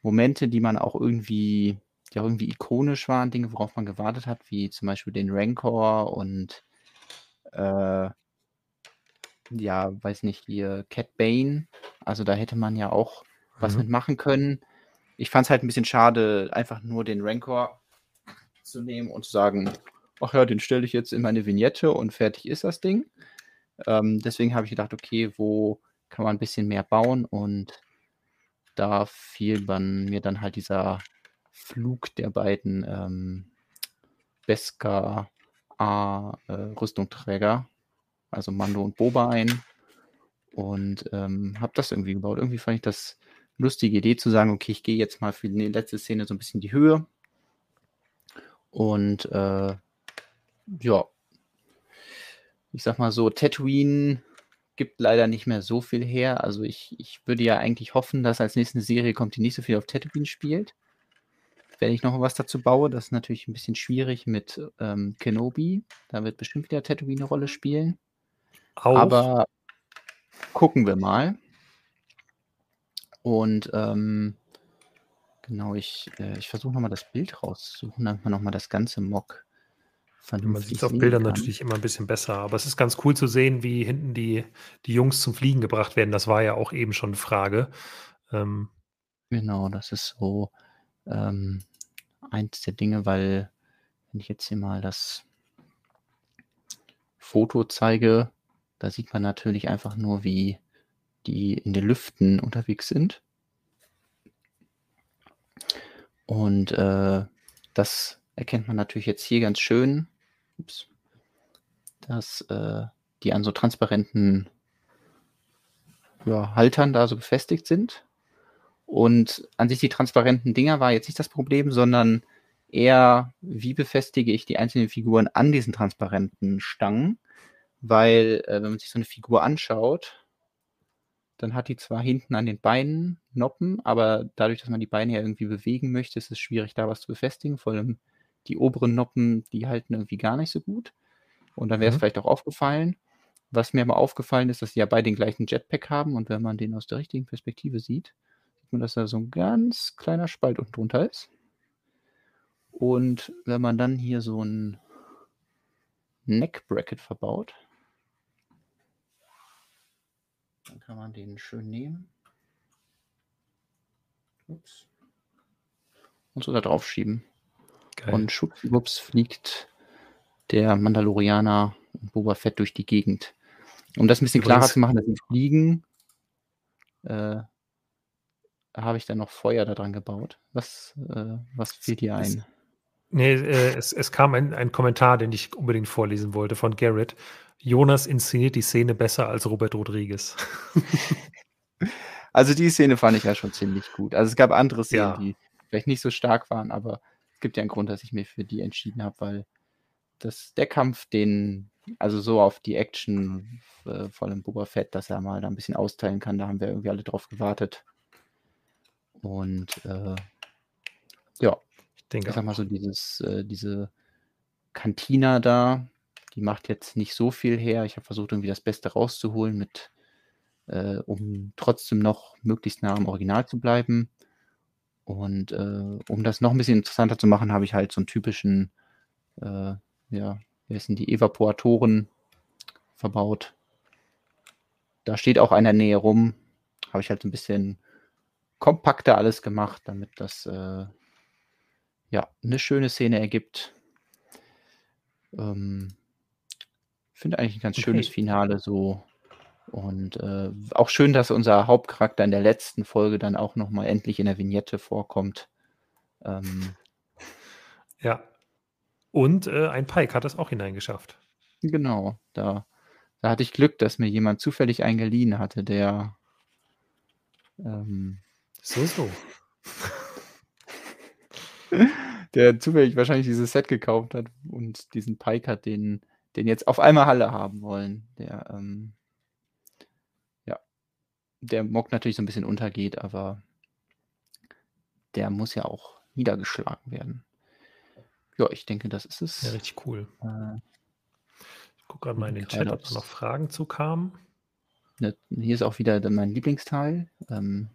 Momente, die man auch irgendwie, die auch irgendwie ikonisch waren, Dinge, worauf man gewartet hat, wie zum Beispiel den Rancor und äh, ja, weiß nicht, hier Cat Bane. Also da hätte man ja auch was Mhm. mitmachen können. Ich fand es halt ein bisschen schade, einfach nur den Rancor zu nehmen und zu sagen, ach ja, den stelle ich jetzt in meine Vignette und fertig ist das Ding. Ähm, deswegen habe ich gedacht, okay, wo kann man ein bisschen mehr bauen? Und da fiel man mir dann halt dieser Flug der beiden ähm, Beskar A äh, also Mando und Boba ein. Und ähm, habe das irgendwie gebaut. Irgendwie fand ich das lustige Idee zu sagen, okay, ich gehe jetzt mal für die letzte Szene so ein bisschen die Höhe. Und äh, ja, ich sag mal so, Tatooine gibt leider nicht mehr so viel her. Also ich, ich würde ja eigentlich hoffen, dass als nächste Serie kommt, die nicht so viel auf Tatooine spielt. Wenn ich noch was dazu baue, das ist natürlich ein bisschen schwierig mit ähm, Kenobi. Da wird bestimmt wieder Tatooine eine Rolle spielen. Auch. Aber gucken wir mal. Und ähm, genau, ich, äh, ich versuche nochmal das Bild rauszusuchen, damit man nochmal das ganze Mock man sieht es auf Bildern kann. natürlich immer ein bisschen besser, aber es ist ganz cool zu sehen, wie hinten die, die Jungs zum Fliegen gebracht werden. Das war ja auch eben schon eine Frage. Ähm, Genau, das ist so ähm, eins der Dinge, weil wenn ich jetzt hier mal das Foto zeige, da sieht man natürlich einfach nur, wie die in den Lüften unterwegs sind. Und äh, das erkennt man natürlich jetzt hier ganz schön, ups, dass äh, die an so transparenten ja, Haltern da so befestigt sind. Und an sich die transparenten Dinger war jetzt nicht das Problem, sondern eher, wie befestige ich die einzelnen Figuren an diesen transparenten Stangen. Weil, äh, wenn man sich so eine Figur anschaut, dann hat die zwar hinten an den Beinen Noppen, aber dadurch, dass man die Beine ja irgendwie bewegen möchte, ist es schwierig, da was zu befestigen. Vor allem die oberen Noppen, die halten irgendwie gar nicht so gut. Und dann wäre es Mhm. vielleicht auch aufgefallen. Was mir aber aufgefallen ist, dass sie ja beide den gleichen Jetpack haben und wenn man den aus der richtigen Perspektive sieht, sieht man, dass da so ein ganz kleiner Spalt unten drunter ist. Und wenn man dann hier so ein Neck Bracket verbaut, dann kann man den schön nehmen. Ups. Und so da drauf schieben. Geil. Und schwuppsdiwupps fliegt der Mandalorianer Boba Fett durch die Gegend. Um das ein bisschen klarer Übrigens- zu machen, dass sie fliegen, äh, habe ich dann noch Feuer da dran gebaut. Was, äh, was fehlt dir ein? Nee, äh, es, es kam ein, ein Kommentar, den ich unbedingt vorlesen wollte von Garrett. Jonas inszeniert die Szene besser als Robert Rodriguez. <laughs> Also die Szene fand ich ja schon ziemlich gut. Also es gab andere Szenen, Ja. die vielleicht nicht so stark waren, aber gibt ja einen Grund, dass ich mich für die entschieden habe, weil das, der Kampf, den, also so auf die Action äh, von dem Boba Fett, dass er mal da ein bisschen austeilen kann, da haben wir irgendwie alle drauf gewartet. Und äh, ja, Ich denke, ich sag mal so, dieses, äh, diese Cantina da, die macht jetzt nicht so viel her. Ich habe versucht, irgendwie das Beste rauszuholen, mit, äh, um trotzdem noch möglichst nah am Original zu bleiben. Und äh, um das noch ein bisschen interessanter zu machen, habe ich halt so einen typischen, äh, ja, wie heißen die, Evaporatoren verbaut. Da steht auch einer Nähe rum. Habe ich halt so ein bisschen kompakter alles gemacht, damit das äh, ja eine schöne Szene ergibt. Ähm, Finde eigentlich ein ganz Okay. schönes Finale so. Und äh, auch schön, dass unser Hauptcharakter in der letzten Folge dann auch nochmal endlich in der Vignette vorkommt. Ähm, ja. Und äh, ein Pike hat es auch hineingeschafft. genau, da, da hatte ich Glück, dass mir jemand zufällig einen geliehen hatte, der ähm, So, so. <laughs> der zufällig wahrscheinlich dieses Set gekauft hat und diesen Pike hat, den, den jetzt auf einmal Halle haben wollen. Der, ähm, der Mock natürlich so ein bisschen untergeht, aber der muss ja auch niedergeschlagen werden. Ja, ich denke, das ist es. Ja, richtig cool. Äh, Ich gucke gerade mal in den Chat, ob da noch Fragen zu kamen. ne, hier ist auch wieder mein Lieblingsteil. Ähm,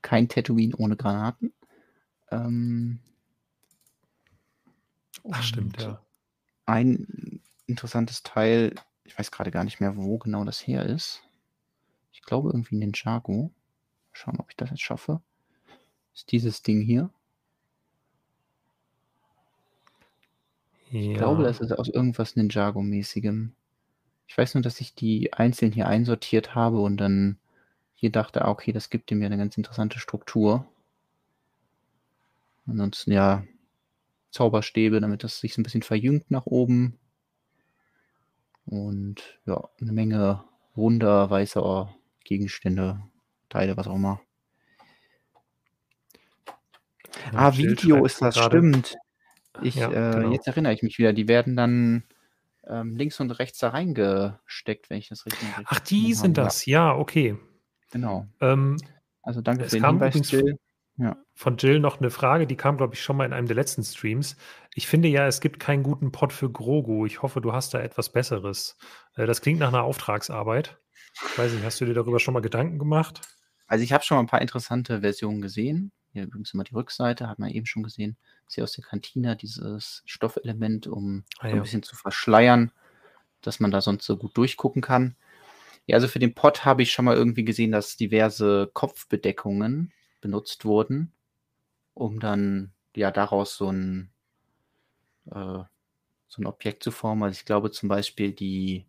kein Tatooine ohne Granaten. Ähm, Ach, stimmt, ja. Ein interessantes Teil, ich weiß gerade gar nicht mehr, wo genau das her ist. Ich glaube irgendwie Ninjago. Schauen, ob ich das jetzt schaffe. Ist dieses Ding hier. Ich glaube, Ja. das ist aus irgendwas Ninjago-mäßigem. Ich weiß nur, dass ich die einzeln hier einsortiert habe und dann hier dachte, ah, okay, das gibt dem ja eine ganz interessante Struktur. Ansonsten ja Zauberstäbe, damit das sich so ein bisschen verjüngt nach oben. Und ja, eine Menge runder, weißer Gegenstände, Teile, was auch immer. Ja, Ah, Video ist das, gerade- stimmt. Ich, Ja, äh, genau. Jetzt erinnere ich mich wieder. Die werden dann ähm, links und rechts da reingesteckt, wenn ich das richtig Ach, die habe, sind ja. das. Ja, okay. Genau. Ähm, Also danke für den kam Hinweis, Jill. von Jill noch eine Frage, die kam, glaube ich, schon mal in einem der letzten Streams. Ich finde ja, es gibt keinen guten Pod für Grogu. Ich hoffe, du hast da etwas Besseres. Äh, das klingt nach einer Auftragsarbeit. Ich weiß nicht, hast du dir darüber schon mal Gedanken gemacht? Also ich habe schon mal ein paar interessante Versionen gesehen. Hier übrigens immer die Rückseite, hat man eben schon gesehen. Das ist hier aus der Kantine, dieses Stoffelement, um Ah, ein ja. bisschen zu verschleiern, dass man da sonst so gut durchgucken kann. Ja, also für den Pod habe ich schon mal irgendwie gesehen, dass diverse Kopfbedeckungen benutzt wurden, um dann ja daraus so ein, äh, so ein Objekt zu formen. Also ich glaube zum Beispiel die,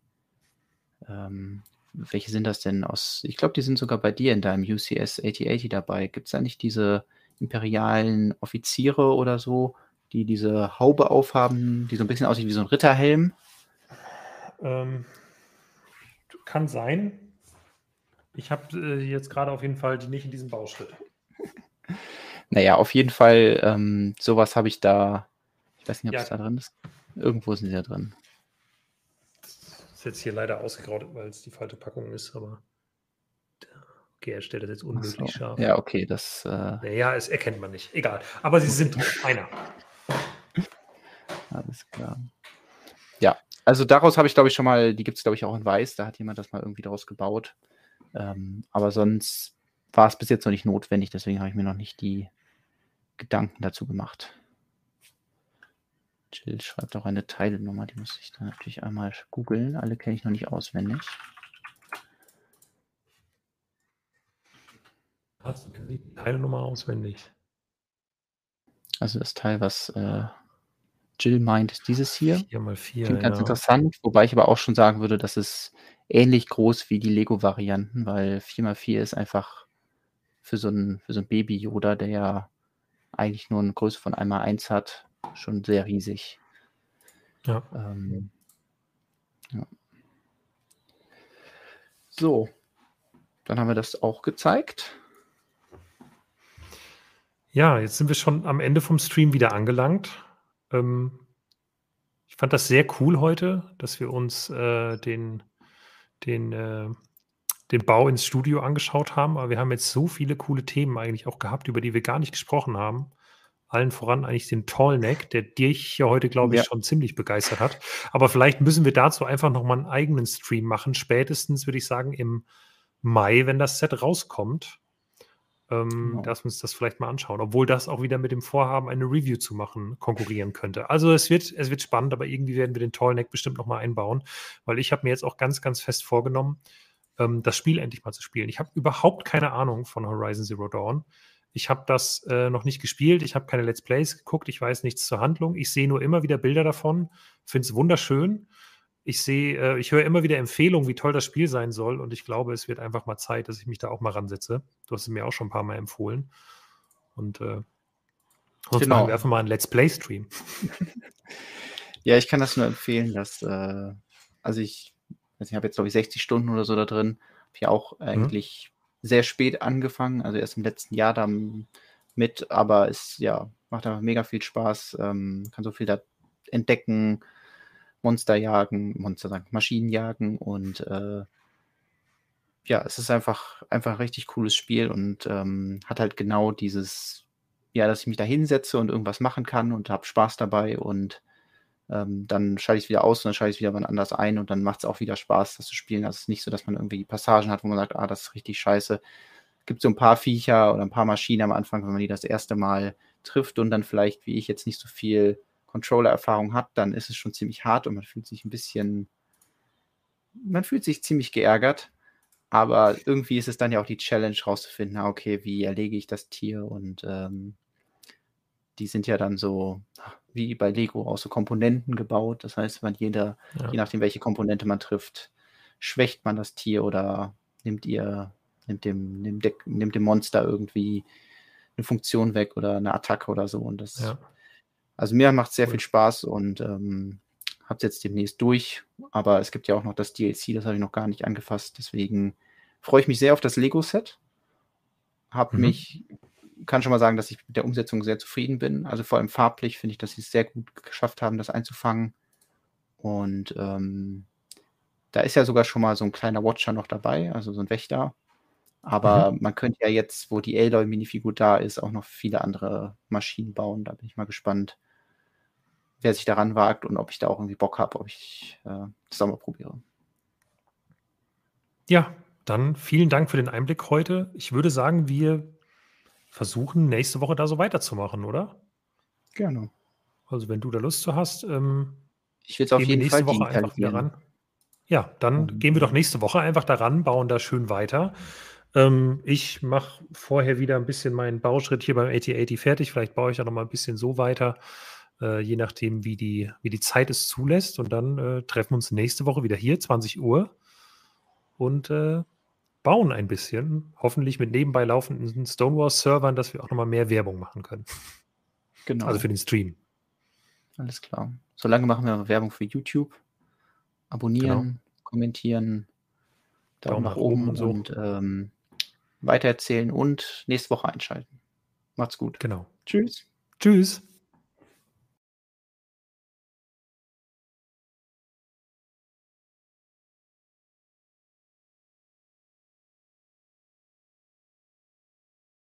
ähm, welche sind das denn aus? Ich glaube, die sind sogar bei dir in deinem UCS 8080 dabei. Gibt es da nicht diese imperialen Offiziere oder so, die diese Haube aufhaben, die so ein bisschen aussieht wie so ein Ritterhelm? Ähm, kann sein. Ich habe äh, jetzt gerade auf jeden Fall die nicht in diesem Bauschritt. <laughs> Naja, auf jeden Fall, ähm, sowas habe ich da. Ich weiß nicht, ob Ja. es da drin ist. Irgendwo sind sie da drin. Jetzt hier leider ausgegraut, weil es die falsche Packung ist, aber. Okay, er stellt das jetzt unmöglich so. scharf. Ja, okay, das. Äh, Naja, es erkennt man nicht. Egal. Aber sie sind. Einer. Alles klar. Ja, also daraus habe ich, glaube ich, schon mal, die gibt es, glaube ich, auch in Weiß, da hat jemand das mal irgendwie daraus gebaut. Ähm, aber sonst war es bis jetzt noch nicht notwendig, deswegen habe ich mir noch nicht die Gedanken dazu gemacht. Jill schreibt auch eine Teilenummer, die muss ich dann natürlich einmal googeln. Alle kenne ich noch nicht auswendig. Hast du die Teilnummer auswendig? Also das Teil, was äh, Jill meint, ist dieses hier. 4 mal 4. Klingt ganz ja. interessant, wobei ich aber auch schon sagen würde, das ist ähnlich groß wie die Lego-Varianten, weil 4x4 ist einfach für so ein, für so ein Baby-Yoda, der ja eigentlich nur eine Größe von 1x1 hat, schon sehr riesig. Ja. Ähm, ja. So, dann haben wir das auch gezeigt. Ja, jetzt sind wir schon am Ende vom Stream wieder angelangt. Ähm, ich fand das sehr cool heute, dass wir uns äh, den, den, äh, den Bau ins Studio angeschaut haben. Aber wir haben jetzt so viele coole Themen eigentlich auch gehabt, über die wir gar nicht gesprochen haben. Allen voran eigentlich den Tallneck, der dich ja heute, glaube ich, Ja. schon ziemlich begeistert hat. Aber vielleicht müssen wir dazu einfach nochmal einen eigenen Stream machen. Spätestens, würde ich sagen, im Mai, wenn das Set rauskommt. Ähm, Genau. Dass wir uns das vielleicht mal anschauen, obwohl das auch wieder mit dem Vorhaben, eine Review zu machen, konkurrieren könnte. Also es wird, es wird spannend, aber irgendwie werden wir den Tallneck bestimmt nochmal einbauen, weil ich habe mir jetzt auch ganz, ganz fest vorgenommen, ähm, das Spiel endlich mal zu spielen. Ich habe überhaupt keine Ahnung von Horizon Zero Dawn. Ich habe das äh, noch nicht gespielt, ich habe keine Let's Plays geguckt, ich weiß nichts zur Handlung. Ich sehe nur immer wieder Bilder davon, finde es wunderschön. Ich sehe, äh, ich höre immer wieder Empfehlungen, wie toll das Spiel sein soll und ich glaube, es wird einfach mal Zeit, dass ich mich da auch mal ransetze. Du hast es mir auch schon ein paar Mal empfohlen. Und äh, sonst Genau. machen wir einfach mal einen Let's Play-Stream. <laughs> Ja, ich kann das nur empfehlen, dass, äh, also ich, nicht, ich habe jetzt, glaube ich, 60 Stunden oder so da drin. Habe ja auch eigentlich sehr spät angefangen, also erst im letzten Jahr da mit, aber es ja, macht einfach mega viel Spaß, ähm, kann so viel da entdecken, Monster jagen, Monster sagen, Maschinen jagen und äh, ja, es ist einfach, einfach ein richtig cooles Spiel und ähm, hat halt genau dieses, ja, dass ich mich da hinsetze und irgendwas machen kann und habe Spaß dabei und ähm, dann schalte ich es wieder aus und dann schalte ich es wieder wann anders ein und dann macht es auch wieder Spaß, das zu spielen. Also es ist nicht so, dass man irgendwie Passagen hat, wo man sagt, ah, das ist richtig scheiße. gibt so ein paar Viecher oder ein paar Maschinen am Anfang, wenn man die das erste Mal trifft und dann vielleicht, wie ich jetzt nicht so viel Controller-Erfahrung hat, dann ist es schon ziemlich hart und man fühlt sich ein bisschen, man fühlt sich ziemlich geärgert. Aber irgendwie ist es dann ja auch die Challenge rauszufinden, okay, wie erlege ich das Tier und ähm, die sind ja dann so wie bei Lego aus so Komponenten gebaut. Das heißt, wenn jeder, ja. je nachdem, welche Komponente man trifft, schwächt man das Tier oder nimmt ihr, nimmt dem, nimmt, de, nimmt dem Monster irgendwie eine Funktion weg oder eine Attacke oder so. Und das, ja. also mir macht sehr cool. viel Spaß und ähm, habe es jetzt demnächst durch. Aber es gibt ja auch noch das DLC, das habe ich noch gar nicht angefasst. Deswegen freue ich mich sehr auf das Lego-Set. Habe mhm. mich kann schon mal sagen, dass ich mit der Umsetzung sehr zufrieden bin. Also vor allem farblich finde ich, dass sie es sehr gut geschafft haben, das einzufangen. Und ähm, da ist ja sogar schon mal so ein kleiner Watcher noch dabei, also so ein Wächter. Aber mhm. man könnte ja jetzt, wo die Aloy-Minifigur da ist, auch noch viele andere Maschinen bauen. Da bin ich mal gespannt, wer sich daran wagt und ob ich da auch irgendwie Bock habe, ob ich äh, das auch mal probiere. Ja, dann vielen Dank für den Einblick heute. Ich würde sagen, wir versuchen, nächste Woche da so weiterzumachen, oder? Gerne. Also, wenn du da Lust zu hast, ähm, ich will auf jeden nächste Fall Woche einfach wieder ran. Ja, dann mhm. gehen wir doch nächste Woche einfach daran, bauen da schön weiter. Ähm, ich mache vorher wieder ein bisschen meinen Bauschritt hier beim 8080 fertig. Vielleicht baue ich ja noch mal ein bisschen so weiter, äh, je nachdem, wie die, wie die Zeit es zulässt. Und dann äh, treffen wir uns nächste Woche wieder hier, 20 Uhr. Und äh, bauen ein bisschen, hoffentlich mit nebenbei laufenden Stonewall-Servern, dass wir auch nochmal mehr Werbung machen können. Genau. Also für den Stream. Alles klar. Solange machen wir Werbung für YouTube. Abonnieren, genau. kommentieren, Daumen, Daumen nach, oben, und, so. und ähm, weitererzählen und nächste Woche einschalten. Macht's gut. Genau. Tschüss. Tschüss.